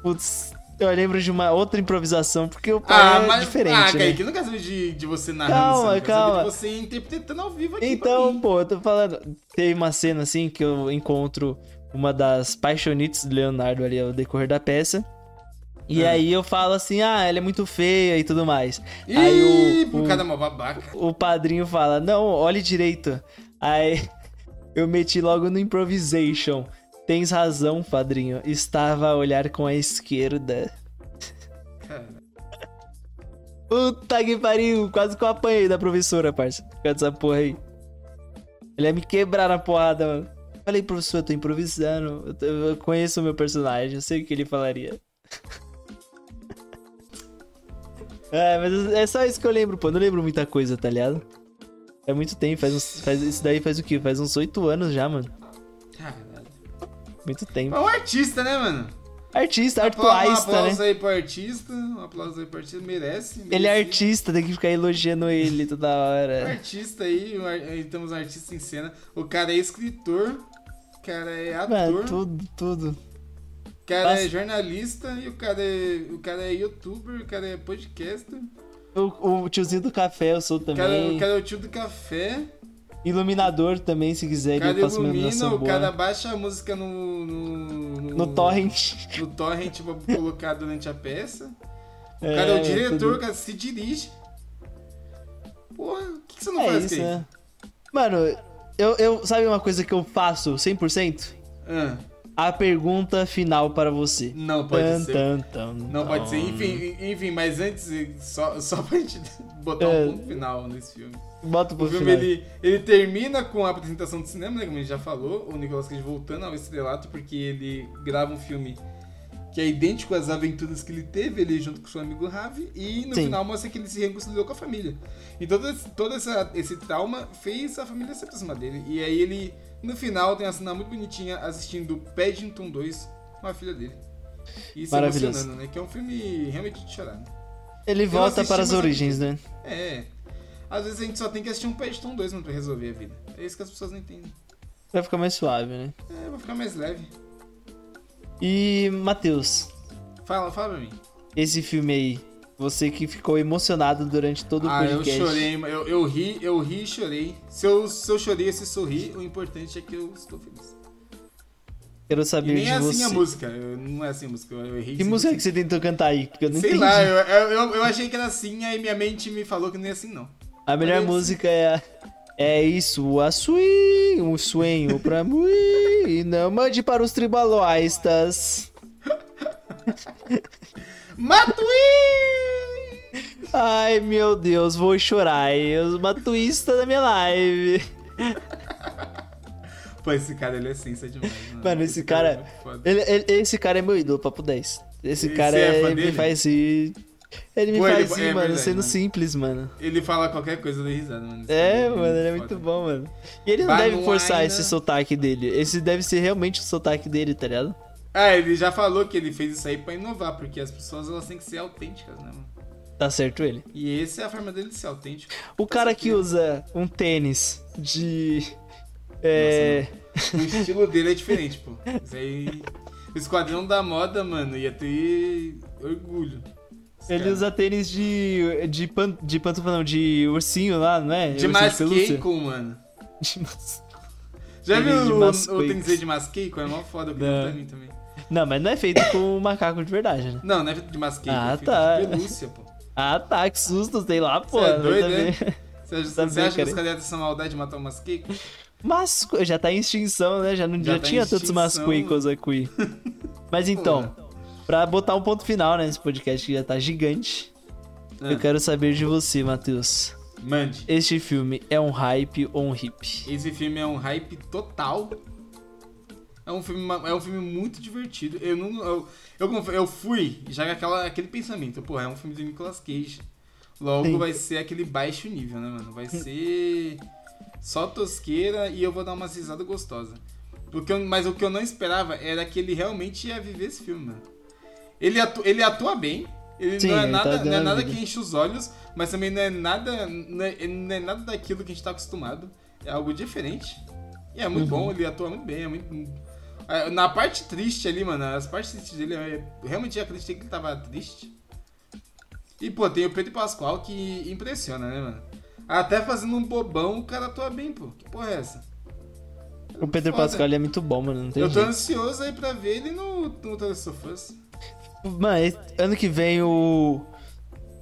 Putz, eu lembro de uma outra improvisação, porque o pai Ah, é mas. diferente, ah, né? Kaique, eu não quero saber de, de você narrando Calma, cena, eu quero calma. saber de você interpretando ao vivo aqui. pra Então, pô, eu tô falando. Teve uma cena assim que eu encontro uma das paixonites do Leonardo ali ao decorrer da peça. E Ah. aí eu falo assim, ah, ela é muito feia e tudo mais. Ih, aí o, o, cada mó babaca. o padrinho fala, não, olhe direito. Aí (laughs) eu meti logo no improvisation. Tens razão, padrinho. Estava a olhar com a esquerda. Cara, Puta que pariu, quase que eu apanhei da professora, parça. Causa dessa porra aí. Ele ia me quebrar na porrada, mano. Falei, professor, eu tô improvisando. Eu, eu conheço o meu personagem, eu sei o que ele falaria. (laughs) é, mas é só isso que eu lembro, pô. Não lembro muita coisa, tá ligado? É muito tempo, faz uns. Faz, isso daí faz o quê? Faz uns oito anos já, mano. caralho. Muito tempo. É um artista, né, mano? Artista, Apla- Um artuaista, aplauso né? aí pro artista. Um aplauso aí pro artista. Merece. Ele é artista, tem que ficar elogiando ele toda Um hora. artista aí, um aí temos um artista em cena. O cara é escritor, o cara é ator, Mano, tudo, tudo. O cara é Passa- jornalista e o cara é, o cara é youtuber, o cara é podcaster, O, o tiozinho do café eu sou o cara, também. o cara é o tio do café, Iluminador também, se quiser, o cara ilumina, o boa. cara baixa a música no. No, No torrent. No torrent pra colocar durante a peça. O É, cara é o diretor, tudo. o cara se dirige. Porra, o que, que você não É faz, isso, né? Mano, eu, eu. Sabe uma coisa que eu faço 100%? Ah, A pergunta final para você. não pode Tan, ser. tan, tan, Não pode ser. Enfim, enfim, mas antes, só, (laughs) só pra gente botar É. um ponto final nesse filme. Bota O filme final. ele, ele termina com a apresentação do cinema, né? Como a gente já falou, o Nicolas Cage voltando ao estrelato, porque ele grava um filme que é idêntico às aventuras que ele teve, ele junto com seu amigo Ravi, e no Sim. final mostra que ele se reconciliou com a família. E todo, esse, todo essa, esse trauma fez a família se aproximar dele. E aí ele, no final, tem uma cena muito bonitinha assistindo Paddington 2 com a filha dele. E se Maravilhoso. emocionando, né? Que é um filme realmente de chorar, né? Ele volta assisti, para as eu- origens, né? É. Às vezes a gente só tem que assistir um Paddington 2 mano, pra resolver a vida. É isso que as pessoas não entendem. Vai ficar mais suave, né? É, vai ficar mais leve. E, Matheus, Fala, fala pra mim. esse filme aí, você que ficou emocionado durante todo o ah, eu podcast. chorei, eu, eu ri, eu ri e chorei. Se eu, se eu chorei e se sorri, o importante é que eu estou feliz. Quero E saber nem de é assim você. a música, eu- não é assim a música, eu errei. Que música que você tentou cantar aí? Porque eu não Sei entendi. lá, eu, eu, eu- achei que era assim, aí minha mente me falou que não é assim não. A melhor Parece- música é a- É isso, a swing, o sonho pra mim, e não mande para os tribaloistas. (laughs) Matuí! Ai, meu Deus, vou chorar. E os matuístas da minha live. Pô, esse cara, ele é sensa demais, mano. Mano, esse cara- é muito foda. Ele- ele- esse cara é meu ídolo, papo 10. Esse Você cara é é- me dele? faz rir. Ele me Pô, ele- faz rir, é mano, verdade, sendo mano. simples, mano. Ele fala qualquer coisa, eu dei risada, mano. Esse É, cara mano, ele é muito foda. bom, mano. E ele não Baguaina. deve forçar esse sotaque dele. Esse deve ser realmente o sotaque dele, tá ligado? Ah, ele já falou que ele fez isso aí pra inovar, porque as pessoas elas têm que ser autênticas, né, mano? Tá certo ele. E essa é a forma dele de ser autêntico. O cara que usa um tênis de. É. O estilo dele é diferente, pô. Isso aí. O esquadrão da moda, mano, ia ter orgulho. Esse Ele cara. usa tênis de. de, pan, de pantufa, não, de ursinho lá, não é? De? Maskeiko, mano. (laughs) De mas- Já Tênis viu o, o tênis de Maskeiko? É mó foda, Não. pra mim também. Não, mas não é feito com macaco de verdade, né? Não, não é feito de Maskeiko, Ah, é tá. de pelúcia, pô. Ah, tá, que susto, sei lá, pô. Você é doido, né? Você acha, você acha que cara. os caras têm essa maldade de matar o Maskeiko? Mas já tá em extinção, né? Já, não, Já já, tá tinha tantos mascuicos aqui. (laughs) Mas então, pra botar um ponto final né, nesse podcast que já tá gigante, Ah, eu quero saber de você, Matheus. Mande. Este filme é um hype ou um hip? Esse filme é um hype total. É um filme, é um filme muito divertido. Eu não. Eu, eu, eu fui já aquela, aquele pensamento, porra, é um filme do Nicolas Cage. Logo Sim. vai ser aquele baixo nível, né, mano? Vai ser só tosqueira e eu vou dar uma risada gostosa. Porque eu- mas o que eu não esperava era que ele realmente ia viver esse filme, mano. Ele, atu, ele atua bem, Ele Sim, não é tá nada, não é nada que enche os olhos, mas também não é nada. Não é, não é nada daquilo que a gente tá acostumado. É algo diferente. E é muito Uhum. bom, ele atua muito bem, é muito. É, Na parte triste ali, mano, as partes tristes dele, eu realmente acreditei que ele tava triste. E, pô, tem o Pedro Pascoal que impressiona, né, mano? Até fazendo um bobão, o cara atua bem, pô. Que porra é essa? O Pedro Foda. Pascal é muito bom, mano. Eu tô jeito. ansioso aí pra ver ele no, no The Last of Us. Mano, ano que vem o.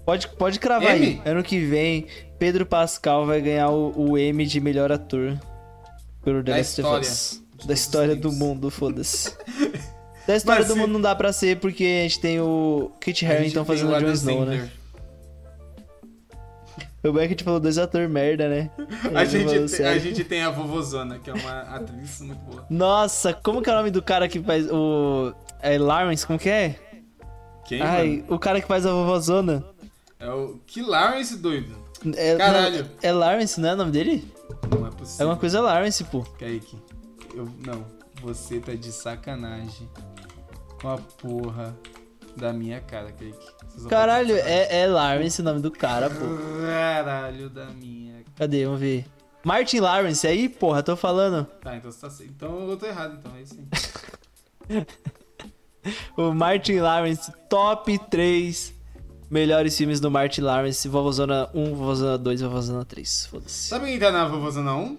Pode, pode cravar aí. M? Ano que vem, Pedro Pascal vai ganhar o, o M de melhor ator. Pelo The Last of. Us. Da história do mundo, foda-se. Da (laughs) história Mas do mundo não dá pra ser porque a gente tem o Kit Harington fazendo o Jon Snow, né? O Beckett falou dois atores merda, né? A gente, falou tem, a gente tem a Vovozona, que é uma atriz muito boa. Nossa, como que é o nome do cara que faz o. É Lawrence, como que é? Quem, Ai, mano? o cara que faz a vovozona. É o Que Lawrence, doido. É, Caralho. não, é Lawrence, não é o nome dele? Não é É possível. uma coisa Lawrence, pô. Kaique, eu... Não, você tá de sacanagem com a porra da minha cara, Kaique. Caralho, é, é Lawrence o nome do cara, pô. Caralho da minha... Cadê? Vamos ver. Martin Lawrence, aí, porra, tô falando. Tá, então você tá... Então eu tô errado, então, é isso aí. (laughs) O Martin Lawrence, top 3 melhores filmes do Martin Lawrence. Vovozona 1, Vovozona 2, Vovozona 3. Foda-se. Sabe quem tá na Vovozona 1?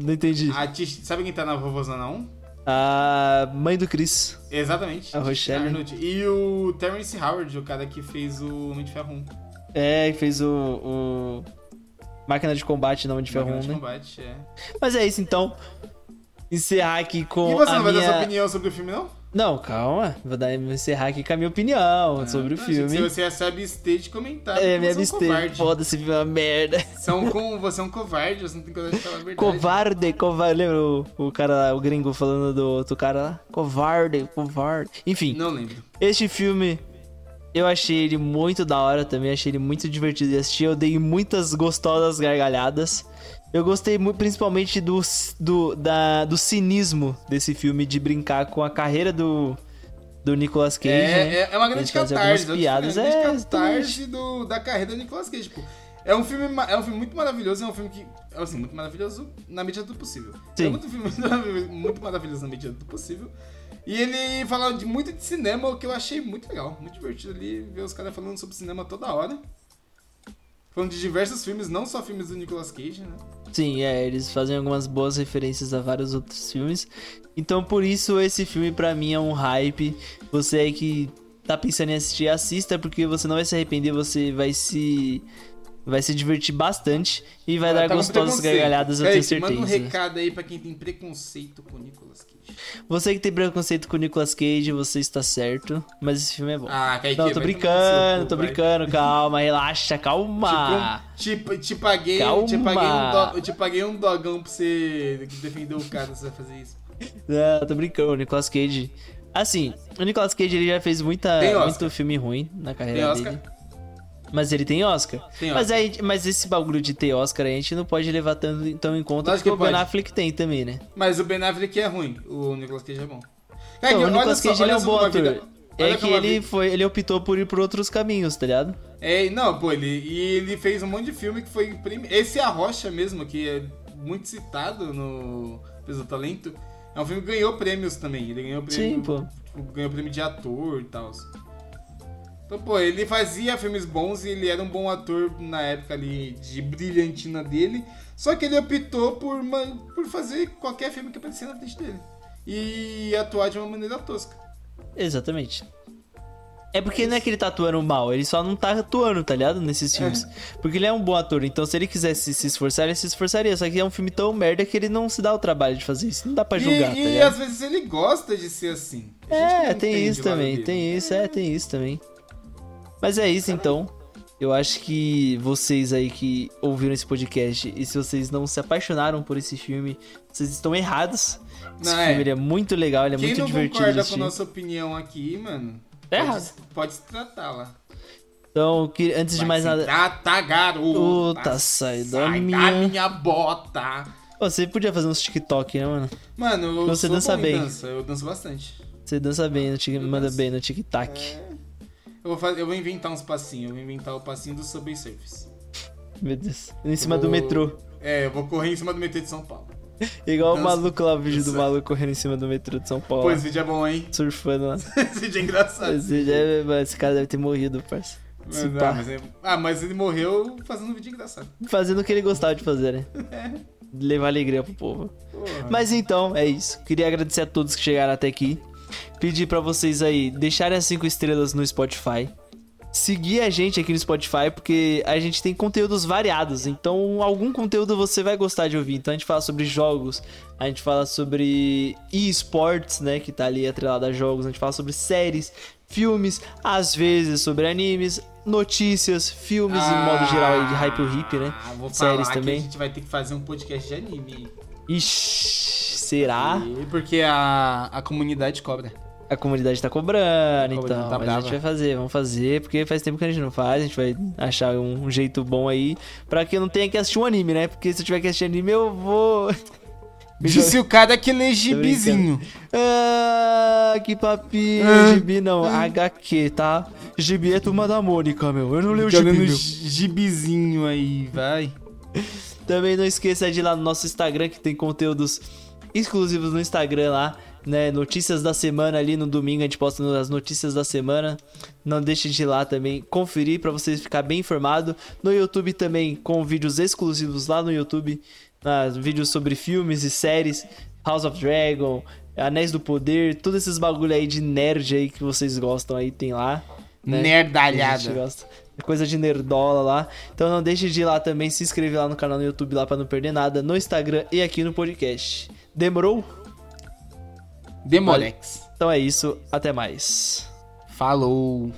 Não entendi. A Tish... Sabe quem tá na Vovozona 1? A mãe do Chris. Exatamente. A Rochelle. Arnold. E o Terrence Howard, o cara que fez o Homem de Ferro 1. É, que fez o, o Máquina de Combate, não de Ferro, Máquina de né? combate, é. Mas é isso, então. Encerrar aqui com E você não vai minha... dar sua opinião sobre o filme, não? Não, calma. Vou dar, vou encerrar aqui com a minha opinião sobre o Ah, filme. Se você se abster de comentar, É, me você é um. Foda-se, filme é uma merda. São com, você é um covarde, você não tem coragem de falar a verdade. Covarde, covarde. Lembra o, o cara lá, o gringo falando do outro cara lá? Covarde, covarde. Enfim, Não lembro. este filme, eu achei ele muito da hora também. Achei ele muito divertido de assistir. Eu dei muitas gostosas gargalhadas. Eu gostei muito, principalmente do, do, da, do cinismo desse filme, de brincar com a carreira do, do Nicolas Cage. É, né? é, é uma grande catarse. piadas, é uma é, grande catarse do, da carreira do Nicolas Cage. Tipo, é um filme, é um filme muito maravilhoso, é um filme que, é assim, muito maravilhoso na medida do possível. Sim. É muito filme (laughs) muito maravilhoso na medida do possível. E ele fala de, muito de cinema, o que eu achei muito legal, muito divertido ali, ver os caras falando sobre cinema toda hora. Falando de diversos filmes, não só filmes do Nicolas Cage, né? Sim, é, eles fazem algumas boas referências a vários outros filmes. Então, por isso, esse filme pra mim é um hype. Você aí que tá pensando em assistir, assista, porque você não vai se arrepender, você vai se. Vai se divertir bastante e vai dar Tá gostosas gargalhadas, eu tenho Kaique, Manda um certeza. recado aí pra quem tem preconceito com o Nicolas Cage. Você que tem preconceito com o Nicolas Cage, você está certo, mas esse filme é bom. Ah, Kaique, não, tô brincando, tô brincando, calma, relaxa, calma. Te, te, te paguei, Calma. te paguei, um do, eu te paguei um dogão pra você defender o cara, você vai fazer isso. Não, tô brincando, o Nicolas Cage. Assim, o Nicolas Cage ele já fez muita, muito filme ruim na carreira Oscar? dele. Mas ele tem Oscar. Tem Mas, Oscar. aí, mas esse bagulho de ter Oscar aí, a gente não pode levar tão, tão em conta Lógico porque que o Ben pode. Affleck tem também, né? Mas o Ben Affleck é ruim, o Nicolas Cage é bom. Então, o Nicolas Cage ele é um bom ator. É que ele foi, ele optou por ir por outros caminhos, tá ligado? É, não, pô, ele, e ele fez um monte de filme que foi. Esse é a Rocha mesmo, que é muito citado no Peso do Talento. É um filme que ganhou prêmios também. Ele ganhou prêmio. Sim, pô. tipo, ganhou prêmio de ator e tal. Então, pô, ele fazia filmes bons e ele era um bom ator na época ali de brilhantina dele. Só que ele optou por, por fazer qualquer filme que aparecia na frente dele. E atuar de uma maneira tosca. Exatamente. É porque não é que ele tá atuando mal, ele só não tá atuando, tá ligado? Nesses filmes. Porque ele é um bom ator, então se ele quisesse se esforçar, ele se esforçaria. Só que é um filme tão merda que ele não se dá o trabalho de fazer isso. Não dá pra E, julgar, tá e às vezes ele gosta de ser assim. É, tem isso também, tem isso, é, tem isso também. Mas é isso então. Eu acho que vocês aí que ouviram esse podcast e se vocês não se apaixonaram por esse filme, vocês estão errados. Esse Não, filme é. ele é muito legal, ele é Quem muito não divertido de concorda com a nossa opinião aqui, mano, pode, errado. pode se tratar lá. Então, que- antes de Vai mais se nada, Trata, garota. Puta, sai da sai minha- da minha bota. Você podia fazer uns TikTok, né, mano? Mano, eu Você sou dança bom em bem. dança, eu danço bastante. Você dança bem, no tic- manda danço. bem no tic-tac. Eu vou, fazer, eu vou inventar uns passinhos. Eu vou inventar o passinho do Subway Surface. Meu Deus. Em cima do vou- É. metrô. É, eu vou correr em cima do metrô de São Paulo. Igual o Dança- maluco lá, o vídeo do maluco correndo em cima do metrô de São Paulo. Pô, esse vídeo é bom, hein? Surfando lá. (laughs) Esse vídeo é engraçado. Esse, vídeo é- esse cara deve ter morrido, parça. Mas, ah, mas é- ah, mas ele morreu fazendo um vídeo engraçado. Fazendo o que ele gostava de fazer, né? (laughs) Levar alegria pro povo. Porra. Mas então, é isso. Queria agradecer a todos que chegaram até aqui. Pedir pra vocês aí deixarem as 5 estrelas no Spotify. Seguir a gente aqui no Spotify, porque a gente tem conteúdos variados. Então, algum conteúdo você vai gostar de ouvir. Então, a gente fala sobre jogos, a gente fala sobre esportes, né? Que tá ali atrelado a jogos. A gente fala sobre séries, filmes, às vezes sobre animes, notícias, filmes em modo geral aí de hype o hip, né? Ah, vou Séries também. A gente vai ter que fazer um podcast de anime. Ixi, será? E- Porque a, a comunidade cobra. A comunidade tá cobrando, comunidade então. tá mas a gente brava. vai fazer, vamos fazer, porque faz tempo que a gente não faz, a gente vai achar um, jeito bom aí. Pra que eu não tenha que assistir um anime, né? Porque se eu tiver que assistir anime, eu vou. Disse o cara que lê gibizinho. Ah, que papinho, Ah. gibi não, HQ, tá? Gibi é turma da Mônica, meu. Eu não leio gibi, lendo meu. gibizinho aí, vai. (laughs) Também não esqueça de ir lá no nosso Instagram, que tem conteúdos exclusivos no Instagram lá, né? Notícias da semana ali no domingo, a gente posta as notícias da semana. Não deixe de ir lá também conferir pra vocês ficar bem informado. No YouTube também, com vídeos exclusivos lá no YouTube, ah, vídeos sobre filmes e séries, House of Dragon, Anéis do Poder, todos esses bagulho aí de nerd aí que vocês gostam aí, tem lá. né? Nerdalhada. É coisa de nerdola lá. Então não deixe de ir lá também, se inscrever lá no canal no YouTube lá pra não perder nada, no Instagram e aqui no podcast. Demorou? Demolex. Então é isso, até mais. Falou.